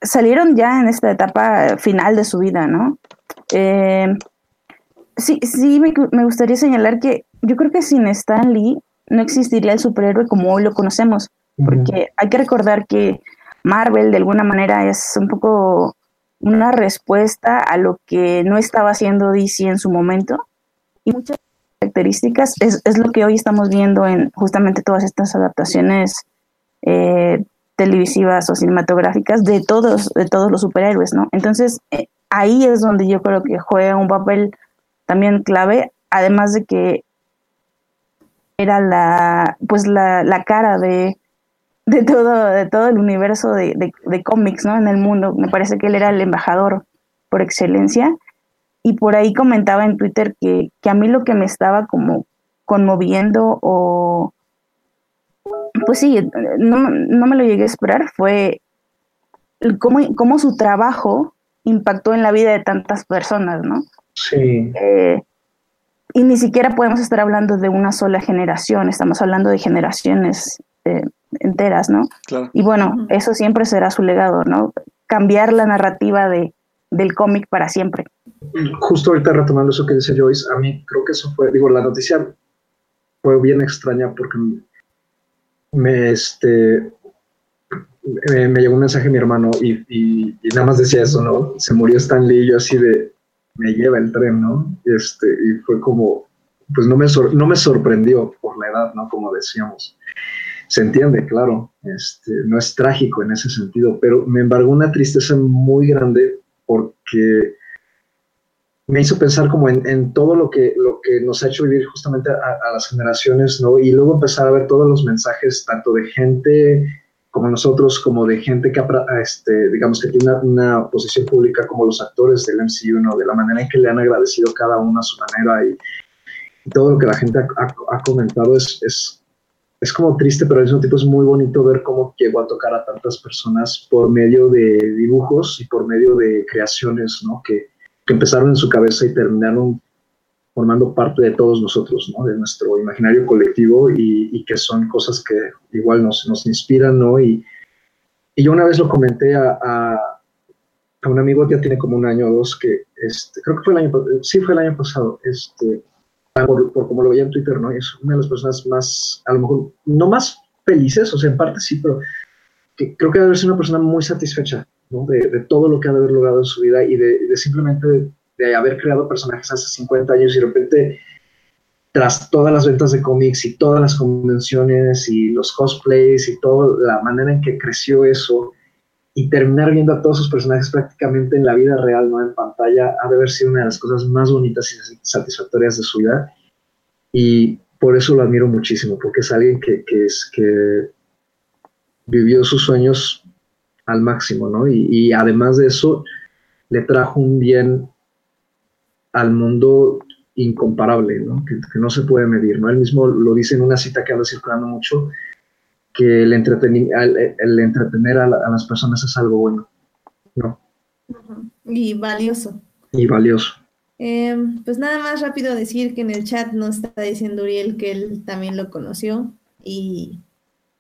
salieron ya en esta etapa final de su vida no eh, sí, sí me, me, gustaría señalar que yo creo que sin Stan Lee no existiría el superhéroe como hoy lo conocemos, porque uh -huh. hay que recordar que Marvel de alguna manera es un poco una respuesta a lo que no estaba haciendo DC en su momento y muchas características es, es lo que hoy estamos viendo en justamente todas estas adaptaciones eh, televisivas o cinematográficas de todos de todos los superhéroes, ¿no? Entonces eh, ahí es donde yo creo que juega un papel también clave, además de que era la pues la, la cara de, de, todo, de todo el universo de, de, cómics ¿no? en el mundo. Me parece que él era el embajador por excelencia. Y por ahí comentaba en Twitter que, que a mí lo que me estaba como conmoviendo o pues sí, no, no me lo llegué a esperar, fue cómo, cómo su trabajo impactó en la vida de tantas personas, ¿no?
Sí.
Eh, y ni siquiera podemos estar hablando de una sola generación, estamos hablando de generaciones eh, enteras, ¿no?
Claro.
Y bueno, eso siempre será su legado, ¿no? cambiar la narrativa de, del cómic para siempre.
Justo ahorita retomando eso que dice Joyce, a mí creo que eso fue, digo, la noticia fue bien extraña porque me, este, me, llegó un mensaje de mi hermano y, y, nada más decía eso, ¿no? Se murió Stan Lee y yo así de, me lleva el tren, ¿no? Este, y fue como, pues no me, no me sorprendió por la edad, ¿no? Como decíamos. Se entiende, claro, este, no es trágico en ese sentido, pero me embargó una tristeza muy grande porque me hizo pensar como en, todo lo que, lo que nos ha hecho vivir justamente a, a, las generaciones, ¿no? Y luego empezar a ver todos los mensajes, tanto de gente como nosotros, como de gente que, este, digamos, que tiene una, posición pública como los actores del MCU, ¿no? De la manera en que le han agradecido cada uno a su manera y, todo lo que la gente ha, comentado es, es, es, como triste, pero al mismo tiempo es muy bonito ver cómo llegó a tocar a tantas personas por medio de dibujos y por medio de creaciones, ¿no? Que, que empezaron en su cabeza y terminaron formando parte de todos nosotros, ¿no? de nuestro imaginario colectivo y, que son cosas que igual nos, nos inspiran, ¿no? Y, y, yo una vez lo comenté a, a, un amigo, ya tiene como un año o dos, que este, creo que fue el año, sí fue el año pasado, este, por, por como lo veía en Twitter, ¿no? Es una de las personas más, a lo mejor, no más felices, o sea, en parte sí, pero que creo que debe ser una persona muy satisfecha, ¿no? De, de todo lo que ha de haber logrado en su vida y de, de simplemente de haber creado personajes hace 50 años y de repente, tras todas las ventas de cómics y todas las convenciones y los cosplays y toda la manera en que creció eso, y terminar viendo a todos sus personajes prácticamente en la vida real, no en pantalla, ha de haber sido una de las cosas más bonitas y satisfactorias de su vida. Y por eso lo admiro muchísimo, porque es alguien que, es, que vivió sus sueños al máximo, ¿no? Y, y, además de eso, le trajo un bien al mundo incomparable, ¿no? Que, no se puede medir. ¿no? Él mismo lo dice en una cita que anda circulando mucho, que el, el, entretener a, las personas es algo bueno. ¿no?
Y valioso.
Y valioso.
Em, pues nada más rápido decir que en el chat nos está diciendo Uriel que él también lo conoció y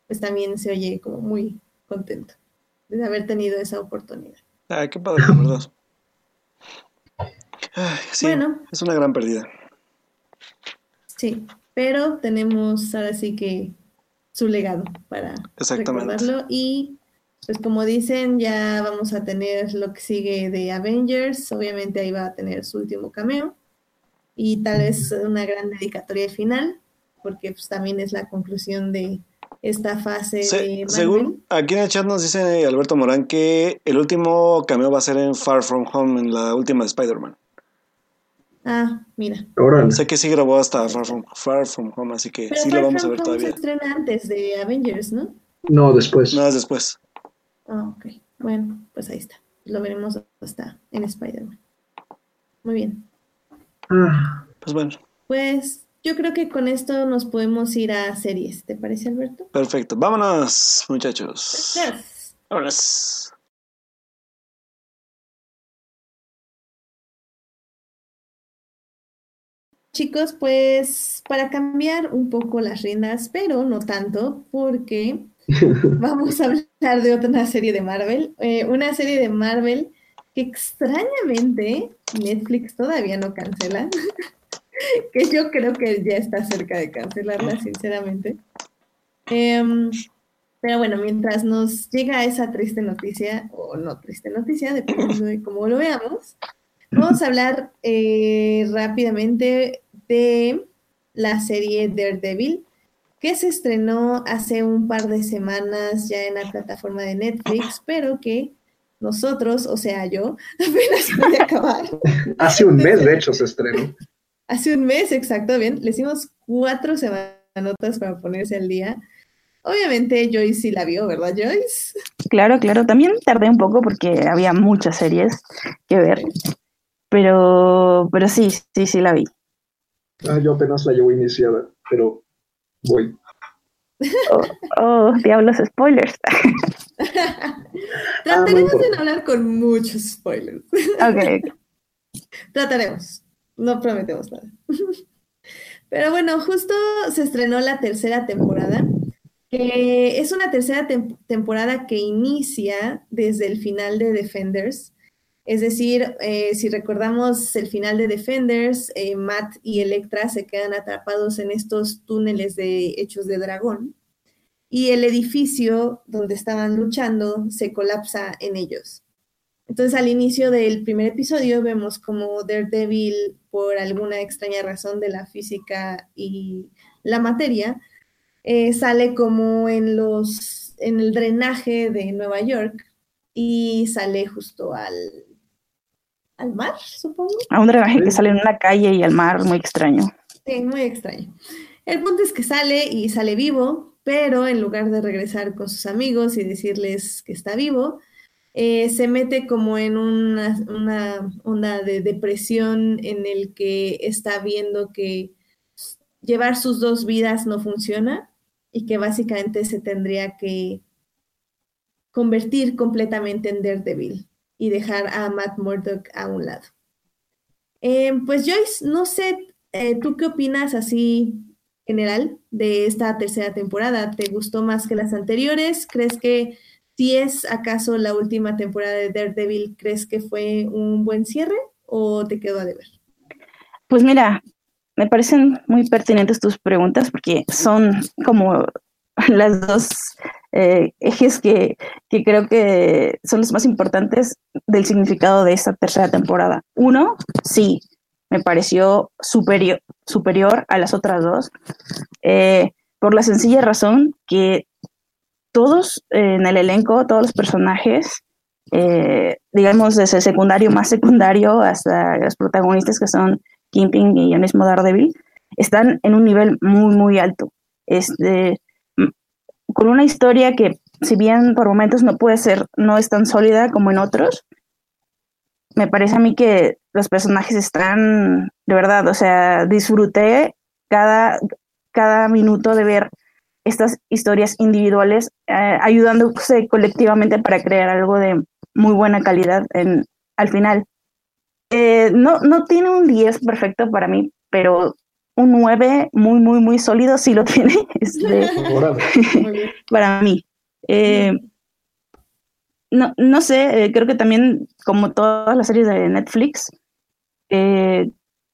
pues también se oye como muy contento de haber tenido esa oportunidad.
Ay, qué padre, sí, bueno, es una gran pérdida.
Sí, pero tenemos ahora sí que su legado para recordarlo y pues como dicen ya vamos a tener lo que sigue de Avengers, obviamente ahí va a tener su último cameo y tal vez una gran dedicatoria final porque pues también es la conclusión de esta fase de
Según aquí en el chat nos dice Alberto Morán que el último cameo va a ser en Far From Home, en la última de Spider-Man.
Ah, mira.
Sé que sí grabó hasta Far From, Far From Home, así que sí lo vamos a ver todavía. se
estrena antes de Avengers, ¿no?
No, después.
No, es después.
Ah, ok. Bueno, pues ahí está. Lo veremos hasta en Spider-Man. Muy bien.
Ah. Pues bueno.
Pues yo creo que con esto nos podemos ir a series. ¿Te parece, Alberto?
Perfecto. Vámonos, muchachos. Gracias. Vámonos.
Chicos, pues para cambiar un poco las riendas, pero no tanto, porque (laughs) vamos a hablar de otra serie de Marvel, eh, una serie de Marvel que extrañamente Netflix todavía no cancela, (laughs) que yo creo que ya está cerca de cancelarla, sinceramente. Em, pero bueno, mientras nos llega esa triste noticia, o no triste noticia, dependiendo de cómo lo veamos, Vamos a hablar eh, rápidamente de la serie Daredevil, que se estrenó hace un par de semanas ya en la plataforma de Netflix, pero que nosotros, o sea, yo, (laughs) apenas voy a acabar.
hace un mes, de hecho, se estrenó.
Hace un mes, exacto, bien. Le hicimos cuatro semanotas para ponerse al día. Obviamente Joyce sí la vio, ¿verdad, Joyce?
Claro, claro. También tardé un poco porque había muchas series que ver. Pero, pero sí, sí, sí la vi.
Ah, yo apenas la llevo iniciada, pero voy.
Oh, oh diablos, spoilers. (laughs)
Trataremos de no hablar con muchos spoilers.
Ok. (laughs)
Trataremos. No prometemos nada. (laughs) Pero bueno, justo se estrenó la tercera temporada que es una tercera tem- temporada que inicia desde el final de Defenders. Es decir, eh, si recordamos el final de Defenders, eh, Matt y Electra se quedan atrapados en estos túneles de hechos de dragón y el edificio donde estaban luchando se colapsa en ellos. Entonces, al inicio del primer episodio vemos como Daredevil, por alguna extraña razón de la física y la materia, eh, sale como en los en el drenaje de Nueva York y sale justo al, al mar, supongo.
A un drenaje que sale en una calle y al mar, muy extraño.
Sí, muy extraño. El punto es que sale y sale vivo, pero en lugar de regresar con sus amigos y decirles que está vivo, eh, se mete como en una, una onda de depresión en el que está viendo que llevar sus dos vidas no funciona y que básicamente se tendría que convertir completamente en Daredevil y dejar a Matt Murdock a un lado. Eh, pues Joyce, no sé, eh, ¿tú qué opinas así general de esta tercera temporada? ¿Te gustó más que las anteriores? ¿Crees que si es acaso la última temporada de Daredevil, crees que fue un buen cierre o te quedó a deber?
Pues mira, me parecen muy pertinentes tus preguntas porque son como (laughs) las dos eh, (laughs) ejes que, que, creo que son los más importantes del significado de esta tercera temporada. Uno, sí, me pareció superior, superior a las otras dos, eh, por la sencilla razón que todos eh, en el elenco, todos los personajes, eh, digamos desde secundario más secundario hasta los protagonistas que son Kingpin y el mismo Daredevil, están en un nivel muy, muy alto. Este, con una historia que, si bien por momentos no puede ser, no es tan sólida como en otros, me parece a mí que los personajes están, de verdad, o sea, disfruté cada, cada minuto de ver estas historias individuales eh, ayudándose colectivamente para crear algo de muy buena calidad en, al final. Eh, no, no tiene un 10 perfecto para mí, pero un 9 muy, muy, muy sólido sí lo (laughs) tiene este, (laughs) (laughs) para mí. Eh, no, no sé, eh, creo que también, como todas las series de Netflix, eh,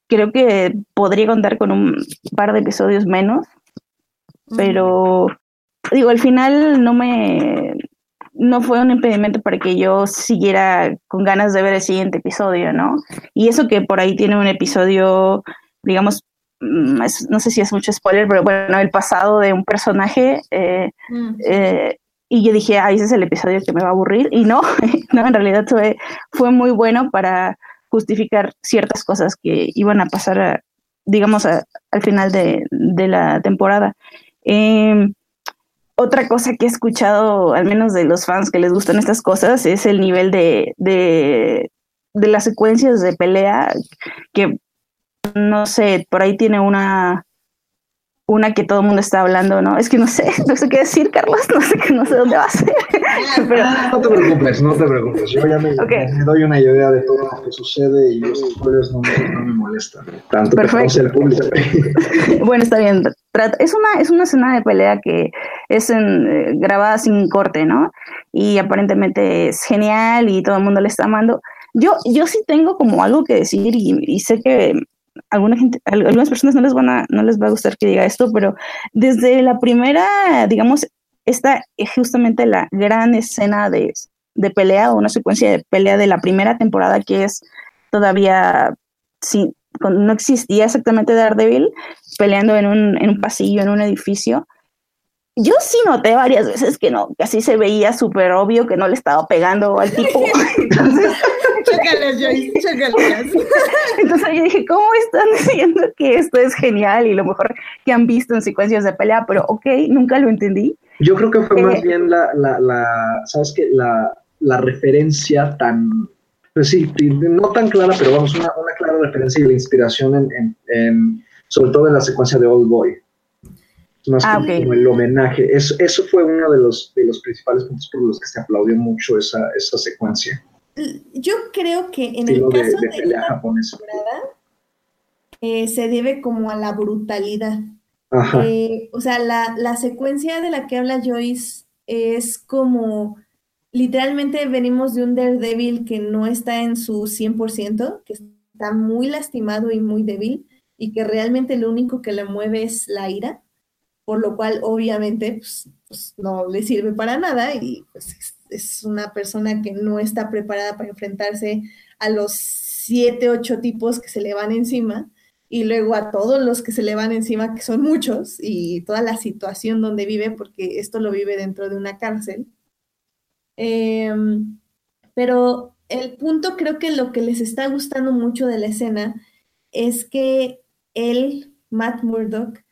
creo que podría contar con un par de episodios menos, pero digo, al final no me, no fue un impedimento para que yo siguiera con ganas de ver el siguiente episodio, ¿no? Y eso que por ahí tiene un episodio, digamos, es, no sé si es mucho spoiler, pero bueno, el pasado de un personaje. Eh, mm. eh, y yo dije, ah, ese es el episodio que me va a aburrir. Y no, (laughs) no en realidad fue, fue muy bueno para justificar ciertas cosas que iban a pasar, a, digamos, a, al final de, de, la temporada. Eh, otra cosa que he escuchado, al menos de los fans que les gustan estas cosas, es el nivel de, de, de las secuencias de pelea que no sé, por ahí tiene una una que todo el mundo está hablando, ¿no? Es que no sé, (laughs) no sé qué decir, Carlos, no sé, no sé dónde va a ser. (laughs)
Pero... No te preocupes, no te preocupes. Yo ya me, okay. me, doy una idea de todo lo que sucede y los spoilers no, no me molestan. Tanto Perfecto. el público. (laughs)
bueno, está bien. Es una, es una escena de pelea que es en, eh, grabada sin corte, ¿no? Y aparentemente es genial y todo el mundo le está amando. Yo, yo sí tengo como algo que decir y, y sé que alguna gente, algunas personas no les van a, no les va a gustar que diga esto, pero desde la primera, digamos, esta es justamente la gran escena de, de pelea o una secuencia de pelea de la primera temporada que es todavía sí, no existía exactamente Daredevil peleando en un, en un pasillo, en un edificio. Yo sí noté varias veces que no, que así se veía súper obvio que no le estaba pegando al tipo. (laughs) Entonces,
Chócalas, Joyce, chócalas. (laughs)
Entonces yo dije, ¿cómo están diciendo que esto es genial y lo mejor que han visto en secuencias de pelea? Pero ok, nunca lo entendí.
Yo creo que fue eh, más bien la, la, la ¿sabes qué? La, la referencia tan, pues sí, no tan clara, pero vamos, una, una clara referencia y la inspiración en, en, en, sobre todo en la secuencia de Old Boy. Más ah, como, okay. como, el homenaje. Eso, eso fue uno de los, de los principales puntos por los que se aplaudió mucho esa, esa secuencia.
Yo creo que en el caso de, de, de esta temporada eh, se debe como a la brutalidad.
Ajá.
Eh, o sea, la, la secuencia de la que habla Joyce es como, literalmente venimos de un Daredevil que no está en su 100%, que está muy lastimado y muy débil, y que realmente lo único que le mueve es la ira, por lo cual obviamente pues, pues, no le sirve para nada y pues es, una persona que no está preparada para enfrentarse a los siete, ocho tipos que se le van encima y luego a todos los que se le van encima, que son muchos, y toda la situación donde vive, porque esto lo vive dentro de una cárcel. Em, pero el punto creo que lo que les está gustando mucho de la escena es que él, Matt Murdock,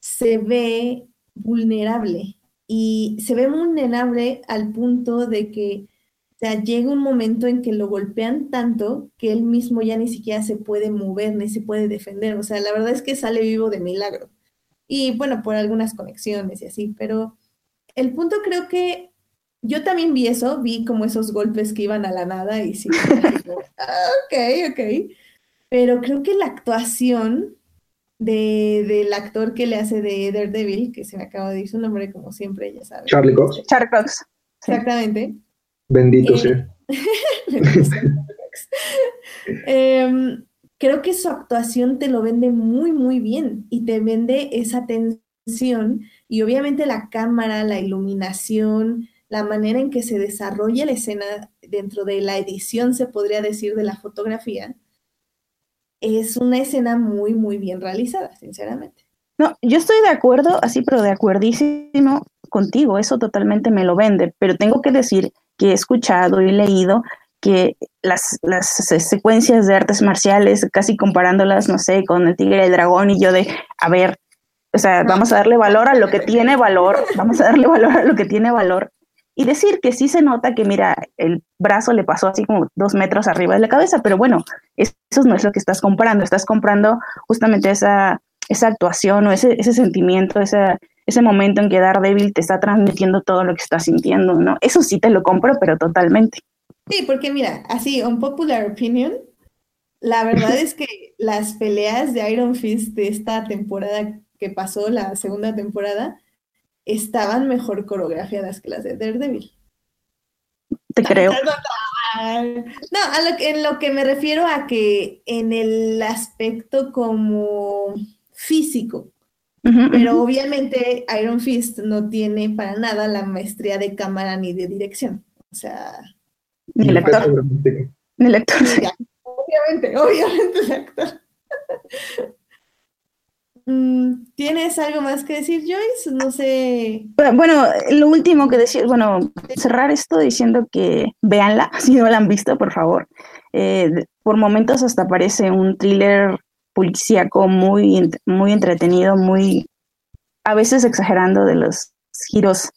se ve vulnerable y se ve vulnerable al punto de que o sea, llega un momento en que lo golpean tanto que él mismo ya ni siquiera se puede mover ni se puede defender. O sea, la verdad es que sale vivo de milagro. Y bueno, por algunas conexiones y así, pero el punto creo que yo también vi eso, vi como esos golpes que iban a la nada y sí, (laughs) ah, ok, ok. Pero creo que la actuación de, del actor que le hace de Daredevil, que se me acaba de decir su nombre como siempre, ya sabes.
Charlie Cox.
Charlie Cox.
Exactamente.
Bendito
Eh,
sea. (laughs)
Em, creo que su actuación te lo vende muy, muy bien y te vende esa tensión y obviamente la cámara, la iluminación, la manera en que se desarrolla la escena dentro de la edición, se podría decir, de la fotografía, es una escena muy, muy bien realizada, sinceramente.
No, yo estoy de acuerdo, así, pero de acuerdísimo contigo, eso totalmente me lo vende, pero tengo que decir que he escuchado y leído que las, las se- secuencias de artes marciales, casi comparándolas, no sé, con el tigre y el dragón, y yo de, a ver, o sea, vamos a darle valor a lo que tiene valor, vamos a darle valor a lo que tiene valor, y decir que sí se nota que, mira, el brazo le pasó así como dos metros arriba de la cabeza, pero bueno, es- eso no es lo que estás comprando, estás comprando justamente esa, esa actuación o ese, ese sentimiento, ese momento en que Daredevil te está transmitiendo todo lo que estás sintiendo, ¿no? Eso sí te lo compro, pero totalmente.
Sí, porque mira, así, un popular opinion, la verdad es que las peleas de Iron Fist de esta temporada que pasó, la segunda temporada, estaban mejor coreografiadas que las de Daredevil.
Te creo.
No, a lo que, en lo que me refiero a que en el aspecto como físico, pero obviamente Iron Fist no tiene para nada la maestría de cámara ni de dirección. O sea,
Ni el actor, ni el actor. (laughs)
obviamente, obviamente el actor. Mm, ¿Tienes algo más que decir, Joyce? No sé.
Bueno, lo último que decir, bueno, cerrar esto diciendo que véanla, (laughs) si no la han visto, por favor. Eh, por momentos hasta parece un thriller policíaco muy, muy entretenido, muy, a veces exagerando de los giros,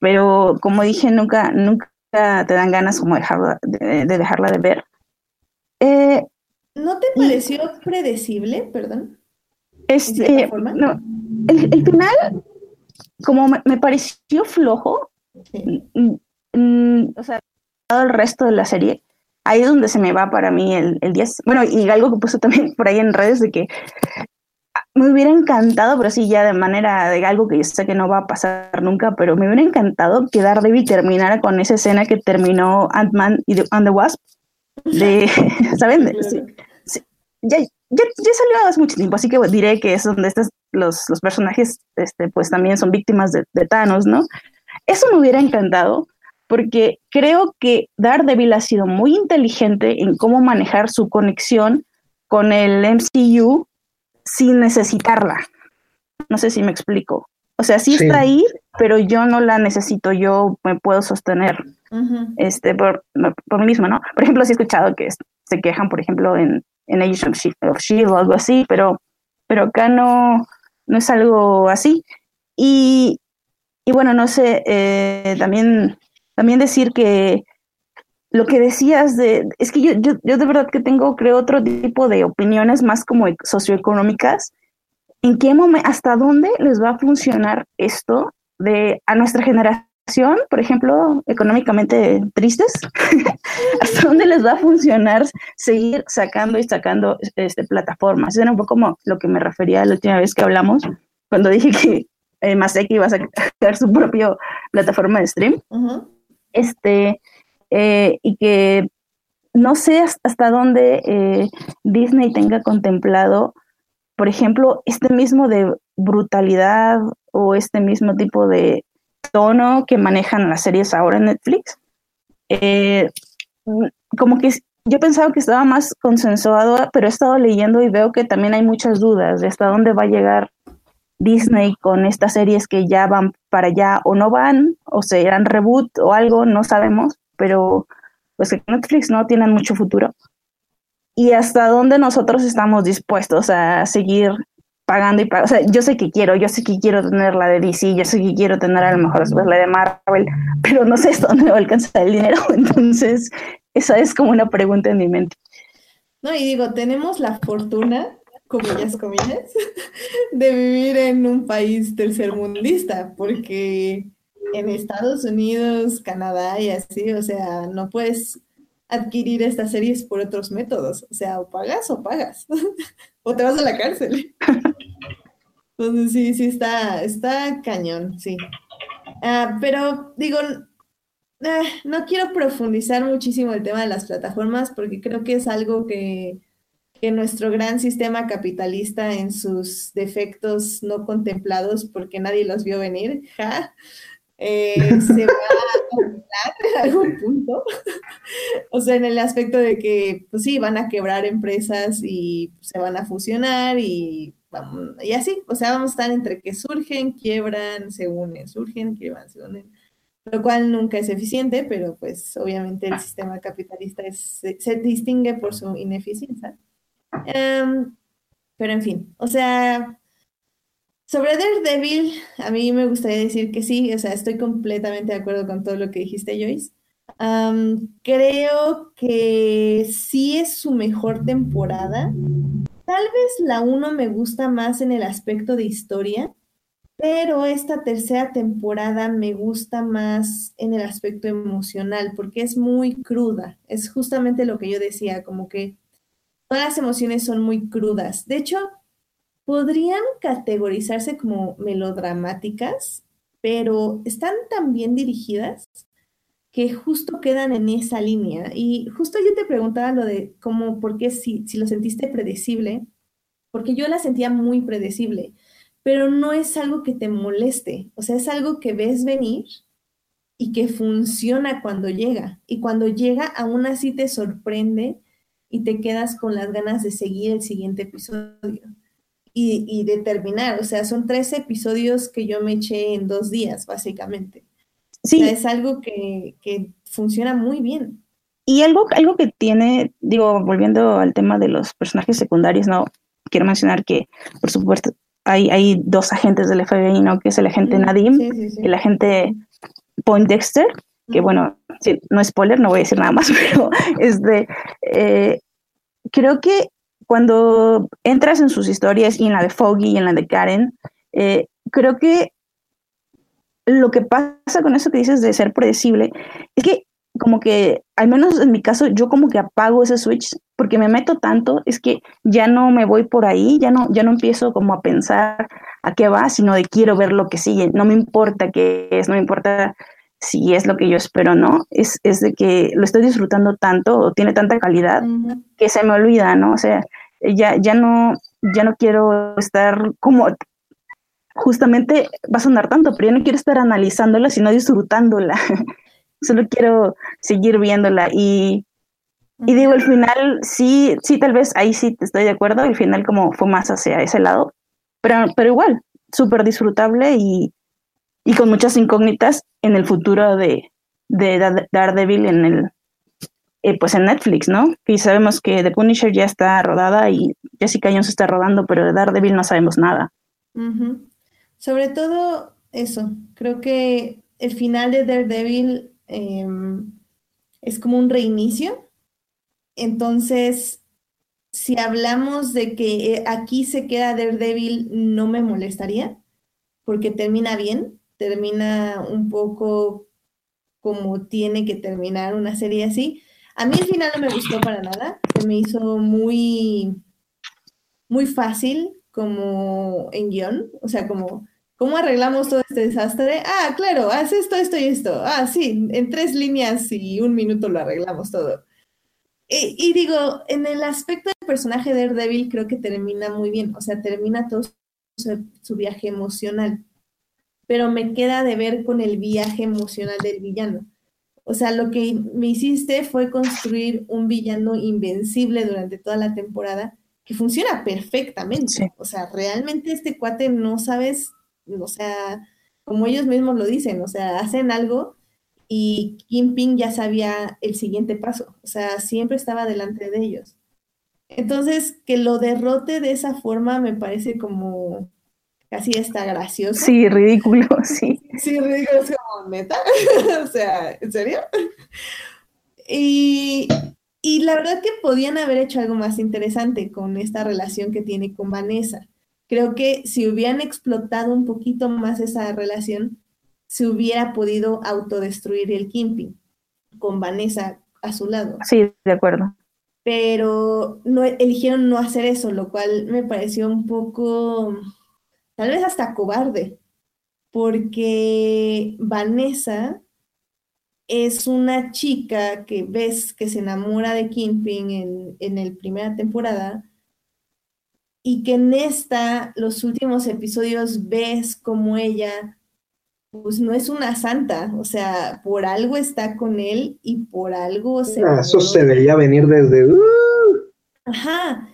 pero como dije, nunca, nunca te dan ganas como dejarla, de, de dejarla de ver. Eh,
¿No te pareció predecible? Perdón.
Este, no, el, el final, como me, me pareció flojo,
Sí.
o sea, todo el resto de la serie, ahí es donde se me va para mí el, el 10. Bueno, y algo que puse también por ahí en redes de que me hubiera encantado, pero sí, ya de manera de algo que yo sé que no va a pasar nunca, pero me hubiera encantado que Daredevil terminara con esa escena que terminó Ant-Man y the, and the Wasp, de, (laughs) ¿saben? Sí, sí, ya, ya, ya salió hace mucho tiempo, así que diré que es donde estos, los, los personajes este, pues también son víctimas de, de Thanos, ¿no? Eso me hubiera encantado porque creo que Daredevil ha sido muy inteligente en cómo manejar su conexión con el MCU sin necesitarla. No sé si me explico. O sea, sí,
Sí.
está ahí, pero yo no la necesito, yo me puedo sostener
Ujú.
este, por, por mí mismo, ¿no? Por ejemplo, sí he escuchado que se quejan, por ejemplo, en, en Age of Shield, of Shield o algo así, pero, pero acá no, no es algo así. Y, y bueno, no sé, eh, también, también decir que lo que decías de, es que yo, yo, yo de verdad que tengo, creo, otro tipo de opiniones más como e- socioeconómicas. ¿En qué momento, hasta dónde les va a funcionar esto de a nuestra generación, por ejemplo, económicamente tristes? (laughs) ¿Hasta dónde les va a funcionar seguir sacando y sacando este, plataformas? Era un poco como lo que me refería la última vez que hablamos, cuando dije que eh, Maseki iba a sacar su propia plataforma de stream. Este, eh, y que no sé hasta dónde eh, Disney tenga contemplado, por ejemplo, este mismo de brutalidad o este mismo tipo de tono que manejan las series ahora en Netflix. Eh, como que yo pensaba que estaba más consensuado, pero he estado leyendo y veo que también hay muchas dudas de hasta dónde va a llegar Disney con estas series que ya van para allá o no van, o serán reboot o algo, no sabemos, pero pues que Netflix no tienen mucho futuro. Y hasta dónde nosotros estamos dispuestos a seguir pagando y pagando. O sea, yo sé que quiero, yo sé que quiero tener la de DC, yo sé que quiero tener a lo mejor después la de Marvel, pero no sé hasta dónde va a alcanzar el dinero. (laughs) Entonces, esa es como una pregunta en mi mente.
No, y digo, tenemos la fortuna, comillas, comillas, (laughs) de vivir en un país tercermundista, porque en Estados Unidos, Canadá y así, o sea, no puedes adquirir estas series por otros métodos, o sea, o pagas o pagas, (laughs) o te vas a la cárcel. (laughs) Entonces sí, sí, está, está cañón, sí. Ah, pero digo, eh, no quiero profundizar muchísimo el tema de las plataformas porque creo que es algo que, que nuestro gran sistema capitalista en sus defectos no contemplados porque nadie los vio venir, (laughs) ja, eh, se va a en algún punto. (laughs) o sea, en el aspecto de que, pues sí, van a quebrar empresas y se van a fusionar y, y así. O sea, vamos a estar entre que surgen, quiebran, se unen, surgen, quiebran, se unen. Lo cual nunca es eficiente, pero pues obviamente el sistema capitalista se, distingue por su ineficiencia. Em, pero en fin, o sea, sobre Daredevil, a mí me gustaría decir que sí, o sea, estoy completamente de acuerdo con todo lo que dijiste, Joyce. creo que sí es su mejor temporada. Tal vez la uno me gusta más en el aspecto de historia, pero esta tercera temporada me gusta más en el aspecto emocional, porque es muy cruda. Es justamente lo que yo decía, como que todas las emociones son muy crudas. De hecho, podrían categorizarse como melodramáticas, pero están tan bien dirigidas que justo quedan en esa línea. Y justo yo te preguntaba lo de cómo, por qué si, si lo sentiste predecible, porque yo la sentía muy predecible, pero no es algo que te moleste, o sea, es algo que ves venir y que funciona cuando llega. Y cuando llega, aún así te sorprende y te quedas con las ganas de seguir el siguiente episodio y, y determinar. O sea, son tres episodios que yo me eché en dos días, básicamente. Sí. es algo que, que, funciona muy bien.
Y algo, algo que tiene, digo, volviendo al tema de los personajes secundarios, ¿no? Quiero mencionar que, por supuesto, hay, hay dos agentes del FBI, ¿no? Que es el agente Nadim y el agente Point Dexter, que bueno, no spoiler, no voy a decir nada más, (laughs) pero este, eh, creo que cuando entras en sus historias y en la de Foggy y en la de Karen, eh, creo que lo que pasa con eso que dices de ser predecible es que como que, al menos en mi caso, yo como que apago ese switch porque me meto tanto, es que ya no me voy por ahí, ya no, ya no empiezo como a pensar a qué va, sino de quiero ver lo que sigue, no me importa qué es, no me importa si es lo que yo espero, ¿no? Es, es de que lo estoy disfrutando tanto o tiene tanta calidad que se me olvida, ¿no? O sea, ya, ya no, ya no quiero estar como justamente va a sonar tanto, pero yo no quiero estar analizándola, sino disfrutándola. (laughs) Solo quiero seguir viéndola y, y digo, el final, sí, sí, tal vez ahí sí estoy de acuerdo, el final como fue más hacia ese lado, pero, pero igual, súper disfrutable y, y con muchas incógnitas en el futuro de, de Daredevil en el eh, pues en Netflix, ¿no? Y sabemos que The Punisher ya está rodada y Jessica Jones está rodando, pero de Daredevil no sabemos nada.
Sobre todo eso, creo que el final de Daredevil em, es como un reinicio. Entonces, si hablamos de que eh, aquí se queda Daredevil, no me molestaría, porque termina bien, termina un poco como tiene que terminar una serie así. A mí el final no me gustó para nada, se me hizo muy, muy fácil como en guion, o sea, como, ¿cómo arreglamos todo este desastre? Ah, claro, haz esto, esto y esto. Ah, sí, en tres líneas y un minuto lo arreglamos todo. Y, digo, en el aspecto del personaje de Daredevil creo que termina muy bien, o sea, termina todo su viaje emocional, pero me queda de ver con el viaje emocional del villano. O sea, lo que me hiciste fue construir un villano invencible durante toda la temporada que funciona perfectamente.
Sí.
O sea, realmente este cuate no sabes, o sea, como ellos mismos lo dicen, o sea, hacen algo y Kingpin ya sabía el siguiente paso, o sea, siempre estaba delante de ellos. Entonces, que lo derrote de esa forma me parece como casi está gracioso.
Sí, ridículo, (laughs) sí.
Sí, ridículo, es como, ¿neta? (laughs) o sea, ¿en serio? Y, y la verdad que podían haber hecho algo más interesante con esta relación que tiene con Vanessa. Creo que si hubieran explotado un poquito más esa relación, se hubiera podido autodestruir el Kimping con Vanessa a su lado.
Sí, de acuerdo.
Pero no eligieron no hacer eso, lo cual me pareció un poco, tal vez hasta cobarde, porque Vanessa es una chica que ves que se enamora de Kingpin en, en el primera temporada y que en esta, los últimos episodios, ves como ella, pues no es una santa, o sea, por algo está con él y por algo se...
Ah, eso se veía venir desde. uh,
Ajá,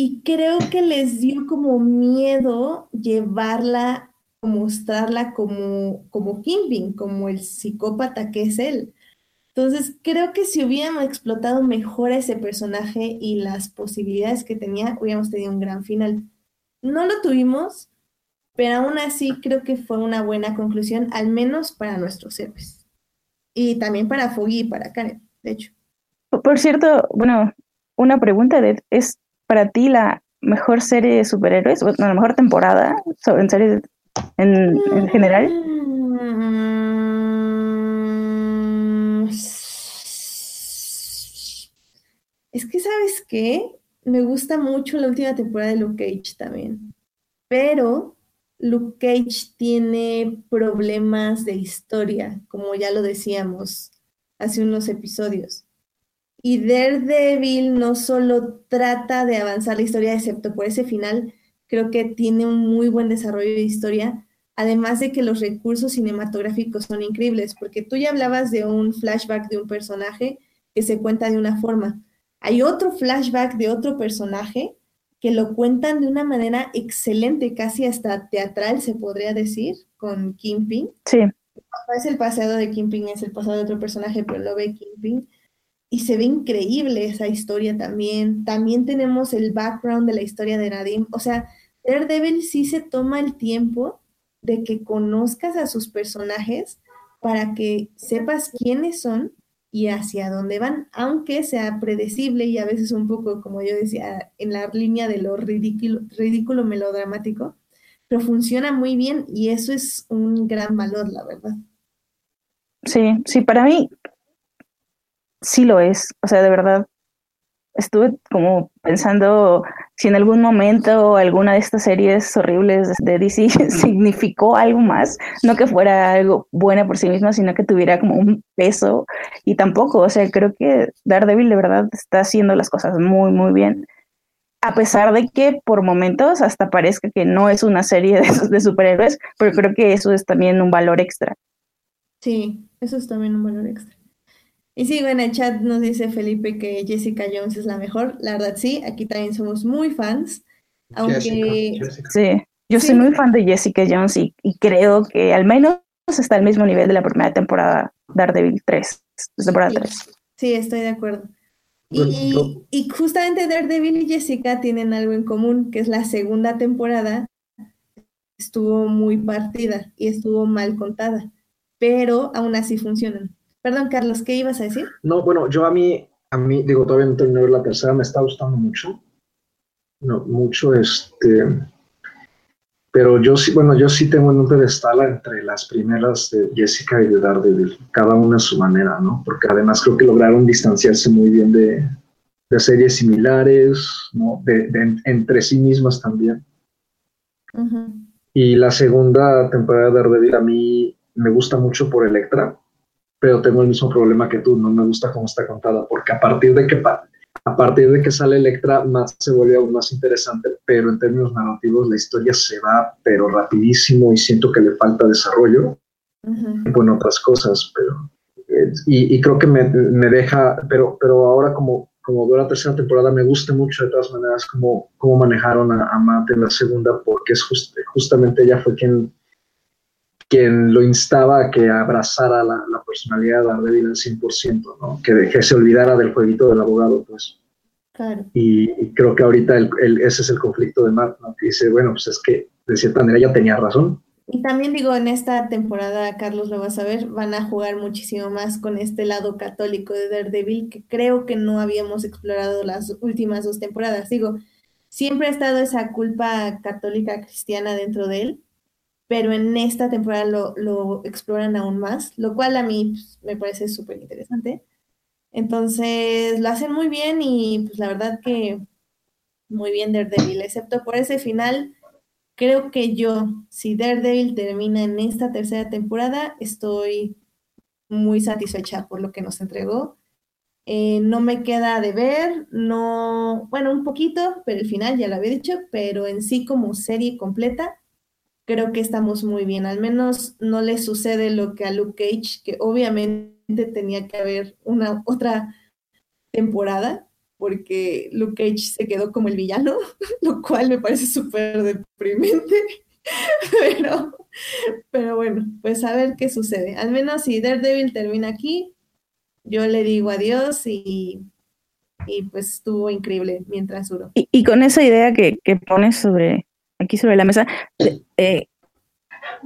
y creo que les dio como miedo llevarla mostrarla como, como Kingpin, como el psicópata que es él. Entonces, creo que si hubiéramos explotado mejor a ese personaje y las posibilidades que tenía, hubiéramos tenido un gran final. No lo tuvimos, pero aún así creo que fue una buena conclusión, al menos para nuestros héroes. Y también para Foggy y para Karen, de hecho.
Por cierto, bueno, una pregunta de, ¿es para ti la mejor serie de superhéroes, o la mejor temporada sobre en series en, en general?
Mm, Es que, ¿sabes qué? Me gusta mucho la última temporada de Luke Cage también. Pero Luke Cage tiene problemas de historia, como ya lo decíamos hace unos episodios. Y Daredevil no solo trata de avanzar la historia, excepto por ese final, creo que tiene un muy buen desarrollo de historia, además de que los recursos cinematográficos son increíbles, porque tú ya hablabas de un flashback de un personaje que se cuenta de una forma. Hay otro flashback de otro personaje que lo cuentan de una manera excelente, casi hasta teatral, se podría decir, con Kingpin.
Sí,
No es el pasado de Kingpin, es el pasado de otro personaje, pero lo ve Kingpin. Y se ve increíble esa historia también. También tenemos el background de la historia de Nadim. O sea, Daredevil sí se toma el tiempo de que conozcas a sus personajes para que sepas quiénes son y hacia dónde van, aunque sea predecible y a veces un poco, como yo decía, en la línea de lo ridículo, ridículo melodramático, pero funciona muy bien y eso es un gran valor, la verdad.
sí, sí, para mí sí lo es. O sea, de verdad, estuve como pensando si en algún momento alguna de estas series horribles de DC (laughs) significó algo más, no que fuera algo buena por sí misma, sino que tuviera como un peso y tampoco, o sea, creo que Daredevil de verdad está haciendo las cosas muy, muy bien. A pesar de que por momentos hasta parezca que no es una serie de, de superhéroes, pero creo que eso es también un valor extra.
Sí, eso es también un valor extra. Y sí, bueno, en el chat nos dice Felipe que Jessica Jones es la mejor. La verdad, sí, aquí también somos muy fans. Aunque
Jessica, Jessica.
Sí, yo soy muy fan de Jessica Jones y, y creo que al menos está al mismo nivel de la primera temporada Daredevil 3, temporada
Sí.
3.
sí, estoy de acuerdo. Y, y justamente Daredevil y Jessica tienen algo en común, que es la segunda temporada estuvo muy partida y estuvo mal contada, pero aún así funcionan. Perdón, Carlos, ¿qué ibas a decir?
No, bueno, yo a mí, a mí, digo, todavía no terminé la tercera, me está gustando mucho. No, mucho, este. Pero yo sí, bueno, yo sí tengo en un pedestal entre las primeras de Jessica y de Daredevil, cada una a su manera, ¿no? Porque además creo que lograron distanciarse muy bien de, de series similares, ¿no? De, de- entre sí mismas también.
Ujú.
Y la segunda temporada de Daredevil a mí me gusta mucho por Electra, pero tengo el mismo problema que tú, no me gusta cómo está contada, porque a partir de que, a partir de que sale Electra, más se vuelve aún más interesante, pero en términos narrativos la historia se va, pero rapidísimo y siento que le falta desarrollo
Ujú.
bueno, otras cosas, pero eh, y, y creo que me, me deja, pero, pero ahora como, como veo la tercera temporada me gusta mucho de todas maneras cómo, cómo manejaron a, a Matt en la segunda, porque es just- justamente ella fue quien, quien lo instaba a que abrazara la, la personalidad de Daredevil al 100%, ¿no? que, que se olvidara del jueguito del abogado, pues.
Claro.
Y, y creo que ahorita el- el- ese es el conflicto de Matt, ¿no? que dice, bueno, pues es que de cierta manera ella tenía razón,
Y también digo, en esta temporada, Carlos lo vas a ver, van a jugar muchísimo más con este lado católico de Daredevil que creo que no habíamos explorado las últimas dos temporadas. Digo, siempre ha estado esa culpa católica cristiana dentro de él, pero en esta temporada lo, lo exploran aún más, lo cual a mí pues, me parece súper interesante. Entonces, lo hacen muy bien y pues la verdad que muy bien Daredevil, excepto por ese final. Creo que yo, si Daredevil termina en esta tercera temporada, estoy muy satisfecha por lo que nos entregó. Eh, no me queda de ver, no, bueno, un poquito, pero el final ya lo había dicho, pero en sí como serie completa, creo que estamos muy bien. Al menos no le sucede lo que a Luke Cage, que obviamente tenía que haber una otra temporada, porque Luke Cage se quedó como el villano, (laughs) lo cual me parece súper deprimente, (laughs) pero, pero bueno, pues a ver qué sucede. Al menos si Daredevil termina aquí, yo le digo adiós y, y pues estuvo increíble mientras duró.
Y, y con esa idea que, que pones sobre aquí sobre la mesa, eh,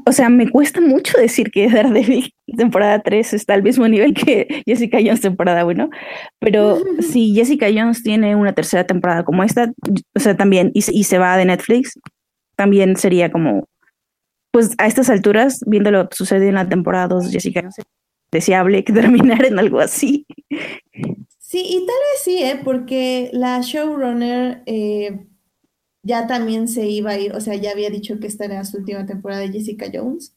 o sea, me cuesta mucho decir que Daredevil (laughs) temporada 3 está al mismo nivel que Jessica Jones temporada 1, pero si Jessica Jones tiene una tercera temporada como esta, o sea, también, y, y se va de Netflix, también sería como, pues a estas alturas, viendo lo que sucedió en la temporada 2 Jessica Jones, deseable que terminara en algo así.
Sí, y tal vez sí, ¿eh? porque la showrunner eh, ya también se iba a ir, o sea, ya había dicho que esta era su última temporada de Jessica Jones.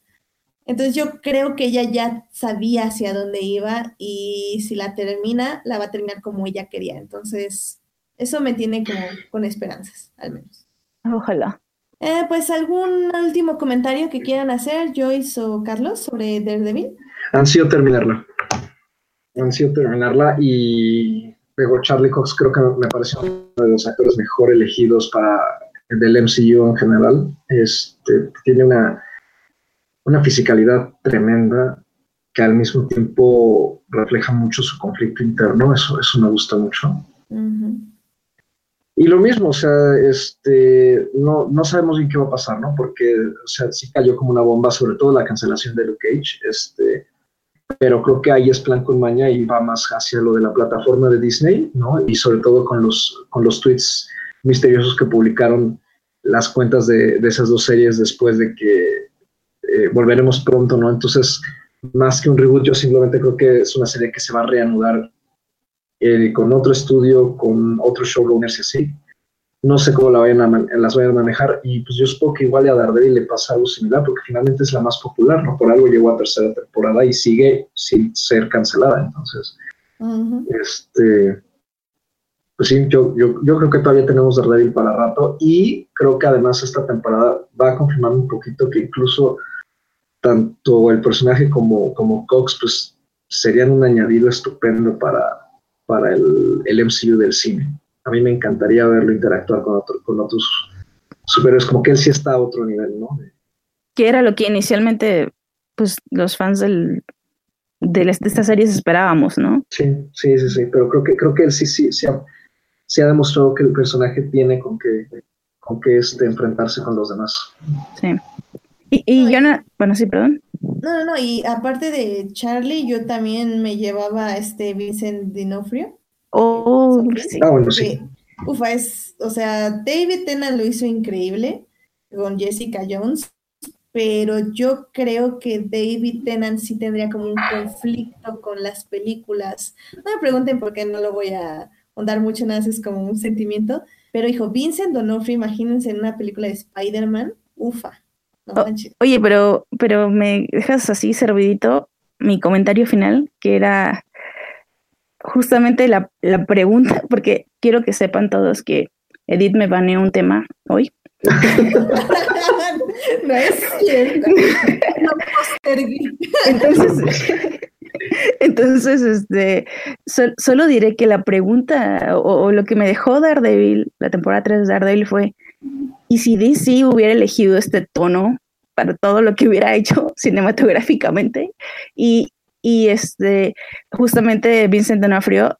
Entonces yo creo que ella ya sabía hacia dónde iba y si la termina, la va a terminar como ella quería. Entonces, eso me tiene como con esperanzas, al menos.
Ojalá.
Eh, pues algún último comentario que quieran hacer, Joyce o Carlos, sobre Daredevil.
Han sido terminarla. Han sido terminarla y luego Charlie Cox creo que me pareció uno de los actores mejor elegidos para del MCU en general. Este, tiene una, una fisicalidad tremenda que al mismo tiempo refleja mucho su conflicto interno. Eso, eso me gusta mucho.
Uh -huh.
Y lo mismo, o sea, este, no, no sabemos bien qué va a pasar, ¿no? Porque, o sea, sí cayó como una bomba, sobre todo la cancelación de Luke Cage, este, pero creo que ahí es plan con maña y va más hacia lo de la plataforma de Disney, ¿no? Y sobre todo con los, con los tweets misteriosos que publicaron las cuentas de, de esas dos series después de que eh, volveremos pronto, ¿no? Entonces, más que un reboot, yo simplemente creo que es una serie que se va a reanudar eh, con otro estudio, con otros showrunners y así. No sé cómo la vayan a las vayan a manejar y pues yo supongo que igual a Daredevil le pasa algo similar porque finalmente es la más popular, ¿no? Por algo llegó a tercera temporada y sigue sin ser cancelada, entonces, uh -huh. este, pues sí, yo, yo, yo creo que todavía tenemos Daredevil para rato y creo que además esta temporada va a confirmar un poquito que incluso tanto el personaje como, como Cox pues serían un añadido estupendo para, para el, el MCU del cine. A mí me encantaría verlo interactuar con, otro, con otros superhéroes, como que él sí está a otro nivel, ¿no?
Que era lo que inicialmente, pues, los fans del, de, de estas series esperábamos, ¿no?
Sí, sí, sí, sí, pero creo que, creo que él sí, sí, sí ha, sí ha demostrado que el personaje tiene con que, con que este, enfrentarse con los demás.
Sí. Y, y yo no, bueno, sí, perdón.
No, no, no, y aparte de Charlie, yo también me llevaba a este Vincent D'Onofrio.
Oh, sí.
Ah, bueno, sí.
Ufa, es, o sea, David Tennant lo hizo increíble con Jessica Jones, pero yo creo que David Tennant sí tendría como un conflicto con las películas. No me pregunten por qué no lo voy a ahondar mucho, nada, es como un sentimiento. Pero hijo, Vincent D'Onofrio, imagínense en una película de Spider-Man, ufa. No
Oh. Oye, pero, pero me dejas así servidito mi comentario final, que era justamente la, la pregunta, (laughs) porque quiero que sepan todos que Edith me baneó un tema hoy. (laughs)
no es cierto. No.
Entonces, (laughs) entonces este, sol- solo diré que la pregunta o, o lo que me dejó Daredevil, la temporada 3 de Daredevil fue, ¿y si DC hubiera elegido este tono para todo lo que hubiera hecho cinematográficamente? Y, y este, justamente Vincent D'Onofrio,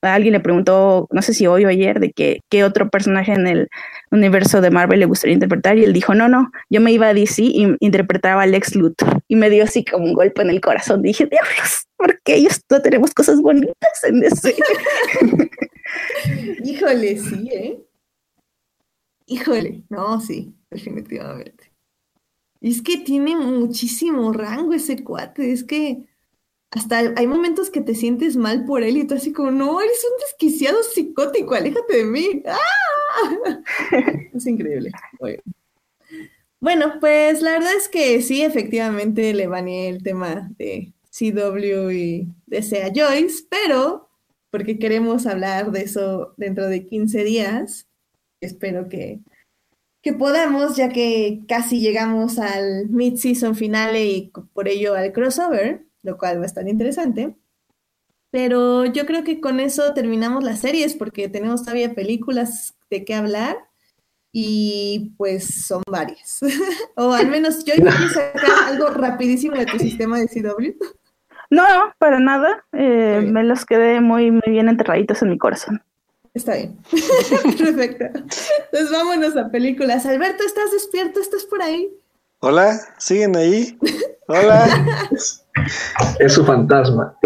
alguien le preguntó, no sé si hoy o ayer, de que, qué otro personaje en el universo de Marvel le gustaría interpretar, y él dijo, no, no, yo me iba a DC y interpretaba a Lex Luthor, y me dio así como un golpe en el corazón, dije, diablos, porque ellos no tenemos cosas bonitas en DC. (laughs)
Híjole, sí, ¿eh? Híjole, no, sí, definitivamente. Y es que tiene muchísimo rango ese cuate, es que hasta hay momentos que te sientes mal por él y tú así como, no, eres un desquiciado psicótico, aléjate de mí. ¡Ah! (laughs) Es increíble. Bueno, pues la verdad es que sí, efectivamente le baneé el tema de CW y DC a Joyce, pero porque queremos hablar de eso dentro de 15 días. Espero que, que podamos, ya que casi llegamos al mid-season finale y por ello al crossover, lo cual va a estar interesante. Pero yo creo que con eso terminamos las series porque tenemos todavía películas de qué hablar y pues son varias. (laughs) o al menos yo quiero sacar (laughs) algo rapidísimo de tu sistema de CW.
No, no, para nada, eh, me los quedé muy, muy bien enterraditos en mi corazón.
Está bien. (laughs) Perfecto. Entonces vámonos a películas. Alberto, ¿estás despierto? ¿Estás por ahí?
Hola, ¿siguen ahí? Hola.
Es su fantasma.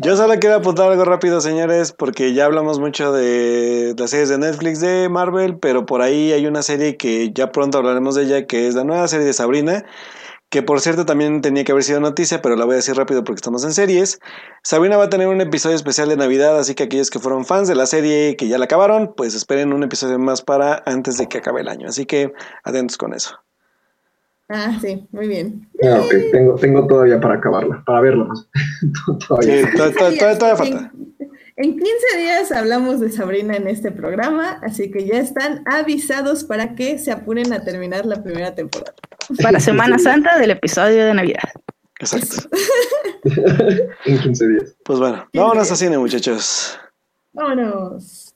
Yo solo quiero apuntar algo rápido, señores, porque ya hablamos mucho de las series de Netflix de Marvel, pero por ahí hay una serie que ya pronto hablaremos de ella, que es la nueva serie de Sabrina, que por cierto también tenía que haber sido noticia, pero la voy a decir rápido porque estamos en series. Sabrina va a tener un episodio especial de Navidad, así que aquellos que fueron fans de la serie y que ya la acabaron, pues esperen un episodio más para antes de que acabe el año. Así que atentos con eso.
Ah, sí, muy bien.
Ah, tengo, tengo todavía para acabarla, para verla más. (laughs)
Sí,
todavía.
to- to- to- todavía falta.
En, en 15 días hablamos de Sabrina en este programa, así que ya están avisados para que se apuren a terminar la primera temporada.
Para Semana Santa del episodio de Navidad.
Exacto. (laughs)
en 15 días.
Pues bueno, vámonos a cine, muchachos.
Vámonos.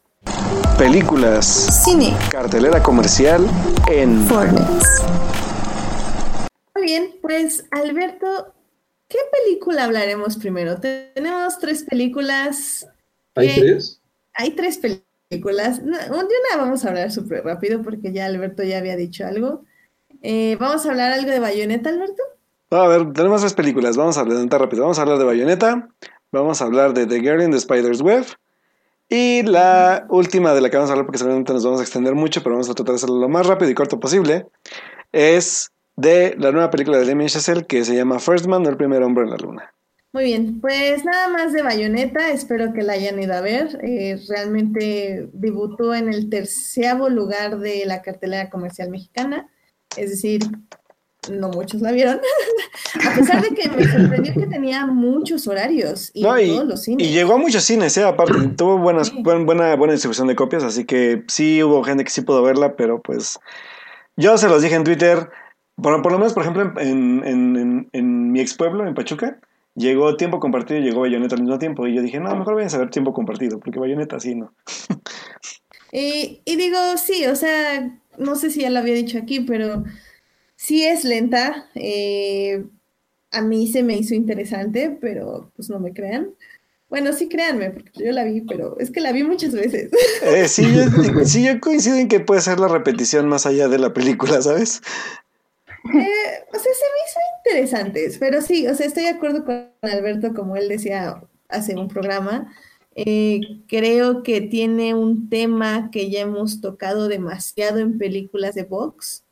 Películas,
Cine.
cartelera comercial en
Fornex.
Muy bien, pues Alberto, ¿qué película hablaremos primero? Te- Tenemos tres películas.
¿Hay
que-
tres?
Hay tres películas. No, de una vamos a hablar súper rápido porque ya Alberto ya había dicho algo. Eh, vamos a hablar algo de Bayonetta, Alberto.
A ver, tenemos tres películas. Vamos a adelantar rápido. Vamos a hablar de Bayonetta. Vamos a hablar de The Girl in the Spider's Web. Y la última de la que vamos a hablar, porque seguramente nos vamos a extender mucho, pero vamos a tratar de hacerlo lo más rápido y corto posible, es de la nueva película de Damien Chazelle que se llama First Man, el primer hombre en la luna.
Muy bien, pues nada más de Bayonetta, espero que la hayan ido a ver. Eh, realmente debutó en el terceavo lugar de la cartelera comercial mexicana, es decir, no muchos la vieron, (laughs) a pesar de que me sorprendió que tenía muchos horarios y
No, y,
todos los cines.
y llegó a muchos cines, ¿eh? aparte, tuvo buenas,
Sí.
buen- buena, buena distribución de copias, así que sí hubo gente que sí pudo verla, pero pues yo se los dije en Twitter, por, por lo menos, por ejemplo, en, en, en, en mi ex pueblo, en Pachuca, llegó tiempo compartido y llegó Bayonetta al mismo tiempo, y yo dije, no, mejor voy a saber tiempo compartido, porque Bayonetta sí, ¿no?
Y, y digo, sí, o sea, no sé si ya lo había dicho aquí, pero sí es lenta. eh, a mí se me hizo interesante, pero pues no me crean. Bueno, sí créanme, porque yo la vi, pero es que la vi muchas veces.
Eh, sí, yo, (laughs) sí, yo coincido en que puede ser la repetición más allá de la película, ¿sabes?
Eh, o sea, se me hizo interesantes, pero sí, o sea, estoy de acuerdo con Alberto, como él decía hace un programa. Eh, creo que tiene un tema que ya hemos tocado demasiado en películas de box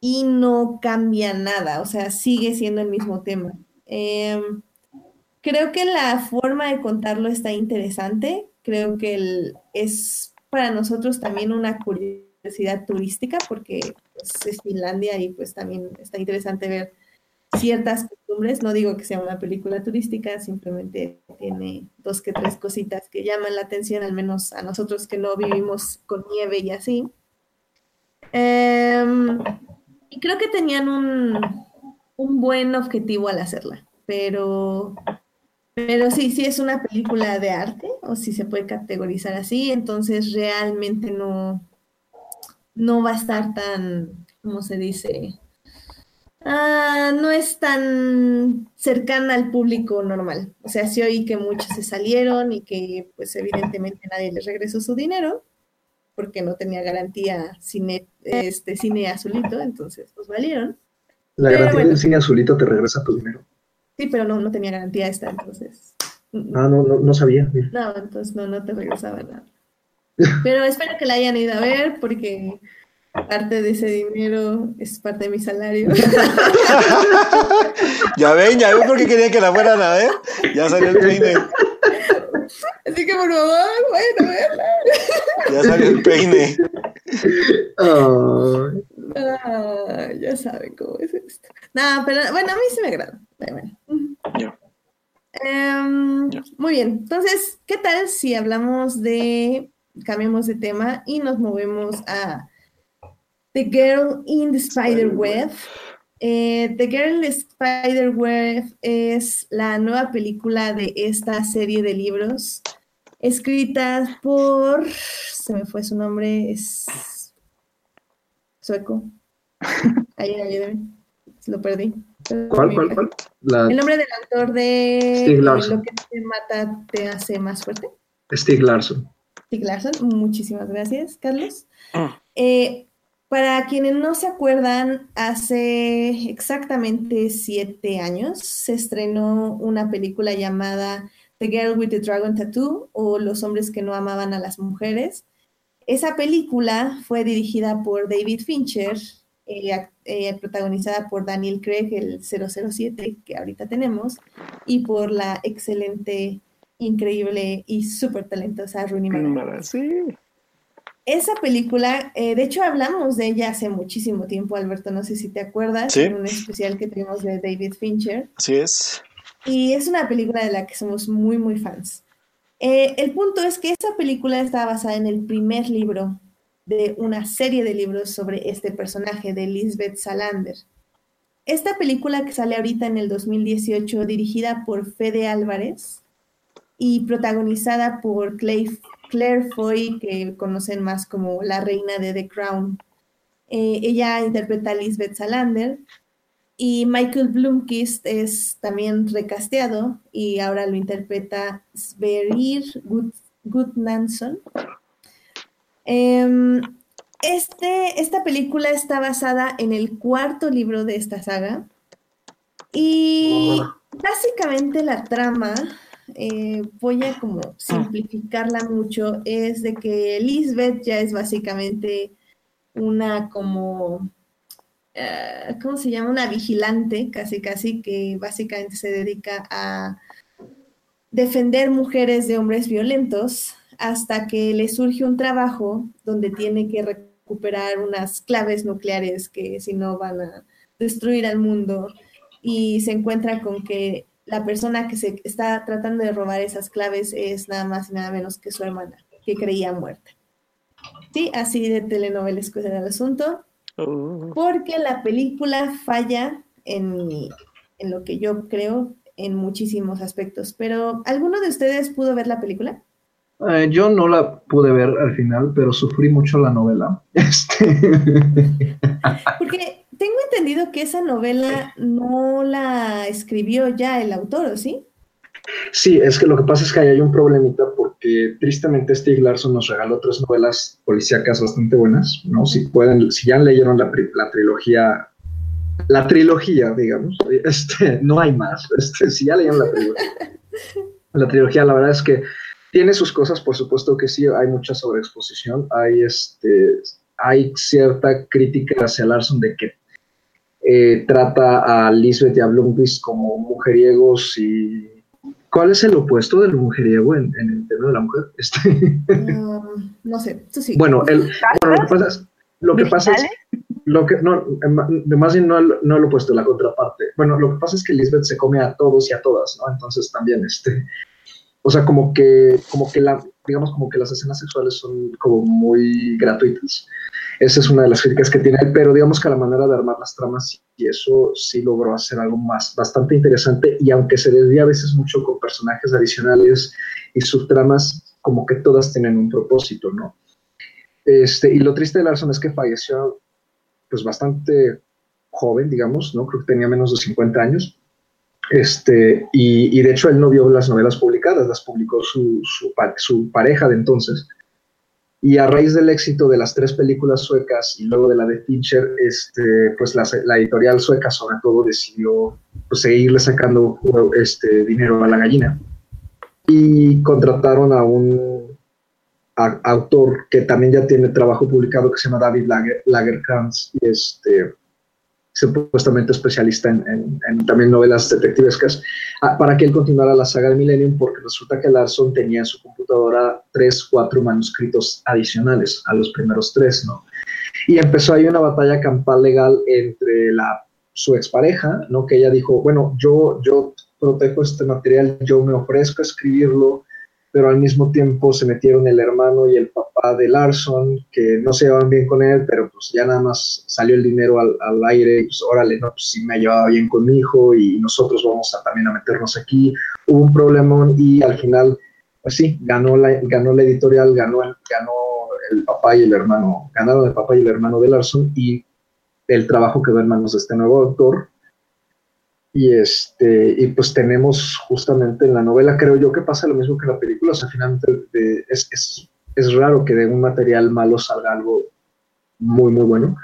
y no cambia nada, o sea, sigue siendo el mismo tema. Em, creo que la forma de contarlo está interesante, creo que es para nosotros también una curiosidad diversidad turística porque pues, es Finlandia y pues también está interesante ver ciertas costumbres. No digo que sea una película turística, simplemente tiene dos que tres cositas que llaman la atención, al menos a nosotros que no vivimos con nieve y así. Em, y creo que tenían un, un buen objetivo al hacerla, pero pero sí, sí es una película de arte, o si se puede categorizar así, entonces realmente no, no va a estar tan, ¿cómo se dice? Ah, no es tan cercana al público normal. O sea, sí oí que muchos se salieron y que pues evidentemente nadie les regresó su dinero porque no tenía garantía cine, este cine azulito, entonces pues valieron.
La garantía
bueno.
del cine azulito te regresa tu dinero.
Sí, pero no, no tenía garantía esta, entonces. mm,
Ah, no, no, no sabía.
No, entonces no, no te regresaba nada. Pero espero que la hayan ido a ver porque parte de ese dinero es parte de mi salario. (laughs)
ya ven, ya ven por qué quería que la fueran a ver. Ya salió el peine.
Así que por favor, vayan a verla.
Ya salió el peine.
Ah, ya saben cómo es esto. No, pero bueno, a mí sí me agrada. Bueno. Em, muy bien, entonces, ¿qué tal si hablamos de, cambiamos de tema y nos movemos a The Girl in the Spider-Web? Eh, the Girl in the Spider-Web es la nueva película de esta serie de libros escrita por, se me fue su nombre, es sueco. (laughs) Ahí, ayúdame, lo perdí.
¿Cuál, cuál, cuál? La
El nombre del autor de
Larsson.
Lo que te mata te hace más fuerte.
Stieg Larsson.
Stieg Larsson. Muchísimas gracias, Carlos.
Ah.
Eh, para quienes no se acuerdan, hace exactamente siete años se estrenó una película llamada The Girl with the Dragon Tattoo o Los hombres que no amaban a las mujeres. Esa película fue dirigida por David Fincher, eh, eh, protagonizada por Daniel Craig, el 007 que ahorita tenemos, y por la excelente, increíble y súper talentosa Rooney Mara.
Sí.
Esa película, eh, de hecho hablamos de ella hace muchísimo tiempo, Alberto, no sé si te acuerdas,
Sí.
en un especial que tuvimos de David Fincher.
Así es.
Y es una película de la que somos muy, muy fans. Eh, el punto es que esa película está basada en el primer libro de una serie de libros sobre este personaje de Lisbeth Salander. Esta película que sale ahorita en el 2018, dirigida por Fede Álvarez y protagonizada por Clay- Claire Foy, que conocen más como la reina de The Crown. Eh, ella interpreta a Lisbeth Salander y Michael Blumkist es también recasteado y ahora lo interpreta Sverrir Gud- Gudnason. Em, este, esta película está basada en el cuarto libro de esta saga y básicamente la trama, eh, voy a como simplificarla mucho, es de que Lisbeth ya es básicamente una como eh, ¿cómo se llama? Una vigilante, casi casi, que básicamente se dedica a defender mujeres de hombres violentos hasta que le surge un trabajo donde tiene que recuperar unas claves nucleares que si no van a destruir al mundo y se encuentra con que la persona que se está tratando de robar esas claves es nada más y nada menos que su hermana, que creía muerta. Sí, así de telenovelesco era el asunto
Uh,
porque la película falla en, mi- en lo que yo creo en muchísimos aspectos. Pero, ¿alguno de ustedes pudo ver la película?
Eh, yo no la pude ver al final, pero sufrí mucho la novela. (laughs) Este,
Porque tengo entendido que esa novela no la escribió ya el autor, ¿o sí?
Sí, es que lo que pasa es que ahí hay un problemita porque tristemente Stieg Larsson nos regaló tres novelas policíacas bastante buenas, ¿no? Si pueden, si ya leyeron la, la trilogía, la trilogía, digamos, (laughs) este, no hay más, este, si ya leyeron la trilogía, (laughs) la trilogía, la verdad es que tiene sus cosas, por supuesto que sí, hay mucha sobreexposición, hay este, hay cierta crítica hacia Larsson de que eh, trata a Lisbeth y a Blomqvist como mujeriegos y ¿Cuál es el opuesto del mujeriego en, en el tema de la mujer? (laughs) Este,
Um, no sé, tú sí.
bueno, el, bueno, lo que pasa es, Lo que pasa es, lo que, no, em- más bien no, no lo he puesto, la contraparte. Bueno, lo que pasa es que Lisbeth se come a todos y a todas, ¿no? Entonces también, este, o sea, como que, como que la, digamos, como que las escenas sexuales son como muy gratuitas. Esa es una de las críticas que tiene él, pero digamos que la manera de armar las tramas y eso sí logró hacer algo más, bastante interesante y aunque se desvía a veces mucho con personajes adicionales y subtramas, como que todas tienen un propósito, ¿no? Este, y lo triste de Larson es que falleció pues bastante joven, digamos, ¿no? Creo que tenía menos de 50 años. Este, y, de hecho él no vio las novelas publicadas, las publicó su, su pareja de entonces. Y a raíz del éxito de las tres películas suecas y luego de la de Fincher, este, pues la, la editorial sueca sobre todo decidió pues, seguirle sacando este, dinero a la gallina. Y contrataron a un a- autor que también ya tiene trabajo publicado que se llama David Lager, Lagerkrantz y este supuestamente especialista en, también novelas detectivescas, ah, para que él continuara la saga de Millennium, porque resulta que Larson tenía en su computadora tres, cuatro manuscritos adicionales a los primeros tres, ¿no? Y empezó ahí una batalla campal legal entre la, su expareja, ¿no? Que ella dijo, bueno, yo, yo protejo este material, yo me ofrezco a escribirlo, pero al mismo tiempo se metieron el hermano y el papá de Larson, que no se llevaban bien con él, pero pues ya nada más salió el dinero al, al aire, y pues órale, no, pues sí me llevaba bien con mi hijo y nosotros vamos también a meternos aquí. Hubo un problemón y al final, pues sí, ganó la, ganó la editorial, ganó ganó el papá y el hermano, ganaron el papá y el hermano de Larson y el trabajo quedó en manos de este nuevo autor, y este, y pues tenemos justamente en la novela, creo yo que pasa lo mismo que en la película, o sea, finalmente es, es, es raro que de un material malo salga algo muy, muy bueno.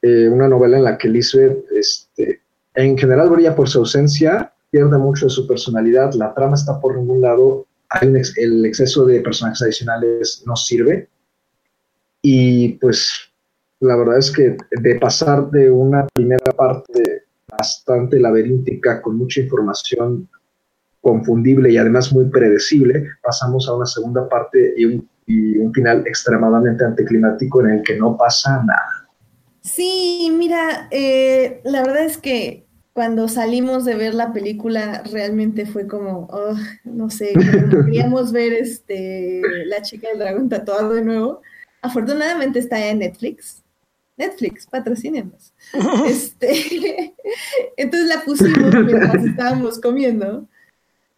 Eh, una novela en la que Lisbeth, este, en general brilla por su ausencia, pierde mucho de su personalidad, la trama está por ningún lado, ex- el exceso de personajes adicionales no sirve, y pues la verdad es que de pasar de una primera parte bastante laberíntica, con mucha información confundible y además muy predecible, pasamos a una segunda parte y un, y un final extremadamente anticlimático en el que no pasa nada.
Sí, mira, eh, la verdad es que cuando salimos de ver la película realmente fue como, oh, no sé, (laughs) queríamos ver este, La chica del dragón tatuado de nuevo. Afortunadamente está en Netflix. Netflix, patrocínenos. (laughs) Este, (laughs) entonces la pusimos mientras estábamos comiendo,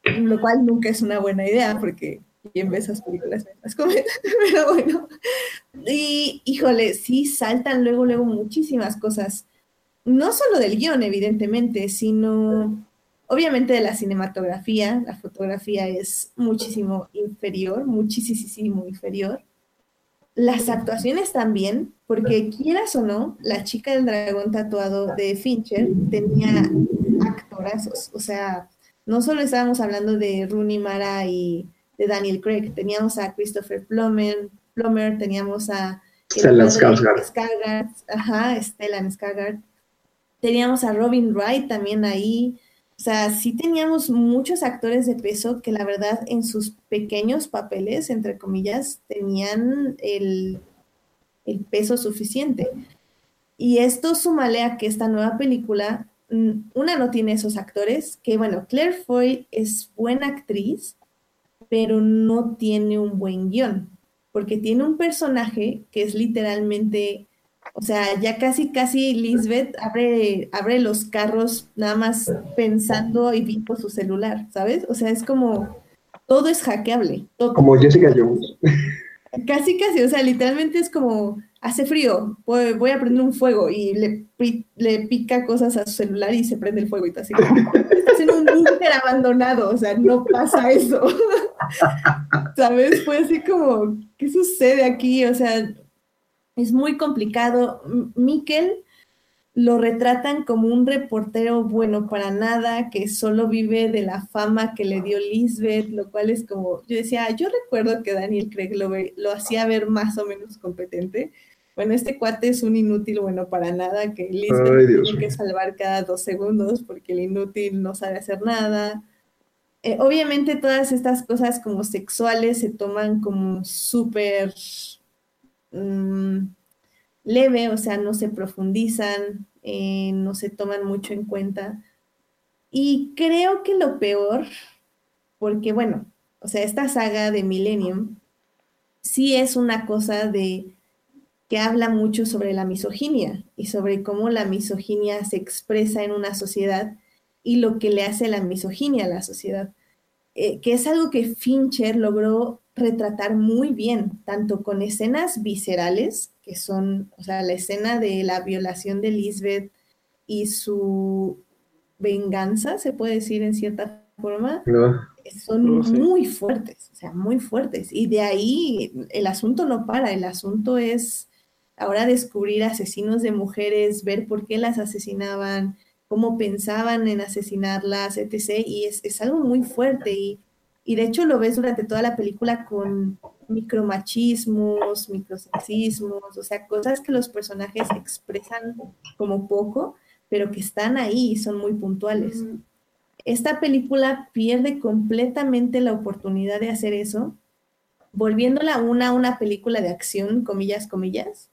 lo cual nunca es una buena idea porque ¿quién ve esas películas mientras comen? (laughs) Pero bueno. Y híjole, sí saltan luego, luego muchísimas cosas. No solo del guion, evidentemente, sino obviamente de la cinematografía. La fotografía es muchísimo inferior, muchísimo inferior. Las actuaciones también, porque quieras o no, la chica del dragón tatuado de Fincher tenía actorazos. O sea, no solo estábamos hablando de Rooney Mara y de Daniel Craig, teníamos a Christopher Plummer, Plummer teníamos a
Stellan Skarsgård.
Ajá, Stellan Skarsgård. Teníamos a Robin Wright también ahí. Sea, sí teníamos muchos actores de peso que la verdad en sus pequeños papeles, entre comillas, tenían el, peso suficiente. Y esto súmale a que esta nueva película, mm, una no tiene esos actores, que bueno, Claire Foy es buena actriz, pero no tiene un buen guion, porque tiene un personaje que es literalmente, o sea, ya casi, casi Lisbeth abre, abre los carros nada más pensando y viendo su celular, ¿sabes? O sea, es como, todo es hackeable, todo.
Como Jessica Jones.
Casi, casi, o sea, literalmente es como, hace frío, voy, voy a prender un fuego y le, le pica cosas a su celular y se prende el fuego y está así. Estás en un búnker abandonado, o sea, no pasa eso. (laughs) ¿Sabes? Fue así como, ¿qué sucede aquí? O sea, es muy complicado. Miquel lo retratan como un reportero bueno para nada, que solo vive de la fama que le dio Lisbeth, lo cual es como, yo decía, yo recuerdo que Daniel Craig lo, lo hacía ver más o menos competente. Bueno, este cuate es un inútil bueno para nada, que Lisbeth
Ay, Dios
tiene que salvar cada dos segundos porque el inútil no sabe hacer nada. Eh, obviamente todas estas cosas como sexuales se toman como súper... mm, leve, o sea, no se profundizan, eh, no se toman mucho en cuenta. Y creo que lo peor, porque bueno, o sea, esta saga de Millennium sí es una cosa de que habla mucho sobre la misoginia y sobre cómo la misoginia se expresa en una sociedad y lo que le hace la misoginia a la sociedad, eh, que es algo que Fincher logró retratar muy bien, tanto con escenas viscerales, que son, o sea, la escena de la violación de Lisbeth y su venganza, se puede decir en cierta forma, son muy fuertes, o sea, muy fuertes. Y de ahí el asunto no para, el asunto es ahora descubrir asesinos de mujeres, ver por qué las asesinaban, cómo pensaban en asesinarlas, etc. Y es, algo muy fuerte y, y, de hecho lo ves durante toda la película con micromachismos, microsexismos, o sea, cosas que los personajes expresan como poco, pero que están ahí y son muy puntuales. Esta película pierde completamente la oportunidad de hacer eso, volviéndola una una película de acción, comillas, comillas,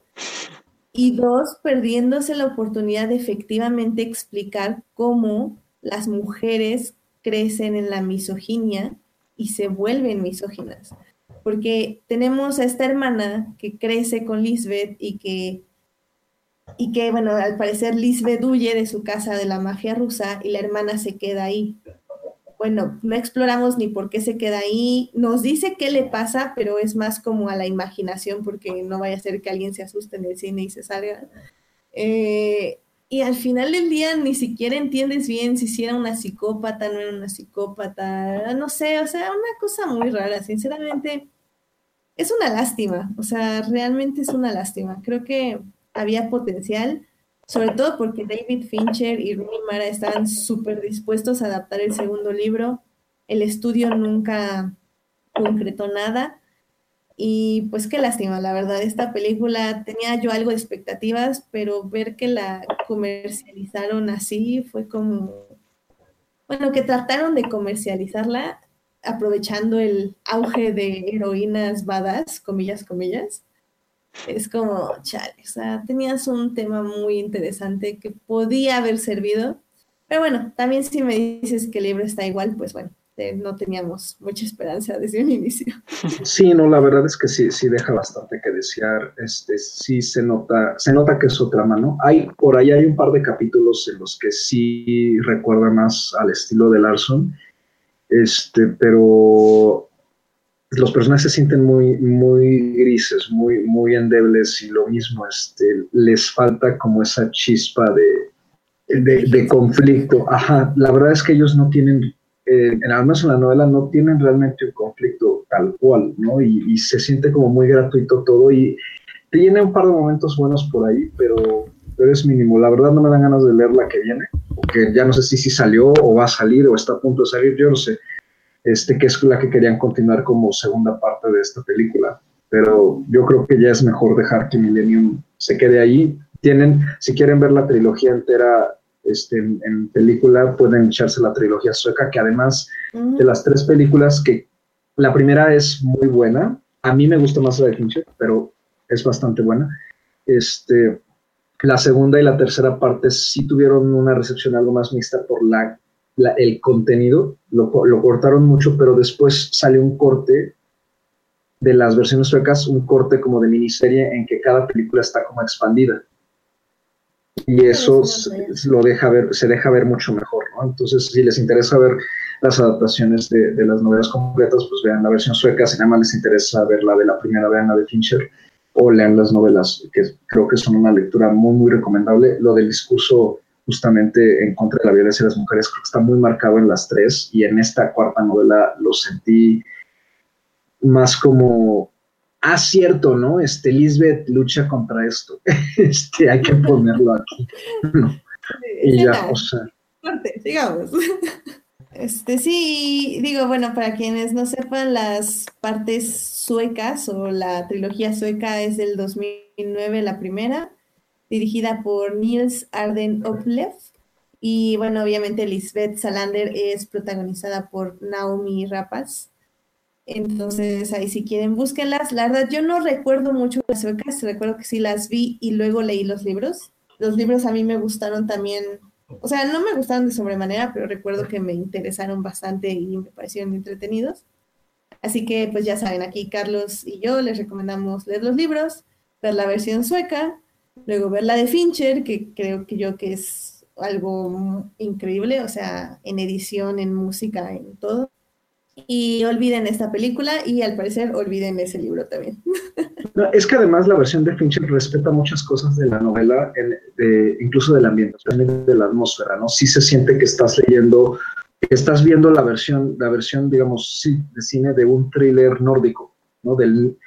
y dos, perdiéndose la oportunidad de efectivamente explicar cómo las mujeres crecen en la misoginia y se vuelven misóginas. Porque tenemos a esta hermana que crece con Lisbeth y que, y que, bueno, al parecer Lisbeth huye de su casa de la magia rusa y la hermana se queda ahí bueno, no exploramos ni por qué se queda ahí, nos dice qué le pasa, pero es más como a la imaginación porque no vaya a ser que alguien se asuste en el cine y se salga. Eh, y al final del día ni siquiera entiendes bien si era una psicópata, no era una psicópata, no sé, o sea, una cosa muy rara, sinceramente. Es una lástima, o sea, realmente es una lástima. Creo que había potencial sobre todo porque David Fincher y Rooney Mara estaban súper dispuestos a adaptar el segundo libro. El estudio nunca concretó nada. Y pues qué lástima, la verdad, esta película tenía yo algo de expectativas, pero ver que la comercializaron así fue como, bueno, que trataron de comercializarla aprovechando el auge de heroínas badas, comillas, comillas, es como, chale, o sea, tenías un tema muy interesante que podía haber servido, pero bueno, también si me dices que el libro está igual, pues bueno, eh, no teníamos mucha esperanza desde un inicio.
Sí, no, la verdad es que sí, sí deja bastante que desear, este, sí se nota, se nota que es otra mano. Hay, por ahí hay un par de capítulos en los que sí recuerda más al estilo de Larson, este, pero los personajes se sienten muy, muy grises, muy, muy endebles y lo mismo, este, les falta como esa chispa de, de, conflicto. Ajá, la verdad es que ellos no tienen, eh, en, al menos en la novela, no tienen realmente un conflicto tal cual, ¿no? Y, se siente como muy gratuito todo y tiene un par de momentos buenos por ahí, pero, es mínimo. La verdad no me dan ganas de leer la que viene, porque ya no sé si, si salió o va a salir o está a punto de salir, yo no sé este, que es la que querían continuar como segunda parte de esta película. Pero yo creo que ya es mejor dejar que Millennium se quede ahí. Tienen, si quieren ver la trilogía entera este, en, película, pueden echarse la trilogía sueca, que además de las tres películas, que la primera es muy buena, a mí me gusta más la de Fincher, pero es bastante buena. Este, la segunda y la tercera parte sí tuvieron una recepción algo más mixta por el contenido, lo, cortaron mucho, pero después salió un corte de las versiones suecas, un corte como de miniserie en que cada película está como expandida. Y eso lo deja ver, se deja ver mucho mejor, ¿no? Entonces, si les interesa ver las adaptaciones de, las novelas completas, pues vean la versión sueca, si nada más les interesa ver la de la primera, vean la de Fincher, o lean las novelas, que creo que son una lectura muy, muy recomendable. Lo del discurso justamente en contra de la violencia de las mujeres, creo que está muy marcado en las tres y en esta cuarta novela lo sentí más como, ah, cierto, ¿no? Este, Lisbeth lucha contra esto, (laughs) este, hay que ponerlo aquí.
y ya, o sea. Sigamos. (laughs) Este, sí, digo, bueno, para quienes no sepan, las partes suecas o la trilogía sueca es del 2009 la primera, dirigida por Niels Arden Oplev. Y bueno, obviamente Lisbeth Salander es protagonizada por Naomi Rapace. Entonces, ahí si quieren, búsquenlas. La verdad, yo no recuerdo mucho las suecas, recuerdo que sí las vi y luego leí los libros. Los libros a mí me gustaron también, o sea, no me gustaron de sobremanera, pero recuerdo que me interesaron bastante y me parecieron entretenidos. Así que, pues ya saben, aquí Carlos y yo les recomendamos leer los libros, ver la versión sueca, luego ver la de Fincher, que creo que yo que es algo increíble, o sea, en edición, en música, en todo. Y olviden esta película y al parecer olviden ese libro también. (laughs)
No, es que además la versión de Fincher respeta muchas cosas de la novela, en- de- incluso del ambiente, también de la atmósfera, ¿no? Sí se siente que estás leyendo, que estás viendo la versión, la versión, digamos, sí, de cine de un thriller nórdico, ¿no? Del,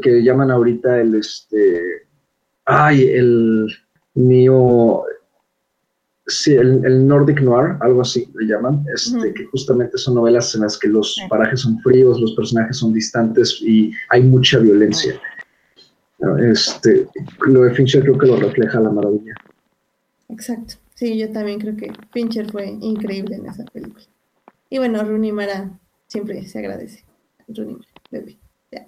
que llaman ahorita el, este, ay, el neo, sí, el, el Nordic Noir, algo así le llaman, este, que justamente son novelas en las que los parajes son fríos, los personajes son distantes y hay mucha violencia. Este, lo de Fincher creo que lo refleja a la maravilla.
Exacto. Sí, yo también creo que Fincher fue increíble en esa película. Y bueno, Rooney Mara siempre se agradece. Rooney Mara, bebé. Ya.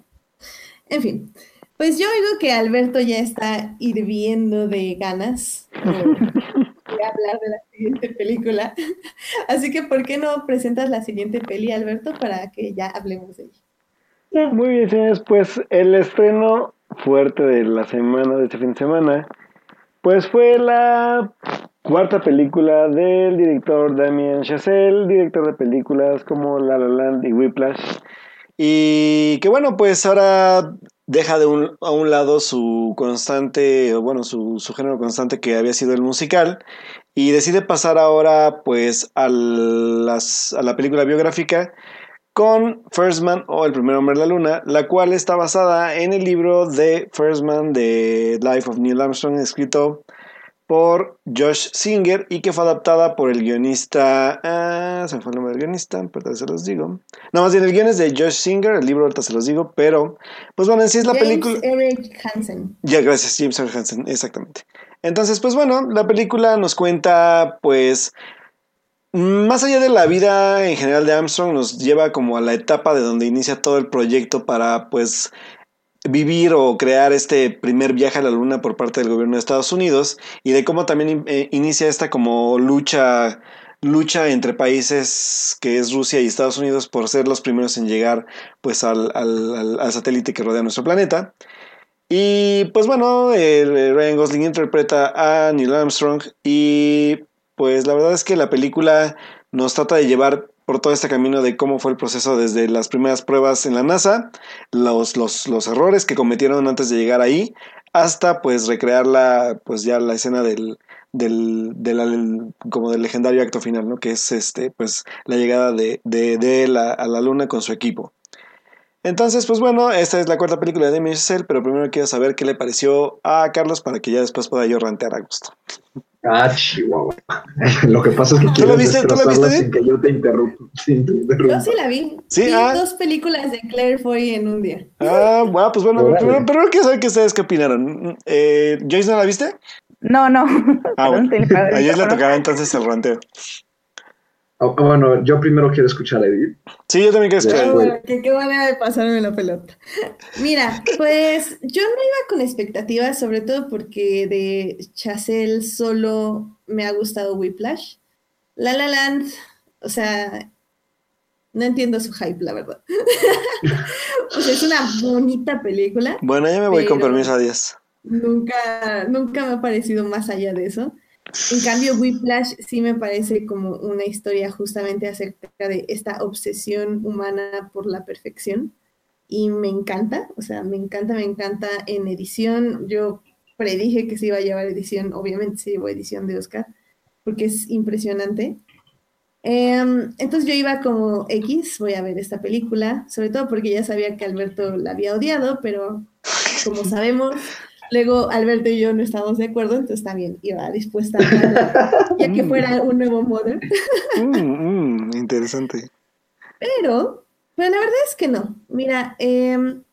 En fin, pues yo oigo que Alberto ya está hirviendo de ganas (laughs) hablar de la siguiente película. (laughs) Así que, ¿por qué no presentas la siguiente peli, Alberto, para que ya hablemos de ella?
Muy bien, señores, pues el estreno fuerte de la semana, de este fin de semana, pues fue la cuarta película del director Damien Chazelle, director de películas como La La Land y Whiplash. Y que bueno, pues ahora deja de un, a un lado su constante, bueno, su, su género constante que había sido el musical y decide pasar ahora pues a, las, a la película biográfica con First Man o El primer hombre en la luna, la cual está basada en el libro de First Man de Life of Neil Armstrong, escrito por Josh Singer y que fue adaptada por el guionista. Ah, se me fue el nombre del guionista, pero ahorita se los digo. No, más bien el guion es de Josh Singer, el libro ahorita se los digo, pero pues bueno, en sí es la
James
película.
Eric Hansen.
Ya, gracias, James Earl Hansen, exactamente. Entonces, pues bueno, la película nos cuenta, pues, más allá de la vida en general de Armstrong, nos lleva como a la etapa de donde inicia todo el proyecto para, pues, vivir o crear este primer viaje a la luna por parte del gobierno de Estados Unidos y de cómo también eh, inicia esta como lucha lucha entre países que es Rusia y Estados Unidos por ser los primeros en llegar pues al, satélite que rodea nuestro planeta. Y pues bueno, eh, Ryan Gosling interpreta a Neil Armstrong y pues la verdad es que la película nos trata de llevar por todo este camino de cómo fue el proceso desde las primeras pruebas en la NASA, los, los, los errores que cometieron antes de llegar ahí, hasta pues recrear la, pues ya la escena del, del, del, como del legendario acto final, ¿no? Que es este, pues la llegada de, de, él a, la luna con su equipo. Entonces, pues bueno, esta es la cuarta película de Chazelle, pero primero quiero saber qué le pareció a Carlos para que ya después pueda yo rantear a gusto.
Ah, chihuahua. (laughs) Lo que pasa es que
¿Tú
quieres
la la
destrozarla
viste?
sin que yo te interrumpa. (laughs) Sin te interrumpa.
Yo sí la vi.
Sí,
vi
ah.
dos películas de Claire Foy en un día.
Ah, bueno, pues bueno,
Órale.
primero, primero quiero saber qué ustedes qué opinaron. Eh, ¿Joyce no la viste?
No, no.
Ah, (laughs) bueno.
Perdón, te-
A Joyce le
perdón.
tocará entonces el ranteo.
Bueno, yo primero quiero escuchar a Edith.
Sí, yo también quiero escuchar.
bueno, qué, qué manera de pasarme la pelota. Mira, pues yo no iba con expectativas, sobre todo porque de Chazelle solo me ha gustado Whiplash. La La Land, o sea, no entiendo su hype, la verdad. (laughs) o sea, es una bonita película.
Bueno, ya me voy con permiso, adiós.
Nunca, nunca me ha parecido más allá de eso. En cambio, Whiplash sí me parece como una historia justamente acerca de esta obsesión humana por la perfección. Y me encanta, o sea, me encanta, me encanta en edición. Yo predije que se iba a llevar edición, obviamente se llevó edición de Oscar, porque es impresionante. Em, entonces yo iba como X, voy a ver esta película, sobre todo porque ya sabía que Alberto la había odiado, pero como sabemos, luego Alberto y yo no estábamos de acuerdo, entonces también iba dispuesta a ya que fuera un nuevo Mother.
Mm, mm, interesante.
Pero, pero la verdad es que no. Mira, em,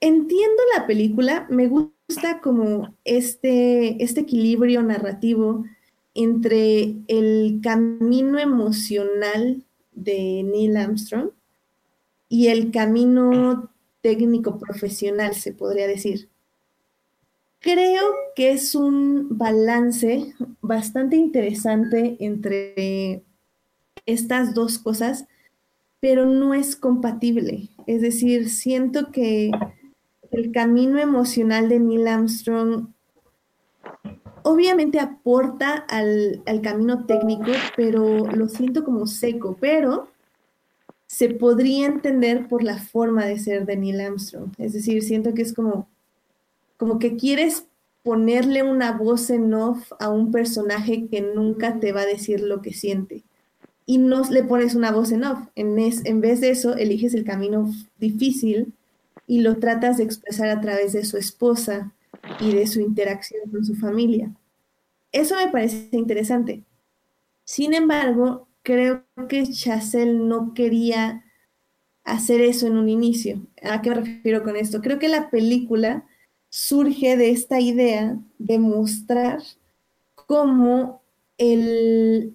entiendo la película, me gusta como este, este equilibrio narrativo entre el camino emocional de Neil Armstrong y el camino técnico profesional, se podría decir. Creo que es un balance bastante interesante entre estas dos cosas, pero no es compatible. Es decir, siento que el camino emocional de Neil Armstrong obviamente aporta al, camino técnico, pero lo siento como seco, pero se podría entender por la forma de ser de Neil Armstrong. Es decir, siento que es como, como que quieres ponerle una voz en off a un personaje que nunca te va a decir lo que siente. Y no le pones una voz en off. En, en vez de eso, eliges el camino difícil y lo tratas de expresar a través de su esposa y de su interacción con su familia. Eso me parece interesante. Sin embargo, creo que Chazelle no quería hacer eso en un inicio. ¿A qué me refiero con esto? Creo que la película surge de esta idea de mostrar cómo, el,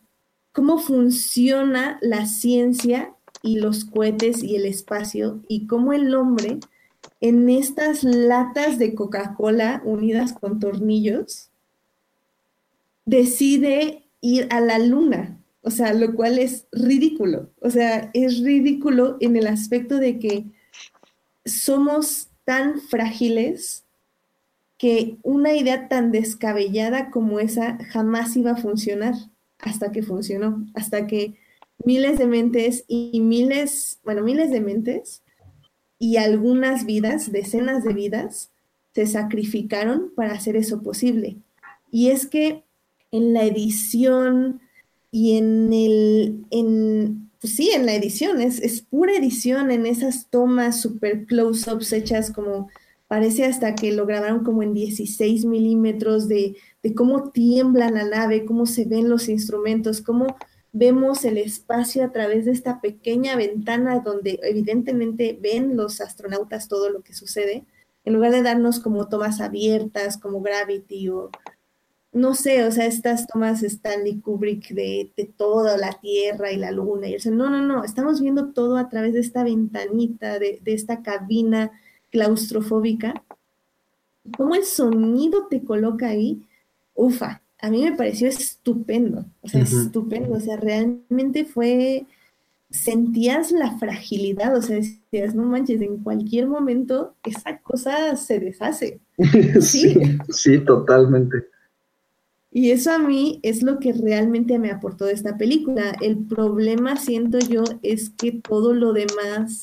cómo funciona la ciencia y los cohetes y el espacio y cómo el hombre en estas latas de Coca-Cola unidas con tornillos decide ir a la luna, o sea, lo cual es ridículo, o sea, es ridículo en el aspecto de que somos tan frágiles que una idea tan descabellada como esa jamás iba a funcionar hasta que funcionó, hasta que miles de mentes y miles, bueno, miles de mentes y algunas vidas, decenas de vidas, se sacrificaron para hacer eso posible. Y es que en la edición y en el, en, pues sí, en la edición, es, es pura edición en esas tomas super close-ups hechas como parece hasta que lo grabaron como en 16 milímetros de, cómo tiembla la nave, cómo se ven los instrumentos, cómo vemos el espacio a través de esta pequeña ventana donde evidentemente ven los astronautas todo lo que sucede, en lugar de darnos como tomas abiertas, como Gravity o no sé, o sea, estas tomas Stanley Kubrick de, de toda la Tierra y la Luna, y no, no, no, estamos viendo todo a través de esta ventanita, de, de esta cabina claustrofóbica, cómo el sonido te coloca ahí, ufa, a mí me pareció estupendo, o sea, estupendo, o sea, realmente fue, sentías la fragilidad, o sea, decías, no manches, en cualquier momento esa cosa se deshace. (laughs)
sí, sí, totalmente.
Y eso a mí es lo que realmente me aportó de esta película. El problema, siento yo, es que todo lo demás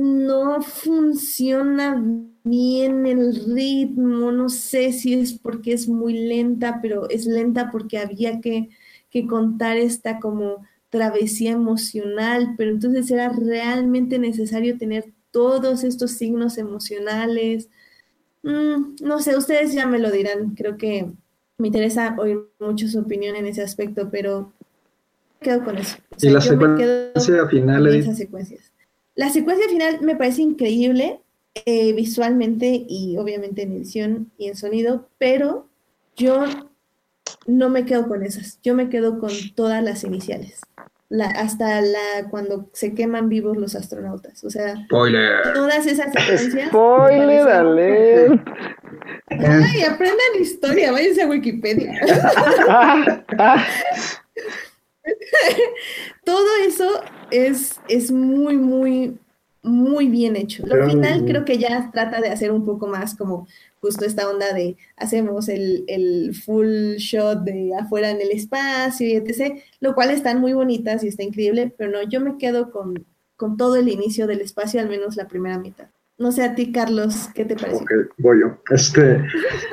no funciona bien el ritmo, no sé si es porque es muy lenta, pero es lenta porque había que, contar esta como travesía emocional, pero entonces era realmente necesario tener todos estos signos emocionales. Mm, no sé, ustedes ya me lo dirán, creo que me interesa oír mucho su opinión en ese aspecto, pero quedo con eso.
y la secuencia final,
esas secuencias. La secuencia final me parece increíble eh, visualmente y obviamente en edición y en sonido, pero yo no me quedo con esas. Yo me quedo con todas las iniciales. hasta la cuando se queman vivos los astronautas. O sea, todas esas secuencias.
Spoiler alert.
Ay, aprendan historia, váyanse a Wikipedia. (laughs) (laughs) Todo eso es, es muy, muy, muy bien hecho. Lo final creo que ya trata de hacer un poco más como justo esta onda de hacemos el, el, full shot de afuera en el espacio y etc., lo cual están muy bonitas y está increíble, pero no, yo me quedo con, con todo el inicio del espacio, al menos la primera mitad. No sé a ti, Carlos, ¿qué te parece?
Ok, voy yo. Este,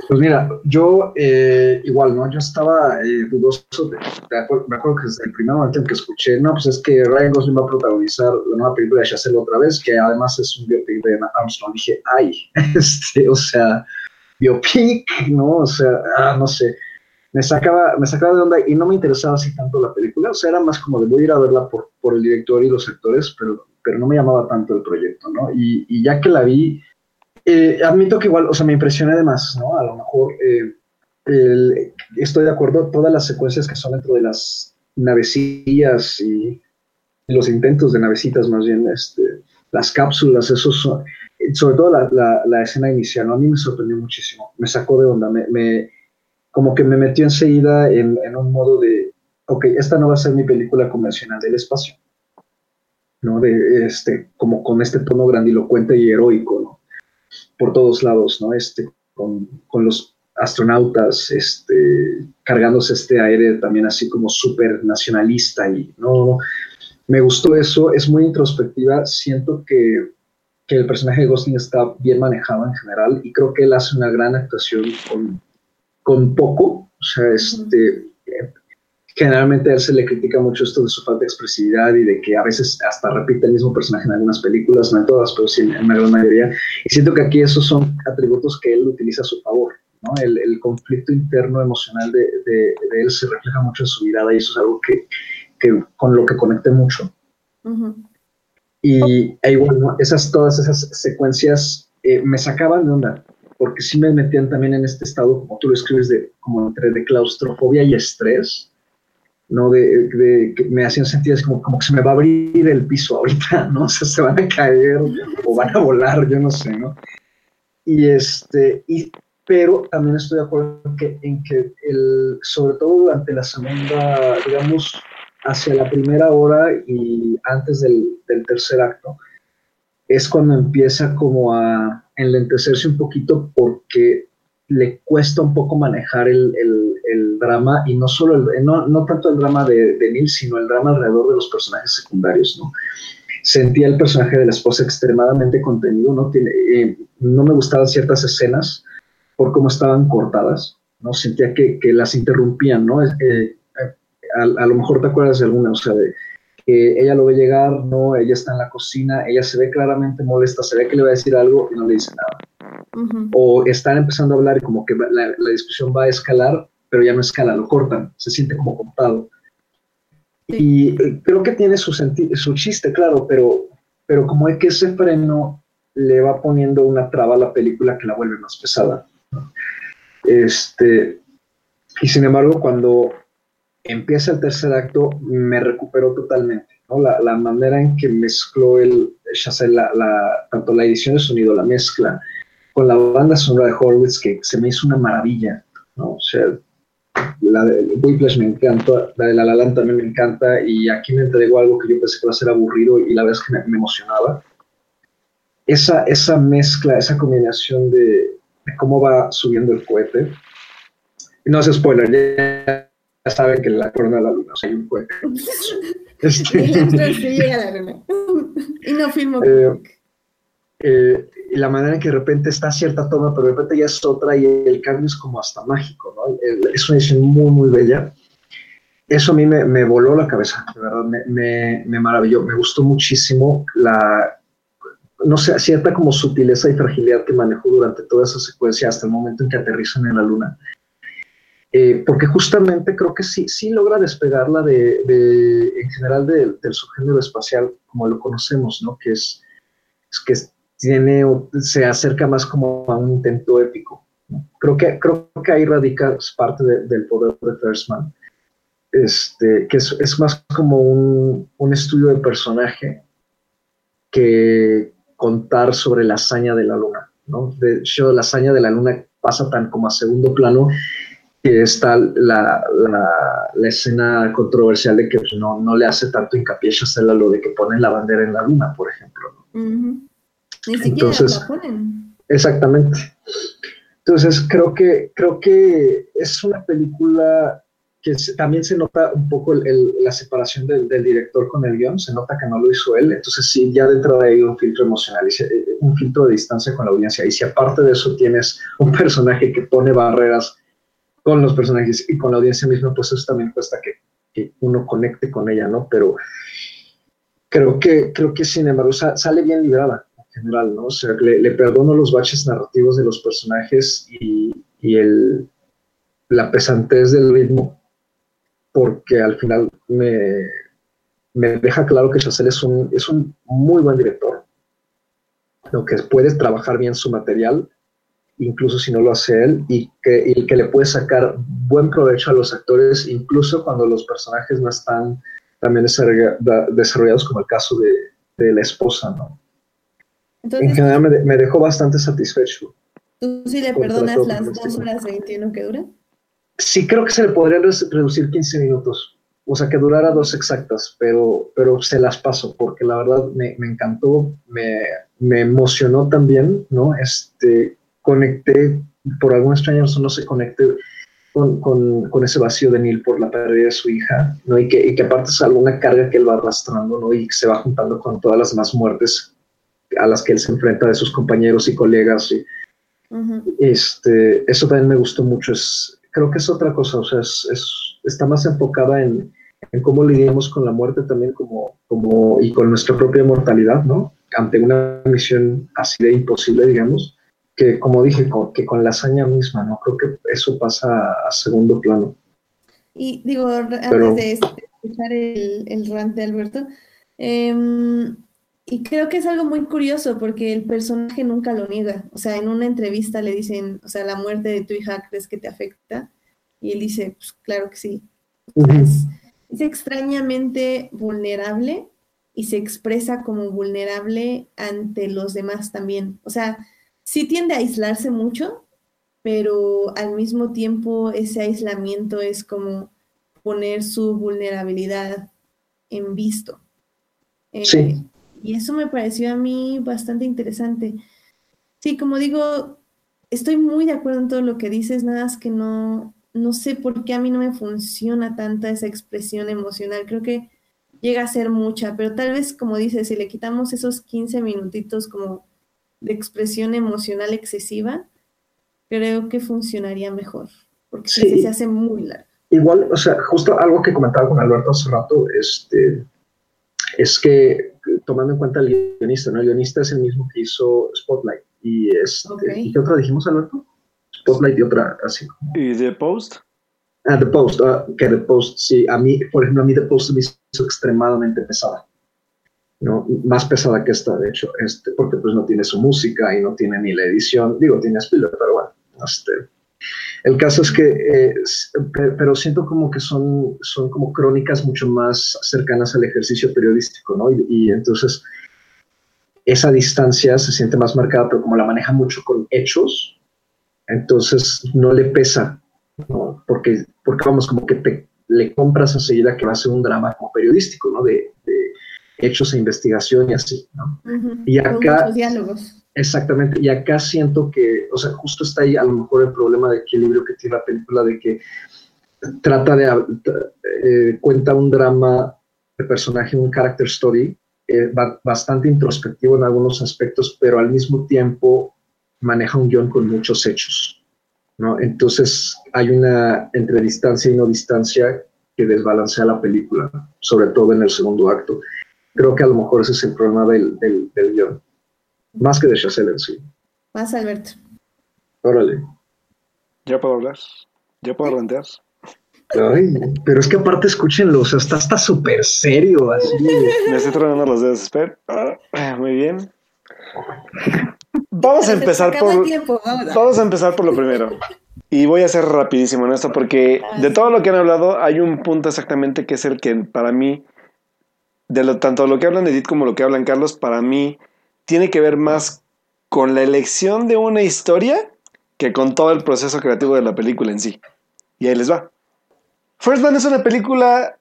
pues mira, yo eh, igual, ¿no? Yo estaba eh, dudoso, de, me acuerdo que desde el primer momento en que escuché, no, pues es que Ryan Gosling va a protagonizar la nueva película de Chazelle otra vez, que además es un biopic de Armstrong. Dije, ay, (laughs) este, o sea, biopic, ¿no? O sea, ah, no sé. Me sacaba, me sacaba de onda y no me interesaba así tanto la película, o sea, era más como de voy a ir a verla por, por el director y los actores, pero pero no me llamaba tanto el proyecto, ¿no? Y, ya que la vi, eh, admito que igual, o sea, me impresioné además, ¿no? A lo mejor eh, estoy de acuerdo, todas las secuencias que son dentro de las navecillas y los intentos de navecitas más bien, este, las cápsulas, esos son, sobre todo la, escena inicial, ¿no? a mí me sorprendió muchísimo, me sacó de onda, me, me como que me metió enseguida en, en, un modo de, ok, esta no va a ser mi película convencional del espacio, ¿no? De, este, como con este tono grandilocuente y heroico. Por todos lados, ¿no? Este, con, con los astronautas, este, cargándose este aire también así como súper nacionalista y no, me gustó eso, es muy introspectiva, siento que, que, el personaje de Gosling está bien manejado en general y creo que él hace una gran actuación con, con poco, o sea, este, generalmente a él se le critica mucho esto de su falta de expresividad y de que a veces hasta repite el mismo personaje en algunas películas, no en todas, pero sí en la gran mayoría, y siento que aquí esos son atributos que él utiliza a su favor. ¿no? El, el, conflicto interno emocional de, de, de, él se refleja mucho en su mirada y eso es algo que, que con lo que conecté mucho. Uh -huh. Y e igual, ¿no? esas, todas esas secuencias eh, me sacaban de onda, porque sí me metían también en este estado, como tú lo escribes, de, como entre de claustrofobia y estrés, ¿no? De, de, que me hacían sentir así como, como que se me va a abrir el piso ahorita, (laughs) ¿no? O se van a caer o van a volar, yo no sé, ¿no? Y este, y pero también estoy de acuerdo en que, en que el, sobre todo durante la segunda, digamos, hacia la primera hora y antes del, del tercer acto, es cuando empieza como a enlentecerse un poquito porque le cuesta un poco manejar el, el, el drama y no solo el, no, no, tanto el drama de, de Neil, sino el drama alrededor de los personajes secundarios, ¿no? Sentía el personaje de la esposa extremadamente contenido, ¿no? Tiene, eh, no me gustaban ciertas escenas, por cómo estaban cortadas, ¿no? Sentía que, que las interrumpían, ¿no? Eh, a, a, lo mejor te acuerdas de alguna, o sea, de que ella lo ve llegar, ¿no? Ella está en la cocina, ella se ve claramente molesta, se ve que le va a decir algo y no le dice nada. Uh -huh. O están empezando a hablar y como que la, la, discusión va a escalar, pero ya no escala, lo cortan, se siente como cortado. Sí. Y creo que tiene su, su chiste, claro, pero, pero como es que ese freno le va poniendo una traba a la película que la vuelve más pesada. Este, y sin embargo, cuando empieza el tercer acto, me recuperó totalmente. ¿no? La, la, manera en que mezcló el Chazelle, la, la, tanto la edición de sonido, la mezcla, con la banda sonora de Horowitz, que se me hizo una maravilla. ¿no? O sea, la de Whiplash me encanta, la de La La Land también me encanta, y aquí me entregó algo que yo pensé que iba a ser aburrido, y la verdad es que me, me emocionaba. Esa, esa mezcla, esa combinación de, de cómo va subiendo el cohete. No es spoiler, ya, ya saben que la corona de la luna, o sea, hay un
este, (laughs) sí llega a la luna. y no filmo.
Eh, eh, y la manera en que de repente está cierta toma, pero de repente ya es otra y el cambio es como hasta mágico, ¿no? Es una edición muy, muy bella. Eso a mí me, me voló la cabeza, de verdad, me, me, me maravilló, me gustó muchísimo la, no sé, cierta como sutileza y fragilidad que manejó durante toda esa secuencia hasta el momento en que aterrizan en la luna. Eh, porque justamente creo que sí, sí logra despegarla de, de en general de, del subgénero espacial como lo conocemos, ¿no? Que es, es que tiene, se acerca más como a un intento épico. ¿no? Creo, que, creo que ahí radica parte de, del poder de First Man. Este, que es, es más como un, un estudio de personaje que, contar sobre la hazaña de la luna. ¿no? De hecho, la hazaña de la luna pasa tan como a segundo plano que está la, la, la escena controversial de que no, no, le hace tanto hincapié a lo de que ponen la bandera en la luna, por ejemplo.
Uh -huh. Ni siquiera Entonces, la ponen.
Exactamente. Entonces, creo que, creo que es una película que se, también se nota un poco el, el, la separación del, del, director con el guion, se nota que no lo hizo él, entonces sí, ya dentro de ahí un filtro emocional, un filtro de distancia con la audiencia, y si aparte de eso tienes un personaje que pone barreras con los personajes y con la audiencia misma, pues eso también cuesta que, que uno conecte con ella, ¿no? Pero creo que, creo que sin embargo sale bien librada en general, ¿no? O sea, le, le perdono los baches narrativos de los personajes y, y el, la pesantez del ritmo porque al final me, me deja claro que Chazelle es un, es un muy buen director, lo que puede trabajar bien su material, incluso si no lo hace él, y que, y que le puede sacar buen provecho a los actores, incluso cuando los personajes no están también desarrollados como el caso de, de la esposa, ¿no? En
Entonces,
general me, de- me dejó bastante satisfecho.
¿tú sí le perdonas las
pronóstico.
2 horas 21 que dura?
Sí, creo que se le podría re- reducir 15 minutos, o sea, que durara dos exactas, pero, pero se las paso, porque la verdad me, me encantó, me, me emocionó también, ¿no? Este, conecté, por alguna extraña razón no se conecté con, con, con ese vacío de Neil por la pérdida de su hija, ¿no? Y que, y que aparte es alguna carga que él va arrastrando, ¿no? Y que se va juntando con todas las demás muertes a las que él se enfrenta de sus compañeros y colegas y,
Ujú.
este, eso también me gustó mucho. Es, creo que es otra cosa, o sea, es, es- está más enfocada en, en cómo lidiamos con la muerte también como, como, y con nuestra propia mortalidad, ¿no? Ante una misión así de imposible, digamos, que como dije, con, que con la hazaña misma, ¿no? Creo que eso pasa a, a segundo plano.
Y digo,
Pero-
antes de escuchar el, el rant de Alberto, em, y creo que es algo muy curioso porque el personaje nunca lo niega. O sea, en una entrevista le dicen, o sea, la muerte de tu hija, ¿crees que te afecta? Y él dice, pues claro que sí. O sea, es, es extrañamente vulnerable y se expresa como vulnerable ante los demás también. O sea, sí tiende a aislarse mucho, pero al mismo tiempo ese aislamiento es como poner su vulnerabilidad en visto. Eh,
Sí.
Y eso me pareció a mí bastante interesante. Sí, como digo, estoy muy de acuerdo en todo lo que dices, nada más que no, no sé por qué a mí no me funciona tanta esa expresión emocional. Creo que llega a ser mucha, pero tal vez, como dices, si le quitamos esos 15 minutitos como de expresión emocional excesiva, creo que funcionaría mejor, porque sí se hace muy largo.
Igual, o sea, justo algo que comentaba con Alberto hace rato, este, es que tomando en cuenta el guionista, ¿no? El guionista es el mismo que hizo Spotlight. Y, este. ¿y qué otra dijimos, Alberto? Spotlight y otra así.
¿Y The Post?
Ah, The Post, ah, que The Post, sí, a mí, por ejemplo, a mí The Post me hizo extremadamente pesada, ¿no? Más pesada que esta, de hecho, este, porque pues no tiene su música y no tiene ni la edición, digo, tiene Spielberg, pero bueno, este, el caso es que, pero siento como que son, son como crónicas mucho más cercanas al ejercicio periodístico, ¿no? Y, y entonces esa distancia se siente más marcada, pero como la maneja mucho con hechos, entonces no le pesa, ¿no? Porque, porque vamos, como que te, le compras enseguida que va a ser un drama como periodístico, ¿no? De hechos e investigación y así, ¿no? Y
con
acá-
muchos diálogos.
Exactamente, y acá siento que, o sea, justo está ahí a lo mejor el problema de equilibrio que tiene la película, de que trata de, eh, cuenta un drama de personaje, un character story, eh, ba- bastante introspectivo en algunos aspectos, pero al mismo tiempo maneja un guion con muchos hechos, ¿no? Entonces hay una entre distancia y no distancia que desbalancea la película, sobre todo en el segundo acto. Creo que a lo mejor ese es el problema del, del, del guion, más que de Chazelle en sí.
Más Alberto.
Órale.
¿Ya puedo hablar? ¿Ya puedo rantear?
Ay, pero es que aparte escúchenlo, o sea, está hasta súper serio, así.
Me estoy tronando los dedos, espera. Ah, muy bien. Vamos a empezar por...
tiempo, vamos a-
Vamos a empezar por lo primero. Y voy a ser rapidísimo en esto porque de todo lo que han hablado hay un punto exactamente que es el que para mí, de lo, tanto lo que hablan Edith como lo que hablan Carlos, para mí tiene que ver más con la elección de una historia que con todo el proceso creativo de la película en sí. Y ahí les va. First Man es una película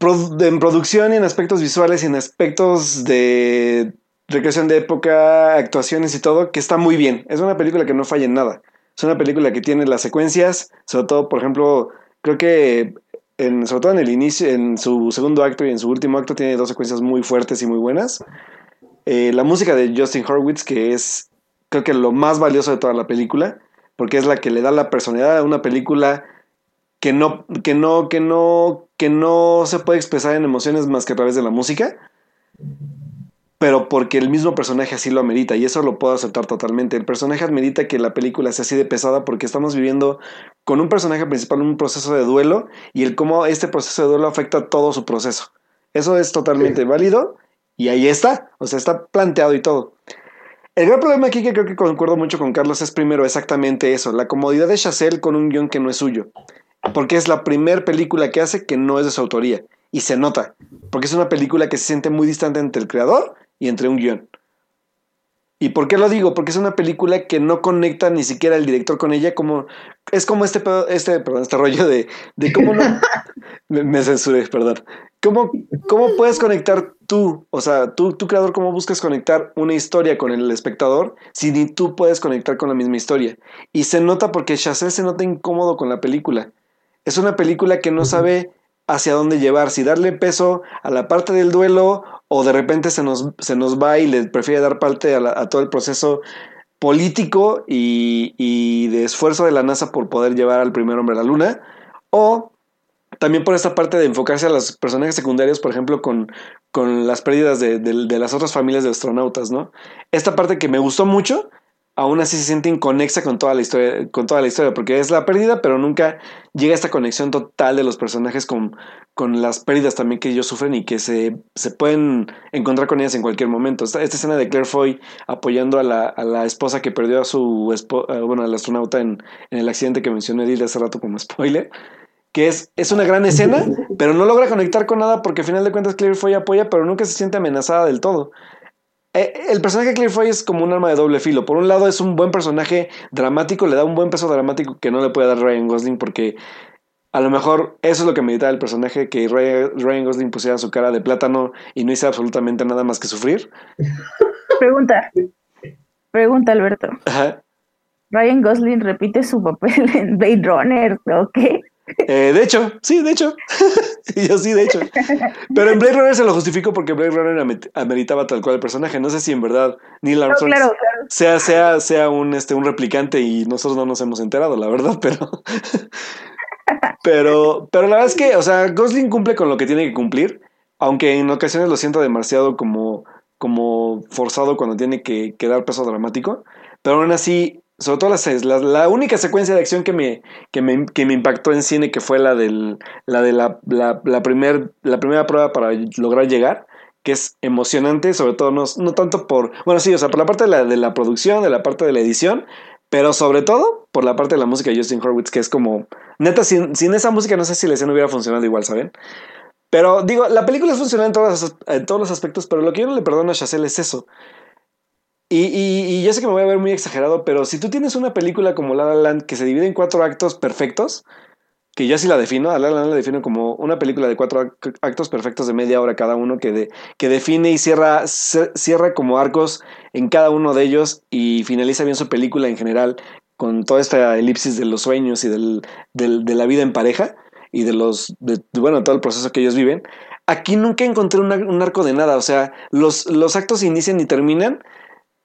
en producción y en aspectos visuales y en aspectos de recreación de época, actuaciones y todo, que está muy bien. Es una película que no falla en nada. Es una película que tiene las secuencias, sobre todo, por ejemplo, creo que en, sobre todo en el inicio, en su segundo acto y en su último acto tiene dos secuencias muy fuertes y muy buenas. Eh, la música de Justin Horwitz, que es creo que lo más valioso de toda la película, porque es la que le da la personalidad a una película que no, que no, que no, que no se puede expresar en emociones más que a través de la música, pero porque el mismo personaje así lo amerita, y eso lo puedo aceptar totalmente. El personaje amerita que la película sea así de pesada porque estamos viviendo con un personaje principal un proceso de duelo y el cómo este proceso de duelo afecta todo su proceso. Eso es totalmente válido y ahí está, o sea, está planteado y todo. El gran problema aquí que creo que concuerdo mucho con Carlos es primero exactamente eso, la comodidad de Chazelle con un guion que no es suyo, porque es la primera película que hace que no es de su autoría. Y se nota, porque es una película que se siente muy distante entre el creador y entre un guion. ¿Y por qué lo digo? Porque es una película que no conecta ni siquiera el director con ella, como es como este este, perdón, este rollo de, de cómo no (laughs) me, me, censuré, perdón. ¿Cómo, ¿Cómo puedes conectar tú, o sea, tú, tu creador, cómo buscas conectar una historia con el espectador si ni tú puedes conectar con la misma historia? Y se nota porque Chazelle se nota incómodo con la película. Es una película que no sabe hacia dónde llevar, si darle peso a la parte del duelo o de repente se nos, se nos va y le prefiere dar parte a, la, a todo el proceso político y, y, de esfuerzo de la NASA por poder llevar al primer hombre a la luna, o también por esta parte de enfocarse a los personajes secundarios, por ejemplo, con, con las pérdidas de, de, de, las otras familias de astronautas, ¿no? Esta parte que me gustó mucho, aún así se siente inconexa con toda la historia, con toda la historia, porque es la pérdida, pero nunca llega esta conexión total de los personajes con, con las pérdidas también que ellos sufren y que se, se pueden encontrar con ellas en cualquier momento. Esta, escena de Claire Foy apoyando a la, a la, esposa que perdió a su bueno, al astronauta en, en, el accidente que mencioné Edith hace rato como spoiler, que es, es una gran escena, pero no logra conectar con nada porque al final de cuentas Claire Foy apoya, pero nunca se siente amenazada del todo. El personaje de Claire Foy es como un arma de doble filo. Por un lado es un buen personaje dramático, le da un buen peso dramático que no le puede dar Ryan Gosling porque a lo mejor eso es lo que meditaba el personaje, que Ryan Gosling pusiera su cara de plátano y no hice absolutamente nada más que sufrir. (laughs)
Pregunta. Pregunta, Alberto. Ajá. Ryan Gosling repite su papel en Blade Runner, ¿o qué?
Eh, de hecho, sí, de hecho. (laughs) yo sí, de hecho. Pero en Blade Runner se lo justifico porque Blade Runner ameritaba tal cual el personaje. No sé si en verdad Neil Armstrong no, claro, claro. Sea, sea, sea un, este, un replicante y nosotros no nos hemos enterado, la verdad, pero. (laughs) pero, pero la verdad es que, o sea, Gosling cumple con lo que tiene que cumplir, aunque en ocasiones lo siento demasiado como, como forzado cuando tiene que, que dar peso dramático. Pero aún así, sobre todo las, la, la, única secuencia de acción que me, que me, que me impactó en cine, que fue la, del, la de la, la, la, primer, la primera prueba para lograr llegar, que es emocionante, sobre todo no, no tanto por, bueno, sí, o sea, por la parte de la, de la producción, de la parte de la edición, pero sobre todo por la parte de la música de Justin Horwitz, que es como, neta, sin, sin esa música no sé si la escena hubiera funcionado igual, ¿saben? Pero digo, la película es funcional en en todos los aspectos, pero lo que yo no le perdono a Chazelle es eso. Y, y, y, yo sé que me voy a ver muy exagerado, pero si tú tienes una película como La La Land que se divide en cuatro actos perfectos, que yo sí la defino, a La La Land la defino como una película de cuatro actos perfectos de media hora cada uno, que, de, que define y cierra, cierra como arcos en cada uno de ellos y finaliza bien su película en general, con toda esta elipsis de los sueños y del, del, de la vida en pareja y de los, de, bueno, todo el proceso que ellos viven. Aquí nunca encontré un, un arco de nada, o sea, los, los actos inician y terminan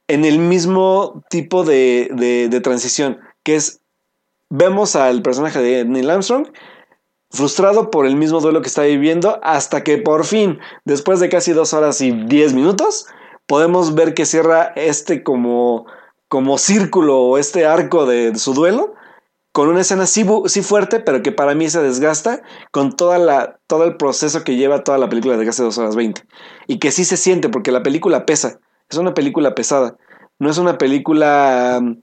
en el mismo tipo de, de, transición, que es, vemos al personaje de Neil Armstrong frustrado por el mismo duelo que está viviendo, hasta que por fin, después de casi dos horas y diez minutos, podemos ver que cierra este como, como círculo o este arco de, de su duelo, con una escena sí, sí, fuerte, pero que para mí se desgasta con toda la, todo el proceso que lleva toda la película de casi dos horas veinte. Y que sí se siente, porque la película pesa. Es una película pesada. No es una película mm,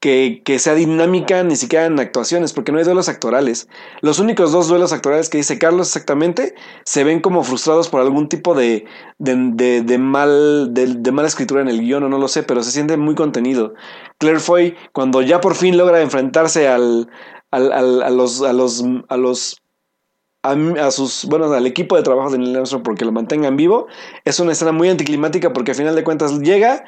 que, que, sea dinámica ni siquiera en actuaciones, porque no hay duelos actorales. Los únicos dos duelos actorales que dice Carlos exactamente se ven como frustrados por algún tipo de, de, de, mal, de, mala escritura en el guion, o no lo sé, pero se siente muy contenido. Claire Foy, cuando ya por fin logra enfrentarse al a los, a los, a los a, sus, bueno, al equipo de trabajo de Neil Armstrong porque lo mantengan vivo. Es una escena muy anticlimática porque al final de cuentas llega,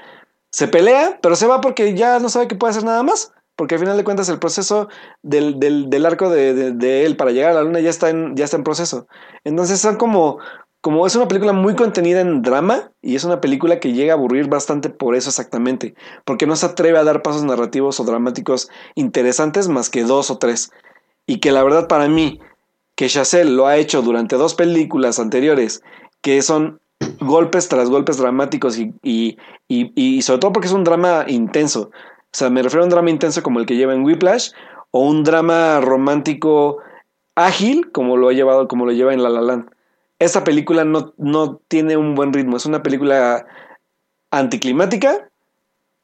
se pelea, pero se va porque ya no sabe que puede hacer nada más. Porque al final de cuentas el proceso del, del, del arco de, de, de, él para llegar a la luna ya está en, ya está en proceso. Entonces son como, como es una película muy contenida en drama y es una película que llega a aburrir bastante por eso exactamente. Porque no se atreve a dar pasos narrativos o dramáticos interesantes más que dos o tres. Y que la verdad para mí que Chazelle lo ha hecho durante dos películas anteriores, que son golpes tras golpes dramáticos y, y, y, sobre todo porque es un drama intenso. O sea, me refiero a un drama intenso como el que lleva en Whiplash o un drama romántico ágil como lo ha llevado, como lo lleva en La La Land. Esta película no, no tiene un buen ritmo, es una película anticlimática,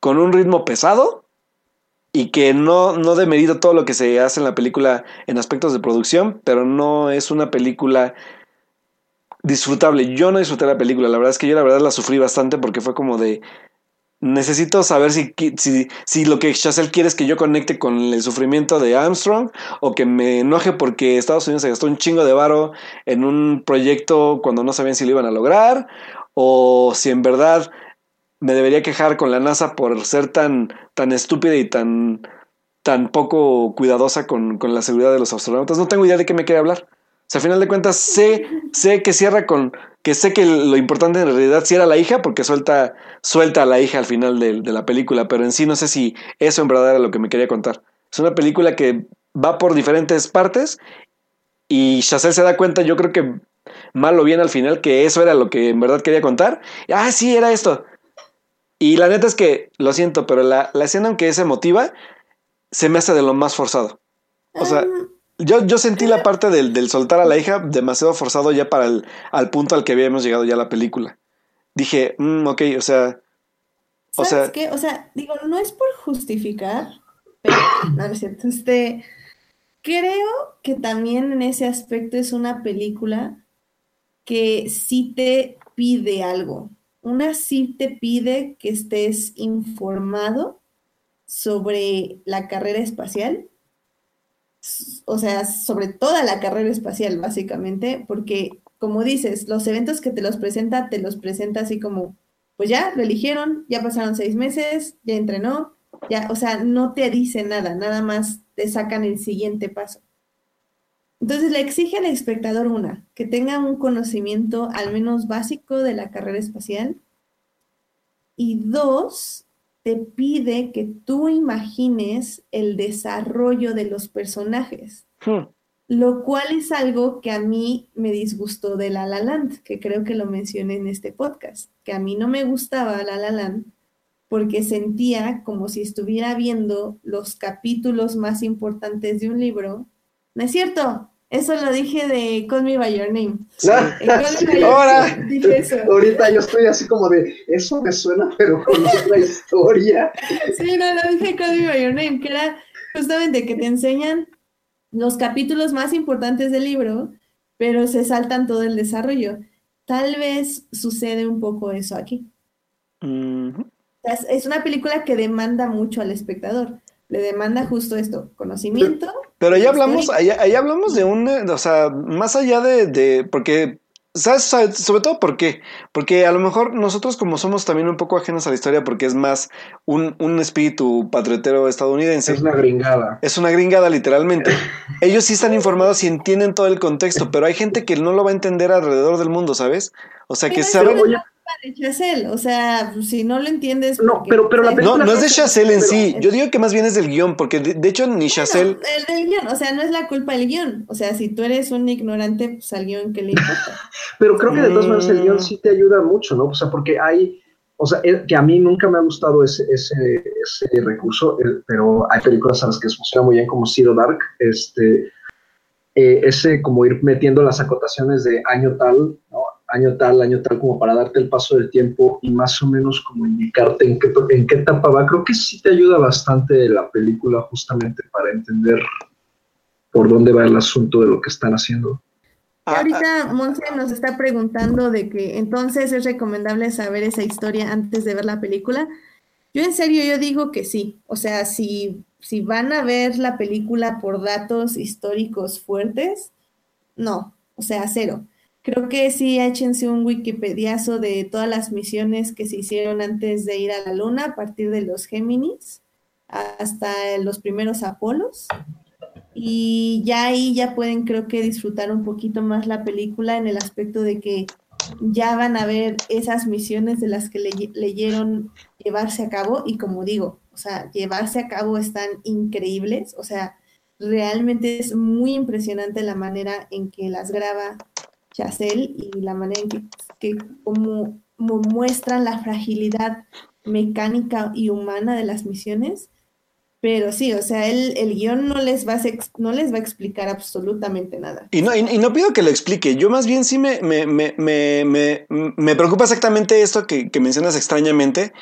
con un ritmo pesado, y que no, no demerita todo lo que se hace en la película en aspectos de producción, pero no es una película disfrutable. Yo no disfruté la película, la verdad es que yo la verdad la sufrí bastante porque fue como de necesito saber si, si, si lo que Chazelle quiere es que yo conecte con el sufrimiento de Armstrong o que me enoje porque Estados Unidos se gastó un chingo de varo en un proyecto cuando no sabían si lo iban a lograr o si en verdad me debería quejar con la NASA por ser tan, tan estúpida y tan, tan poco cuidadosa con, con la seguridad de los astronautas. No tengo idea de qué me quiere hablar. O sea, a final de cuentas, sé, sé que cierra con. que sé que lo importante en realidad sí era la hija, porque suelta, suelta a la hija al final de, la película, pero en sí no sé si eso en verdad era lo que me quería contar. Es una película que va por diferentes partes y Chazelle se da cuenta, yo creo que mal o bien al final, que eso era lo que en verdad quería contar. Ah, sí, era esto. Y la neta es que, lo siento, pero la, la escena, aunque es emotiva, se me hace de lo más forzado. O sea, yo, yo sentí la parte del, del, soltar a la hija demasiado forzado ya para el al punto al que habíamos llegado ya la película. Dije, mm, ok, o sea.
O ¿Sabes sea, qué? O sea, digo, no es por justificar, pero (clears throat) no, no es cierto. Este, creo que también en ese aspecto es una película que sí te pide algo. Una sí te pide que estés informado sobre la carrera espacial o sea, sobre toda la carrera espacial, básicamente, porque, como dices, los eventos que te los presenta, te los presenta así como, pues ya, lo eligieron, ya pasaron seis meses, ya entrenó, ya, o sea, no te dice nada, nada más te sacan el siguiente paso. Entonces le exige al espectador una, que tenga un conocimiento al menos básico de la carrera espacial. Y dos, te pide que tú imagines el desarrollo de los personajes. Hmm. Lo cual es algo que a mí me disgustó de La La Land, que creo que lo mencioné en este podcast, que a mí no me gustaba La La Land porque sentía como si estuviera viendo los capítulos más importantes de un libro. No es cierto, eso lo dije de Call Me By Your Name.
Ahora, ahorita yo estoy así como de, eso me suena, pero con otra (laughs) historia.
Sí, no, lo dije Call Me By Your Name, que era justamente que te enseñan los capítulos más importantes del libro, pero se saltan todo el desarrollo. Tal vez sucede un poco eso aquí. es una película que demanda mucho al espectador le demanda justo esto, conocimiento.
Pero ahí hablamos, ahí, hablamos de un, o sea, más allá de, de porque, ¿sabes? Sobre todo, ¿por qué? Porque a lo mejor nosotros como somos también un poco ajenos a la historia porque es más un, un espíritu patriotero estadounidense.
Es una gringada.
Es una gringada, literalmente. (laughs) Ellos sí están informados y entienden todo el contexto, pero hay gente que no lo va a entender alrededor del mundo, ¿sabes? O sea, que saben
de Chazelle, o sea, si no lo entiendes.
No, pero, pero la
película. No, no es de Chazelle en sí. Yo digo que más bien es del guion, porque de, hecho ni Chazelle.
el del guion, o sea, no es la culpa del guion. O sea, si tú eres un ignorante, pues al guion, ¿qué le importa? (laughs)
pero creo que de todas maneras el guion sí te ayuda mucho, ¿no? O sea, porque hay. O sea, que a mí nunca me ha gustado ese, ese, ese recurso, pero hay películas a las que funciona muy bien, como Zero Dark, este. Eh, ese como ir metiendo las acotaciones de año tal, ¿no? Año tal, año tal, como para darte el paso del tiempo y más o menos como indicarte en qué, en qué etapa va. Creo que sí te ayuda bastante la película justamente para entender por dónde va el asunto de lo que están haciendo.
Ah, ahorita ah. Monse nos está preguntando de que entonces es recomendable saber esa historia antes de ver la película. Yo en serio, yo digo que sí. O sea, si, si van a ver la película por datos históricos fuertes, no. O sea, cero. Creo que sí, échense un Wikipediazo de todas las misiones que se hicieron antes de ir a la Luna, a partir de los Géminis hasta los primeros Apolos. Y ya ahí ya pueden, creo que, disfrutar un poquito más la película en el aspecto de que ya van a ver esas misiones de las que leyeron llevarse a cabo. Y como digo, o sea, llevarse a cabo están increíbles. O sea, realmente es muy impresionante la manera en que las graba Chazelle y la manera en que, como, muestran la fragilidad mecánica y humana de las misiones. Pero sí, o sea, el, el guion no les, va a, no les va a explicar absolutamente nada.
Y no, y, no pido que lo explique, yo más bien sí me, me, me, me, me preocupa exactamente esto que, mencionas extrañamente,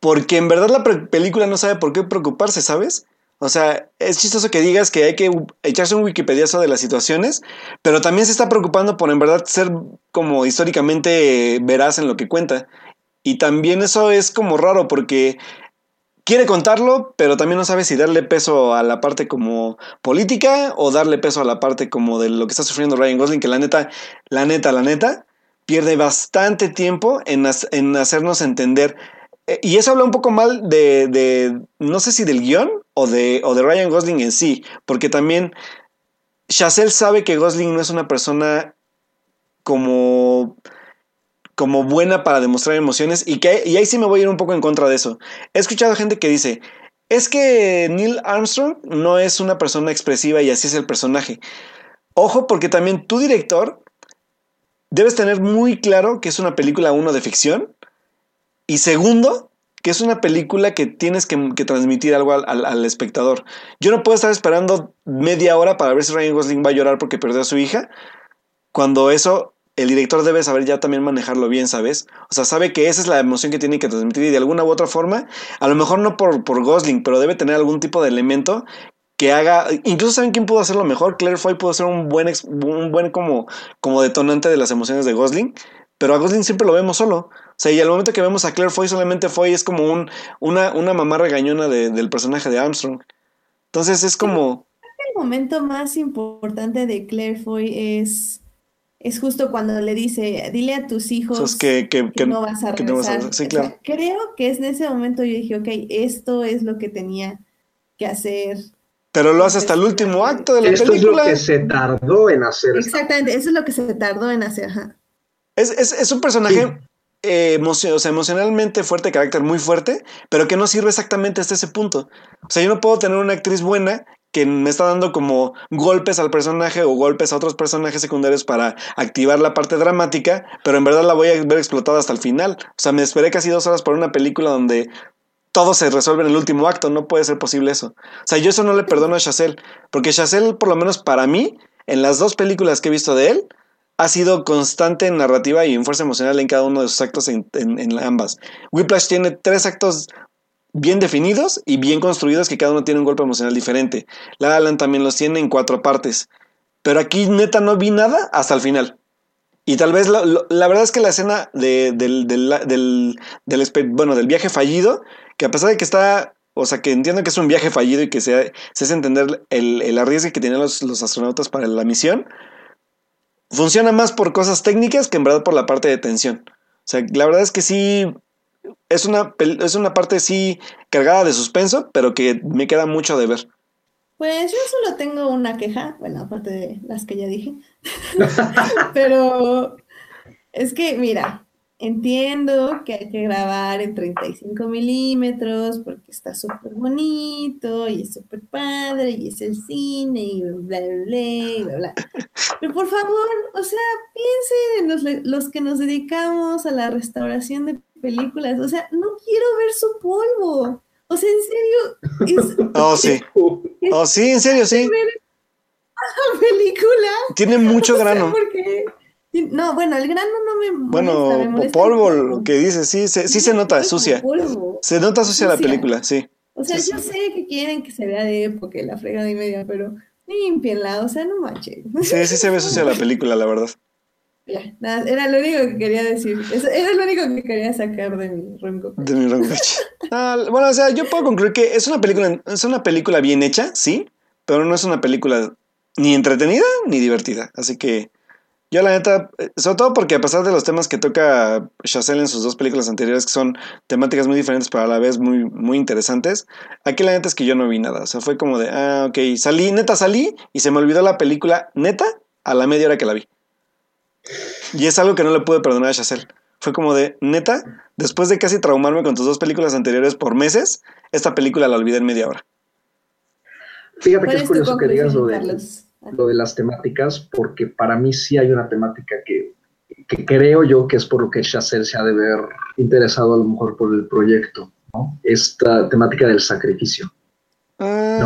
porque en verdad la película no sabe por qué preocuparse, ¿sabes? O sea, es chistoso que digas que hay que echarse un Wikipediazo de las situaciones, pero también se está preocupando por en verdad ser como históricamente veraz en lo que cuenta. Y también eso es como raro porque quiere contarlo, pero también no sabe si darle peso a la parte como política o darle peso a la parte como de lo que está sufriendo Ryan Gosling, que la neta, la neta, la neta, pierde bastante tiempo en, en hacernos entender y eso habla un poco mal de, de, no sé si del guion o de, o de Ryan Gosling en sí, porque también Chazelle sabe que Gosling no es una persona como, como buena para demostrar emociones y, que, y ahí sí me voy a ir un poco en contra de eso. He escuchado gente que dice, es que Neil Armstrong no es una persona expresiva y así es el personaje. Ojo, porque también tu director debes tener muy claro que es una película uno de ficción y segundo, que es una película que tienes que, transmitir algo al, espectador. Yo no puedo estar esperando media hora para ver si Ryan Gosling va a llorar porque perdió a su hija, cuando eso el director debe saber ya también manejarlo bien, ¿sabes? O sea, sabe que esa es la emoción que tiene que transmitir y de alguna u otra forma, a lo mejor no por, por Gosling, pero debe tener algún tipo de elemento que haga, incluso saben quién pudo hacerlo mejor, Claire Foy pudo ser un buen, un buen como, como detonante de las emociones de Gosling, pero a Gosling siempre lo vemos solo. O sea, y al momento que vemos a Claire Foy, solamente Foy es como un, una, una mamá regañona del personaje de Armstrong. Entonces es como...
El momento más importante de Claire Foy es, es justo cuando le dice, dile a tus hijos
que,
no vas a regresar. Sí, claro. creo que es en ese momento yo dije, ok, esto es lo que tenía que hacer.
Pero lo hace hasta el último acto de la película. Esto es lo
que se tardó en hacer.
Exactamente, eso es lo que se tardó en hacer. Ajá.
Es, un personaje eh, emocionalmente fuerte, carácter muy fuerte, pero que no sirve exactamente hasta ese punto. O sea, yo no puedo tener una actriz buena que me está dando como golpes al personaje o golpes a otros personajes secundarios para activar la parte dramática, pero en verdad la voy a ver explotada hasta el final. O sea, me esperé casi dos horas por una película donde todo se resuelve en el último acto, no puede ser posible eso. O sea, yo eso no le perdono a Chazelle, porque Chazelle, por lo menos para mí, en las dos películas que he visto de él, ha sido constante en narrativa y en fuerza emocional en cada uno de sus actos en, ambas. Whiplash tiene tres actos bien definidos y bien construidos que cada uno tiene un golpe emocional diferente. La Alan también los tiene en cuatro partes. Pero aquí neta no vi nada hasta el final. Y tal vez la, verdad es que la escena del, del, bueno, del viaje fallido, que a pesar de que está, o sea, que entiendo que es un viaje fallido y que se, se hace entender el, el arriesgue que tienen los, los astronautas para la misión, funciona más por cosas técnicas que en verdad por la parte de tensión. O sea, la verdad es que sí, es una, es una parte sí cargada de suspenso, pero que me queda mucho de ver.
Pues yo solo tengo una queja, bueno, aparte de las que ya dije, (laughs) pero es que, mira, Entiendo que hay que grabar en 35 milímetros porque está súper bonito y es súper padre y es el cine y bla, bla, bla, bla, bla. Pero por favor, o sea, piensen en los, los que nos dedicamos a la restauración de películas. O sea, no quiero ver su polvo. O sea, en serio. Es, (laughs)
oh, sí. oh, sí, en serio, sí.
La (laughs) película.
Tiene mucho (laughs) grano.
No, bueno, el grano no me
Bueno, polvo, lo que dice, sí, se, sí se nota sucia. Se nota sucia, la película, sí.
O sea, yo sé que quieren que se vea de época la fregada y media, pero limpienla, o sea, no manches.
Sí, sí se ve sucia la película, la verdad. (laughs)
Ya, nada, era lo único que quería decir. Era lo único que quería sacar de mi rango.
De mi rango. (laughs) ah, bueno, o sea, yo puedo concluir que es una película, es una película bien hecha, sí, pero no es una película ni entretenida ni divertida. Así que yo la neta, eh, sobre todo porque a pesar de los temas que toca Chazelle en sus dos películas anteriores, que son temáticas muy diferentes pero a la vez muy, muy interesantes, aquí la neta es que yo no vi nada. O sea, fue como de, ah, ok, salí, neta salí y se me olvidó la película neta a la media hora que la vi. Y es algo que no le pude perdonar a Chazelle. Fue como de, neta, después de casi traumarme con tus dos películas anteriores por meses, esta película la olvidé en media hora.
Fíjate que es curioso que digas lo de lo de las temáticas, porque para mí sí hay una temática que, creo yo que es por lo que Chazelle se ha de ver interesado a lo mejor por el proyecto, ¿no? Esta temática del sacrificio.
Ah,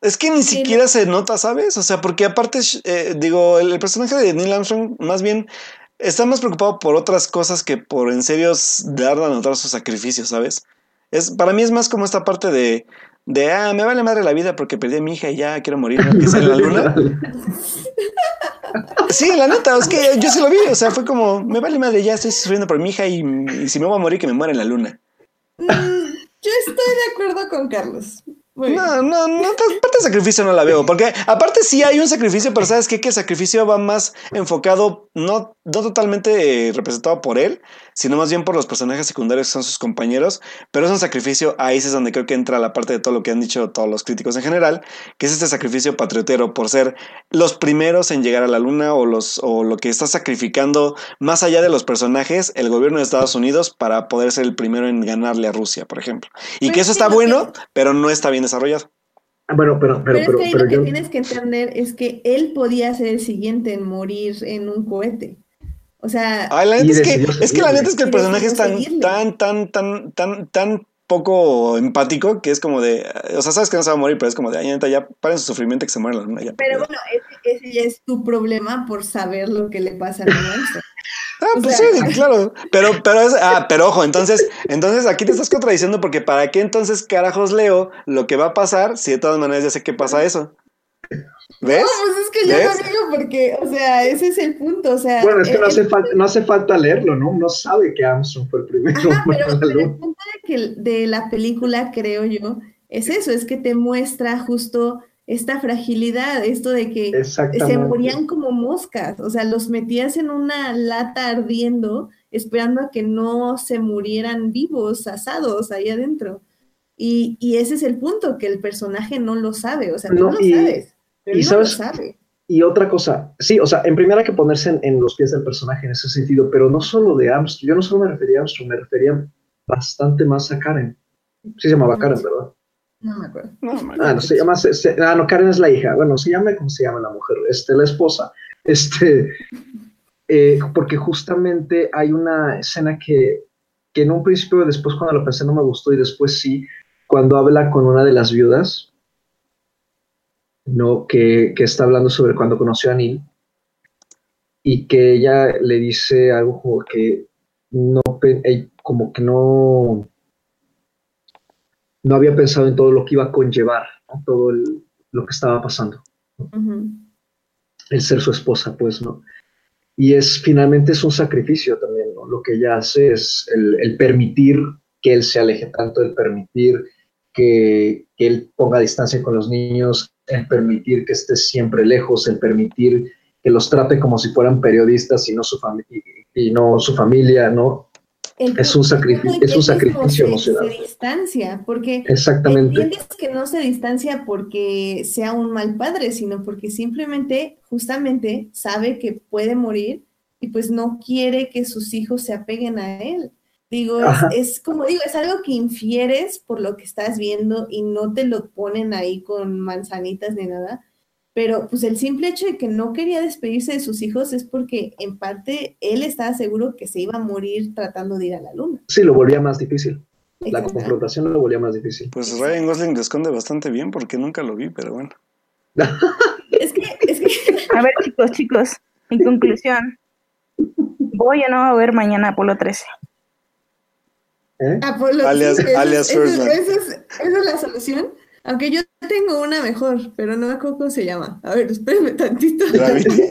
es que ni siquiera se nota, ¿sabes? O sea, porque aparte, eh, digo, el, personaje de Neil Armstrong más bien está más preocupado por otras cosas que por en serio dar a notar su sacrificio, ¿sabes? Es, para mí es más como esta parte de, de, ah, me vale madre la vida porque perdí a mi hija y ya quiero morir (laughs) en la luna. (laughs) Sí, la neta, es que yo sí lo vi, o sea, fue como, me vale madre, ya estoy sufriendo por mi hija y, y si me voy a morir, que me muera en la luna.
Mm, yo estoy de acuerdo con Carlos. Muy bien.
No, no, no, parte de sacrificio no la veo, porque aparte sí hay un sacrificio, pero ¿sabes qué? Que el sacrificio va más enfocado, no, no totalmente representado por él, sino más bien por los personajes secundarios que son sus compañeros, pero es un sacrificio, ahí es donde creo que entra la parte de todo lo que han dicho todos los críticos en general, que es este sacrificio patriotero por ser los primeros en llegar a la luna o, los, o lo que está sacrificando más allá de los personajes, el gobierno de Estados Unidos para poder ser el primero en ganarle a Rusia, por ejemplo. Y
Pues
que eso está bueno, pero no está bien desarrollado.
Ah, Bueno, pero, pero,
Pero,
pero,
es que ahí
pero
lo que tienes que entender es que él podía ser el siguiente en morir en un cohete. O sea,
Ay, la
Y
neta es que,
decidió
es que la neta es que el personaje es tan, tan, tan, tan, tan, tan poco empático que es como de, o sea, sabes que no se va a morir, pero es como de, ay, neta, ya paren su sufrimiento y que se muera en la luna ya.
pero bueno, ese, ese ya es tu problema por saber lo que le pasa al monstruo. (laughs)
Ah,
o
pues
sea-
sí, claro. Pero, pero es, ah, pero ojo, entonces, entonces aquí te estás contradiciendo porque para qué entonces carajos leo lo que va a pasar si de todas maneras ya sé que pasa eso. ¿Ves?
No, pues es que yo
¿Ves?
no digo porque, o sea, ese es el punto, o sea.
bueno, es que no
el-
hace, falta, no hace falta leerlo, ¿no? Uno sabe que Armstrong fue el primero
Ajá, pero,
la
pero el punto de, que, de la película, creo yo, es eso, es que te muestra justo esta fragilidad, esto de que se morían como moscas, o sea, los metías en una lata ardiendo, esperando a que no se murieran vivos, asados ahí adentro. Y, y ese es el punto, que el personaje no lo sabe, o sea,
No, y-
lo sabes, pero
y
lo
sabes-
sabe.
Y otra cosa, sí, o sea, en primera hay que ponerse en, en los pies del personaje en ese sentido, pero no solo de Armstrong, yo no solo me refería a Armstrong, me refería bastante más a Karen. Sí se llamaba Karen, ¿verdad?
No me acuerdo.
No, man.
Ah, no, se llama, se- se- ah, no, Karen es la hija, bueno, se llama, ¿cómo se llama la mujer? Este, la esposa, este, eh, porque justamente hay una escena que, que en un principio, después cuando lo pensé no me gustó y después sí, cuando habla con una de las viudas, ¿no? Que, que está hablando sobre cuando conoció a Neil y que ella le dice algo como que no, como que no, no había pensado en todo lo que iba a conllevar, ¿no? todo el- lo que estaba pasando, el ser su esposa, pues, ¿no? Y es finalmente es un sacrificio también, ¿no? Lo que ella hace es el, el permitir que él se aleje tanto, el permitir que, que él ponga distancia con los niños, el permitir que esté siempre lejos, el permitir que los trate como si fueran periodistas y no su, fami- y, no su familia, ¿no?
El
Es un sacrificio- es un sacrificio
se-
emocional.
Se distancia, porque
Exactamente.
entiendes que no se distancia porque sea un mal padre, sino porque simplemente, justamente, sabe que puede morir y pues no quiere que sus hijos se apeguen a él. Digo, es, es como digo, es algo que infieres por lo que estás viendo y no te lo ponen ahí con manzanitas ni nada. Pero pues el simple hecho de que no quería despedirse de sus hijos es porque en parte él estaba seguro que se iba a morir tratando de ir a la luna.
Sí, lo volvía más difícil. La confrontación lo volvía más difícil.
Pues Ryan Gosling lo esconde bastante bien porque nunca lo vi, pero bueno. (laughs)
Es que, es que
A ver, chicos, chicos, en conclusión, (laughs) voy o no a ver mañana Apolo 13.
¿Eh?
Apolo,
Alias-
sí,
alias First Man.
eso es, esa es la solución. Aunque yo tengo una mejor, pero no me acuerdo cómo se llama. A ver, espérenme tantito.
Gravity.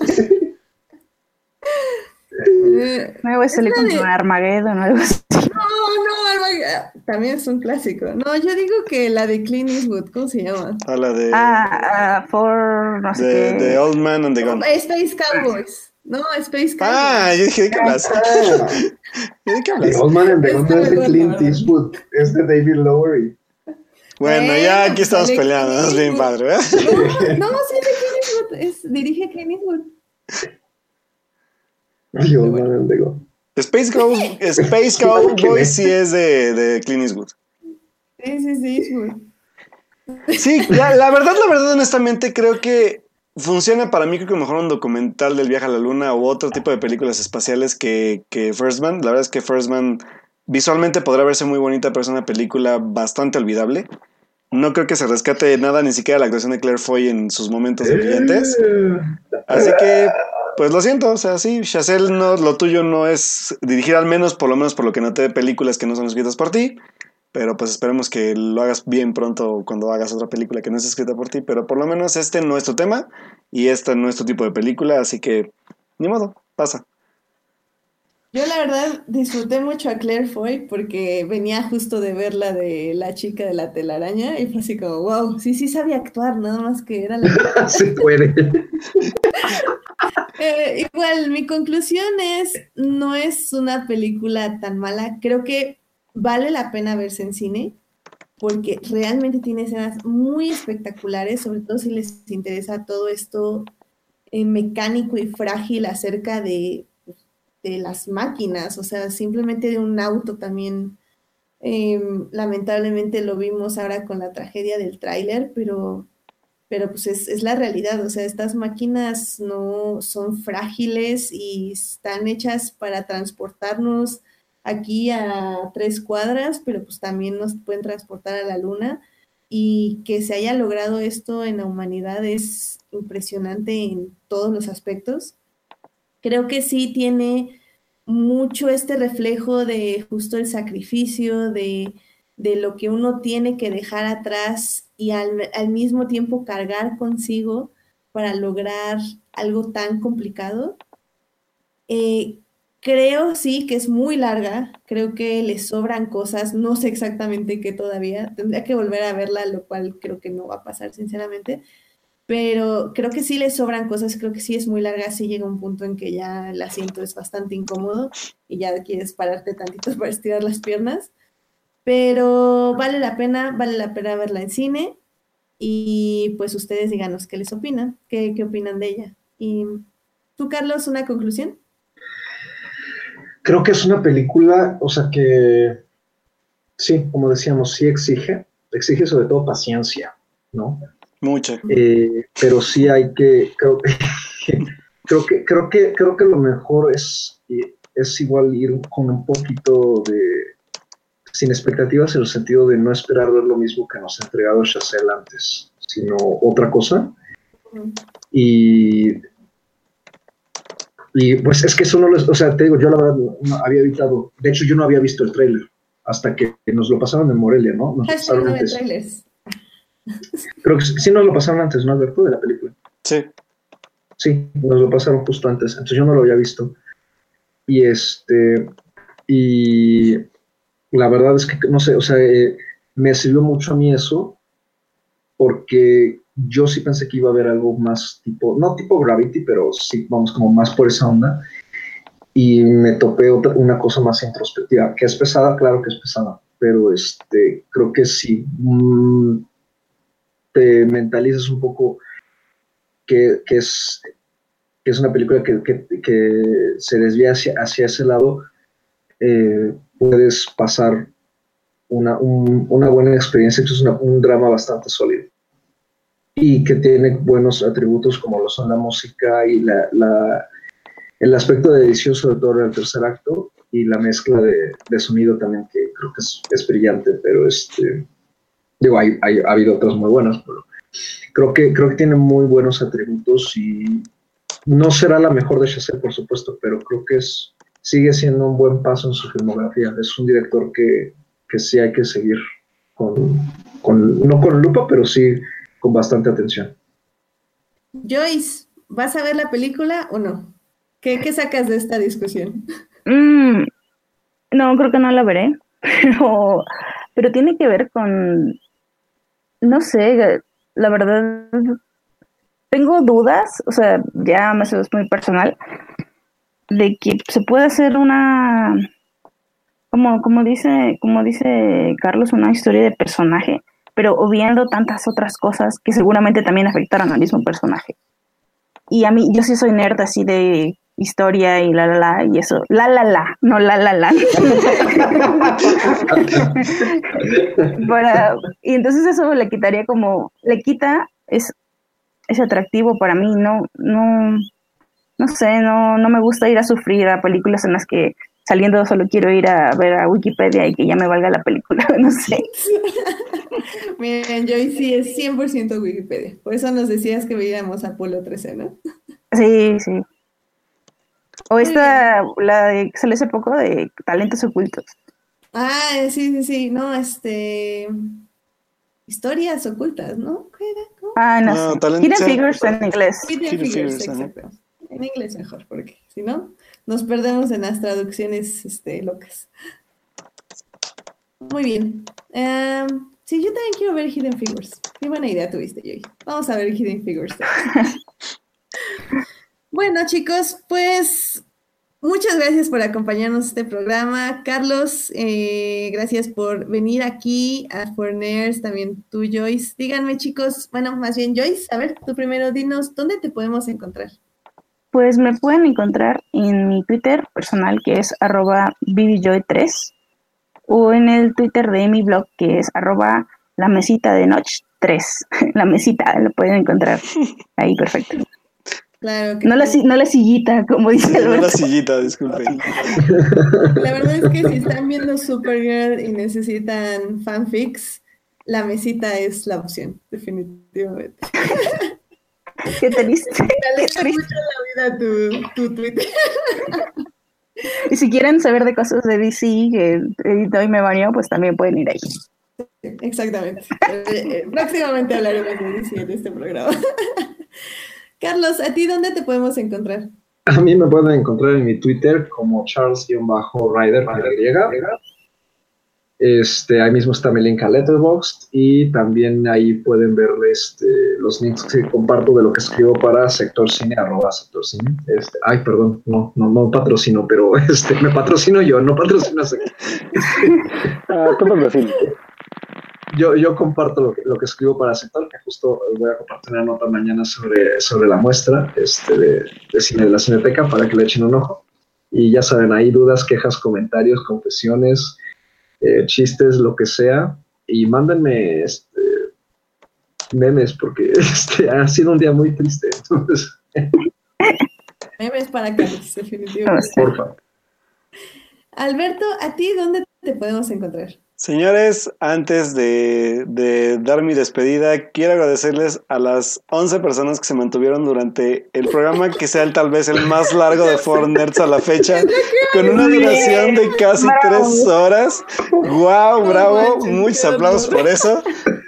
Me voy a salir con
de-
un Armageddon o algo así.
no, no, Alba- también es un clásico. No, yo digo que la de Clint Eastwood, ¿cómo se llama?
A la de,
Ah, ah, for no sé
de,
qué.
de Old Man and the Gun.
Space Cowboys. No, Space Cowboys.
Ah, yo dije, ¿de qué hablas?
Ah, (laughs)
¿De qué
The
hablas?
Old Man and the Gun no es de Clint Eastwood, es de David Lowery.
Bueno, ya aquí estamos peleando, es bien padre, ¿verdad?
No, no, sí es de Clint Eastwood. Es, dirige Clint Eastwood.
The Old Man and the Gun.
Space, (laughs) Cow Space Cowboy sí es de, de Clint Eastwood.
Sí, sí, sí, Eastwood.
Sí, la, la verdad, la verdad, honestamente, creo que funciona para mí, creo que mejor un documental del viaje a la luna u otro tipo de películas espaciales que, que First Man. La verdad es que First Man visualmente podrá verse muy bonita, pero es una película bastante olvidable. No creo que se rescate nada, ni siquiera la actuación de Claire Foy en sus momentos brillantes. Así que, pues lo siento, o sea, sí, Chazelle, no, lo tuyo no es dirigir al menos, por lo menos por lo que noté, películas que no son escritas por ti. Pero pues esperemos que lo hagas bien pronto cuando hagas otra película que no es escrita por ti. Pero por lo menos este no es tu tema y este no es tu tipo de película, así que ni modo, pasa.
Yo la verdad disfruté mucho a Claire Foy porque venía justo de ver la de la chica de la telaraña y fue así como, wow, sí, sí sabía actuar, nada más que era la... (laughs)
Se puede. (laughs)
Eh, igual, mi conclusión es, no es una película tan mala, creo que vale la pena verse en cine porque realmente tiene escenas muy espectaculares, sobre todo si les interesa todo esto eh, mecánico y frágil acerca de, de, las máquinas, o sea, simplemente de un auto también. Em, lamentablemente lo vimos ahora con la tragedia del tráiler, pero pero pues es, la realidad, o sea, estas máquinas no son frágiles y están hechas para transportarnos aquí a tres cuadras, pero pues también nos pueden transportar a la luna y que se haya logrado esto en la humanidad es impresionante en todos los aspectos. Creo que sí tiene mucho este reflejo de justo el sacrificio, de, de lo que uno tiene que dejar atrás y al, mismo tiempo cargar consigo para lograr algo tan complicado. Eh, creo sí que es muy larga, creo que le sobran cosas, no sé exactamente qué todavía, tendría que volver a verla, lo cual creo que no va a pasar sinceramente, pero creo que sí le sobran cosas, creo que sí es muy larga, sí llega un punto en que ya el asiento es bastante incómodo y ya quieres pararte tantito (laughs) para estirar las piernas, pero vale la pena, vale la pena verla en cine y pues ustedes díganos qué les opinan, qué, qué opinan de ella. Y tú, Carlos, una conclusión.
Creo que es una película, o sea que, sí, como decíamos, sí exige, exige sobre todo paciencia, ¿no?
Mucha.
Eh, pero sí hay que, creo, (laughs) creo que, creo que, creo que lo mejor es, es igual ir con un poquito de, sin expectativas en el sentido de no esperar ver lo mismo que nos ha entregado Chazelle antes, sino otra cosa. Y, y pues es que eso no lo, o sea, te digo, yo la verdad no había evitado, de hecho yo no había visto el tráiler hasta que nos lo pasaron en Morelia, ¿no? Nos pasaron antes. Creo que sí nos lo pasaron antes, ¿no, Alberto, de la película?
Sí.
Sí, nos lo pasaron justo antes, entonces yo no lo había visto. Y este, y la verdad es que no sé, o sea, eh, me sirvió mucho a mí eso, porque yo sí pensé que iba a haber algo más tipo, no tipo Gravity, pero sí, vamos, como más por esa onda. Y me topé otra, una cosa más introspectiva, que es pesada, claro que es pesada, pero este, creo que sí mm, te mentalizas un poco que, que, es, que es una película que, que, que se desvía hacia, hacia ese lado. Eh, puedes pasar una, buena experiencia, que es un drama bastante sólido y que tiene buenos atributos como lo son la música y la, el aspecto de edición, sobre todo en el tercer acto, y la mezcla de, sonido también, que creo que es, brillante, pero este, digo, hay, ha habido otras muy buenas, pero creo que, creo que tiene muy buenos atributos y no será la mejor de Chazelle, por supuesto, pero creo que es sigue siendo un buen paso en su filmografía. Es un director que, que sí hay que seguir con, no con lupa, pero sí con bastante atención.
Joyce, ¿vas a ver la película o no? ¿Qué, sacas de esta discusión?
Mm, no, creo que no la veré, (laughs) pero, pero tiene que ver con, no sé, la verdad, tengo dudas, o sea, ya me es muy personal, de que se puede hacer una, como, como, dice, como dice Carlos, una historia de personaje, pero obviando tantas otras cosas que seguramente también afectaron al mismo personaje. Y a mí, yo sí soy nerd así de historia y la la la y eso, la la la, no la la la. (laughs) y entonces eso le quitaría como, le quita es, ese atractivo para mí, no, no, no sé, no, no me gusta ir a sufrir a películas en las que saliendo solo quiero ir a ver a Wikipedia y que ya me valga la película, (laughs) no sé. (laughs)
Miren, yo sí es 100% Wikipedia. Por eso nos decías que veíamos Apolo 13, ¿no?
Sí, sí. O esta, la de que sale hace poco de Talentos Ocultos.
Ah, sí, sí, sí, no, este... Historias ocultas, ¿no? ¿Qué era? ¿Cómo?
Ah, no,
No,
sé. Hidden
ser-
Figures en inglés.
Hidden Figures,
Figures,
exacto. En inglés mejor, porque si no, nos perdemos en las traducciones este, locas. Muy bien. Em, sí, yo también quiero ver Hidden Figures. Qué buena idea tuviste, Joy. Vamos a ver Hidden Figures. (laughs) bueno, chicos, pues muchas gracias por acompañarnos a este programa. Carlos, eh, gracias por venir aquí a Forners, también tú, Joyce. Díganme, chicos, bueno, más bien, Joyce, a ver, tú primero dinos, ¿dónde te podemos encontrar?
Pues me pueden encontrar en mi Twitter personal que es arroba BBJoy3 o en el Twitter de mi blog que es arroba la mesita de noche 3. (laughs) La mesita, lo pueden encontrar (laughs) ahí perfecto.
Claro que
No la, no la sillita, como dice
No la sillita, disculpen. (laughs)
La verdad es que si están viendo Supergirl y necesitan fanfics, la mesita es la opción, definitivamente.
Qué triste.
Te (laughs)
Qué triste.
la vida tu, tu Twitter. (laughs)
Y si quieren saber de cosas de DC que edito y me baño, pues también pueden ir ahí.
Exactamente. Eh, eh, próximamente hablaremos de DC en este programa. (laughs) Carlos, ¿a ti dónde te podemos encontrar?
A mí me pueden encontrar en mi Twitter como Charles-Rider. Este, ahí mismo está mi link a Letterboxd y también ahí pueden ver este, los links que comparto de lo que escribo para Sector Cine, arroba Sector Cine. Este, ay, perdón, no, no, no patrocino, pero (laughs) este, me patrocino yo, no patrocino a Sector. (laughs)
Ah.
Yo, yo comparto lo que, lo que escribo para Sector, que justo voy a compartir una nota mañana sobre, sobre la muestra este, de, de cine de la Cineteca para que le echen un ojo. Y ya saben, hay dudas, quejas, comentarios, confesiones, eh, chistes, lo que sea. Y mándenme este, memes, porque (laughs) este, ha sido un día muy triste. Entonces,
Memes para Carlos, definitivamente.
porfa.
Alberto, ¿a ti dónde te podemos encontrar?
Señores, antes de, de dar mi despedida, quiero agradecerles a las 11 personas que se mantuvieron durante el programa, que sea el, tal vez el más largo de Four Nerds a la fecha, (laughs) con una duración de casi
Bravo.
tres horas. ¡Wow! ¡Bravo! Muchos aplausos por eso.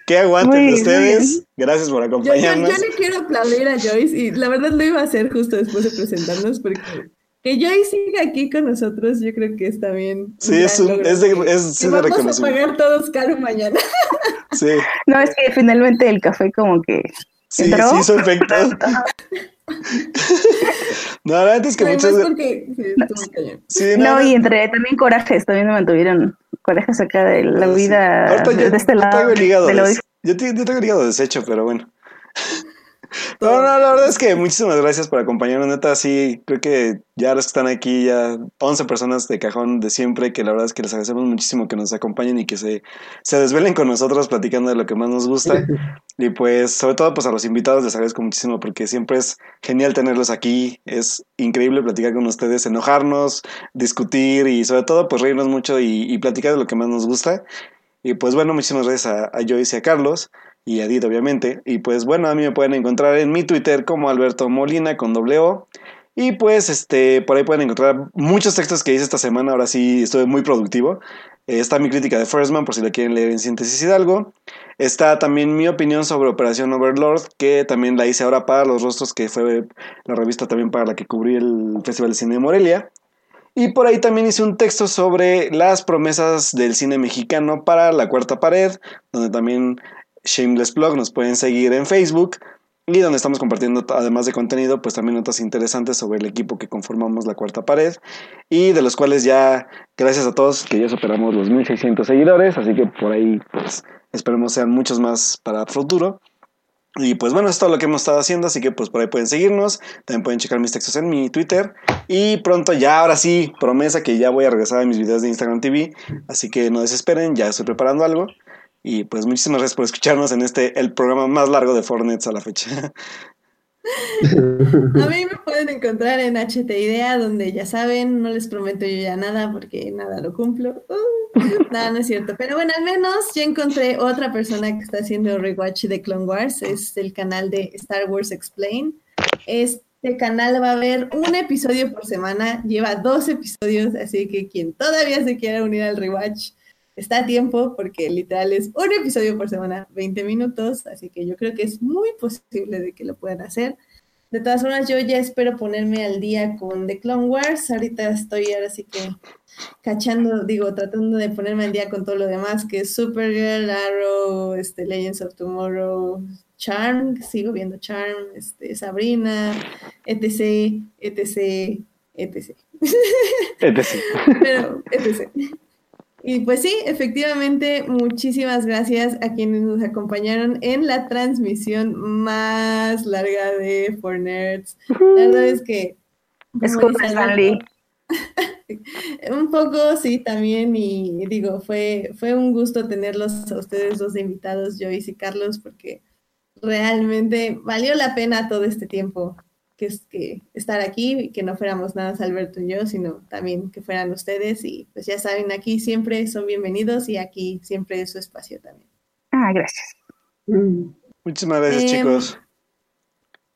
¡Qué aguanten
Muy bien,
ustedes! Gracias por
Yo, yo-
acompañarnos.
yo le quiero aplaudir a Joyce y la verdad lo iba a hacer justo después de presentarnos porque que Joyce siga aquí con nosotros yo creo que está bien.
Sí, es, un- es de, es, sí
que
de
vamos a pagar todos caro mañana. (laughs)
Sí,
No, es que finalmente el café como que
sí,
¿Entró?
sí hizo efecto. (laughs) (laughs) No, la verdad es que
Además
muchas...
porque sí.
Sí,
No,
no,
y entre también corajes, también me mantuvieron corajes acá de la
Sí.
vida
Ahorita
de,
yo,
de este
yo
lado.
tengo el hígado
de lo
des- yo, te- yo tengo el hígado deshecho, pero bueno. No, no, la verdad es que (laughs) muchísimas gracias por acompañarnos, neta, sí, creo que ya los que están aquí, ya 11 personas de cajón de siempre, que la verdad es que les agradecemos muchísimo que nos acompañen y que se, se desvelen con nosotros platicando de lo que más nos gusta. (laughs) Y pues, sobre todo, pues a los invitados les agradezco muchísimo porque siempre es genial tenerlos aquí, es increíble platicar con ustedes, enojarnos, discutir y sobre todo, pues reírnos mucho y, y platicar de lo que más nos gusta. Y pues bueno, muchísimas gracias a, a Joyce y a Carlos y Edith, obviamente. Y pues bueno, a mí me pueden encontrar en mi Twitter como Alberto Molina con doble O. Y pues este, por ahí pueden encontrar muchos textos que hice esta semana. Ahora sí estuve muy productivo. Eh, está mi crítica de First Man, por si la quieren leer en síntesis Hidalgo. Está también mi opinión sobre Operación Overlord, que también la hice ahora para Los Rostros, que fue la revista también para la que cubrí el Festival de Cine de Morelia. Y por ahí también hice un texto sobre las promesas del cine mexicano para La Cuarta Pared, donde también Shameless Blog nos pueden seguir en Facebook y donde estamos compartiendo, además de contenido, pues también notas interesantes sobre el equipo que conformamos La Cuarta Pared y de los cuales ya, gracias a todos, que ya superamos los 1600 seguidores, así que por ahí, pues esperemos sean muchos más para futuro. Y pues bueno, es todo lo que hemos estado haciendo, así que pues por ahí pueden seguirnos, también pueden checar mis textos en mi Twitter y pronto ya, ahora sí, promesa que ya voy a regresar a mis videos de Instagram TV, así que no desesperen, ya estoy preparando algo. Y pues muchísimas gracias por escucharnos en este, el programa más largo de Fortnite a la fecha. (laughs)
A mí me pueden encontrar en HT Idea, donde ya saben, no les prometo yo ya nada porque nada lo cumplo. Uh, nada, no es cierto. Pero bueno, al menos ya encontré otra persona que está haciendo rewatch de Clone Wars. Es el canal de Star Wars Explain. Es este canal va a haber un episodio por semana, lleva dos episodios, así que quien todavía se quiera unir al rewatch está a tiempo porque literal es un episodio por semana, 20 minutos, así que yo creo que es muy posible de que lo puedan hacer. De todas formas, yo ya espero ponerme al día con The Clone Wars. Ahorita estoy ahora sí que cachando, digo, tratando de ponerme al día con todo lo demás, que es Supergirl, Arrow, este, Legends of Tomorrow, Charm, sigo viendo Charm, este, Sabrina, etc, etc, etc.
etc. (laughs)
Pero, etc. Y pues sí, efectivamente, muchísimas gracias a quienes nos acompañaron en la transmisión más larga de For Nerds. La verdad es que...
Es
como
culpa de
dice
Stan
Alberto,
Lee. (laughs)
un poco, sí, también, y digo, fue, fue un gusto tenerlos a ustedes dos invitados, Joyce y Carlos, porque realmente valió la pena todo este tiempo que es que estar aquí y que no fuéramos nada más Alberto y yo, sino también que fueran ustedes y pues ya saben, aquí siempre son bienvenidos y aquí siempre es su espacio también.
Ah, gracias.
Muchísimas gracias,
Em,
chicos.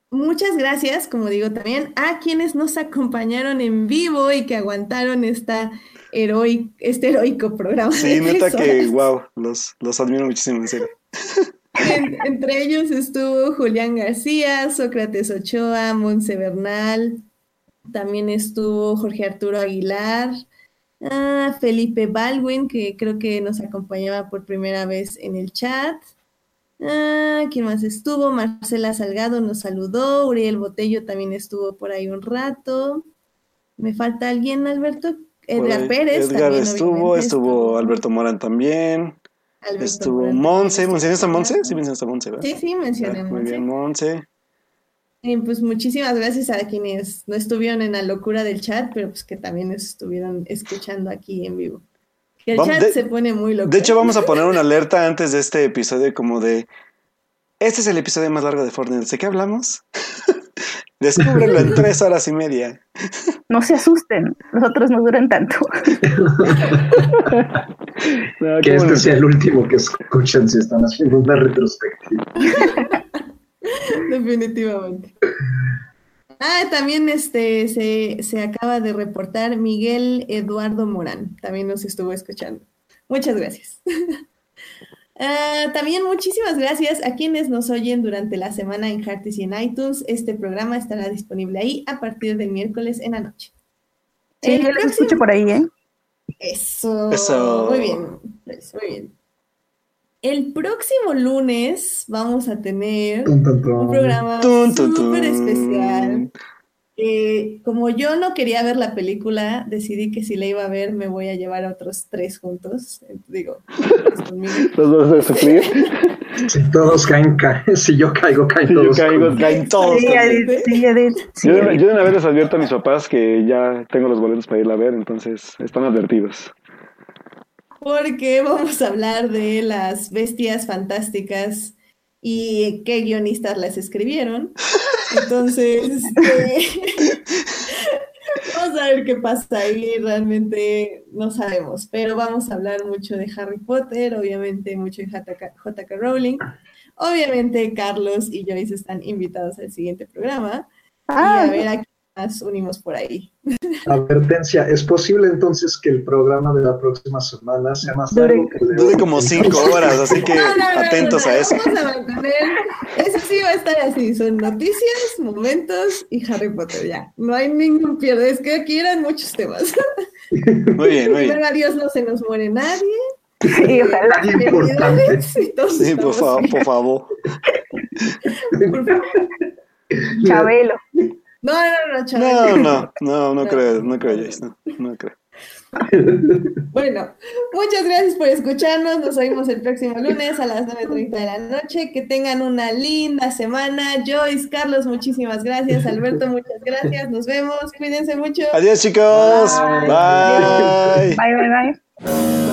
Muchas gracias, como digo también, a quienes nos acompañaron en vivo y que aguantaron esta heroi- este heroico programa.
Sí,
de
neta que, wow, los, los admiro muchísimo, en serio. (laughs)
En- entre ellos estuvo Julián García, Sócrates Ochoa, Monse Bernal, también estuvo Jorge Arturo Aguilar, ah, Felipe Baldwin, que creo que nos acompañaba por primera vez en el chat. Ah, ¿quién más estuvo? Marcela Salgado nos saludó, Uriel Botello también estuvo por ahí un rato. ¿Me falta alguien, Alberto? Edgar Pérez
Edgar
también,
estuvo, estuvo Alberto Morán también.
Alberto
Estuvo
Morán
Monse. ¿Mencionaste a. Monse? Sí, mencionaste a Monse, ¿verdad?
Sí, sí, mencioné
Ah,
a
Muy
Monse.
bien, Monse.
Pues muchísimas gracias a quienes no estuvieron en la locura del chat, pero pues que también nos estuvieron escuchando aquí en vivo. Que el
Vamos-
chat
de-
se pone muy loco.
De hecho, vamos a poner una alerta antes de este episodio como de... Este es el episodio más largo de Fortnite. ¿De qué hablamos? (laughs) Descúbrelo en (laughs) tres horas y media.
No se asusten, los otros no duran tanto. (laughs)
No,
Que
qué
este
bueno.
sea el último que escuchan si están haciendo una retrospectiva. (laughs)
Definitivamente. Ah, también este se, se acaba de reportar Miguel Eduardo Morán. También nos estuvo escuchando. Muchas gracias. Ah, también muchísimas gracias a quienes nos oyen durante la semana en Heartis y en iTunes. Este programa estará disponible ahí a partir del miércoles en la noche.
Sí,
El
yo los
próximo-
escucho por ahí, ¿eh?
Eso.
Eso.
Muy bien. pues, muy bien. El próximo lunes vamos a tener un programa súper especial. Eh, como yo no quería ver la película, decidí que si la iba a ver me voy a llevar a otros tres juntos. Eh, Digo, conmigo. (laughs)
Los dos de sufrir.
Si todos caen, caen. (laughs) Si yo caigo, caen
Si yo
todos.
caigo, caen todos.
Sí, sí, sí,
Yo,
Edith.
yo de una vez les advierto a mis papás que ya tengo los boletos para irla a ver, entonces están advertidos.
Porque vamos a hablar de las bestias fantásticas y qué guionistas las escribieron. Entonces, este, (laughs) vamos a ver qué pasa ahí. Realmente no sabemos, pero vamos a hablar mucho de Harry Potter, obviamente mucho de JK, Rowling. Obviamente Carlos y Joyce están invitados al siguiente programa. Y
Ah,
a ver a unimos por ahí.
Advertencia, ¿es posible entonces que el programa de la próxima semana sea más
Dure-
largo que el de
Dure
hoy?
como cinco horas, así que (laughs)
No, no, no,
atentos
no, no,
a eso.
Vamos a mantener. Eso sí va a estar así. Son noticias, momentos y Harry Potter. Ya. No hay ningún pierde. Es que aquí eran muchos temas. (laughs)
Muy bien, muy bien.
Adiós, no se nos muere nadie.
sí, ojalá.
Importante.
Sí, por, fa-
bien.
por favor.
Por favor.
Chabelo.
No, no, no, chaval.
No, no, no, no creo, no creo, Joyce, no, no (laughs) creo. (laughs)
Bueno, muchas gracias por escucharnos. Nos oímos el próximo lunes a las 9.30 de la noche. Que tengan una linda semana. Joyce, Carlos, muchísimas gracias. Alberto, muchas gracias. Nos vemos. Cuídense mucho.
Adiós, chicos.
Bye.
Bye.
Bye, bye, bye.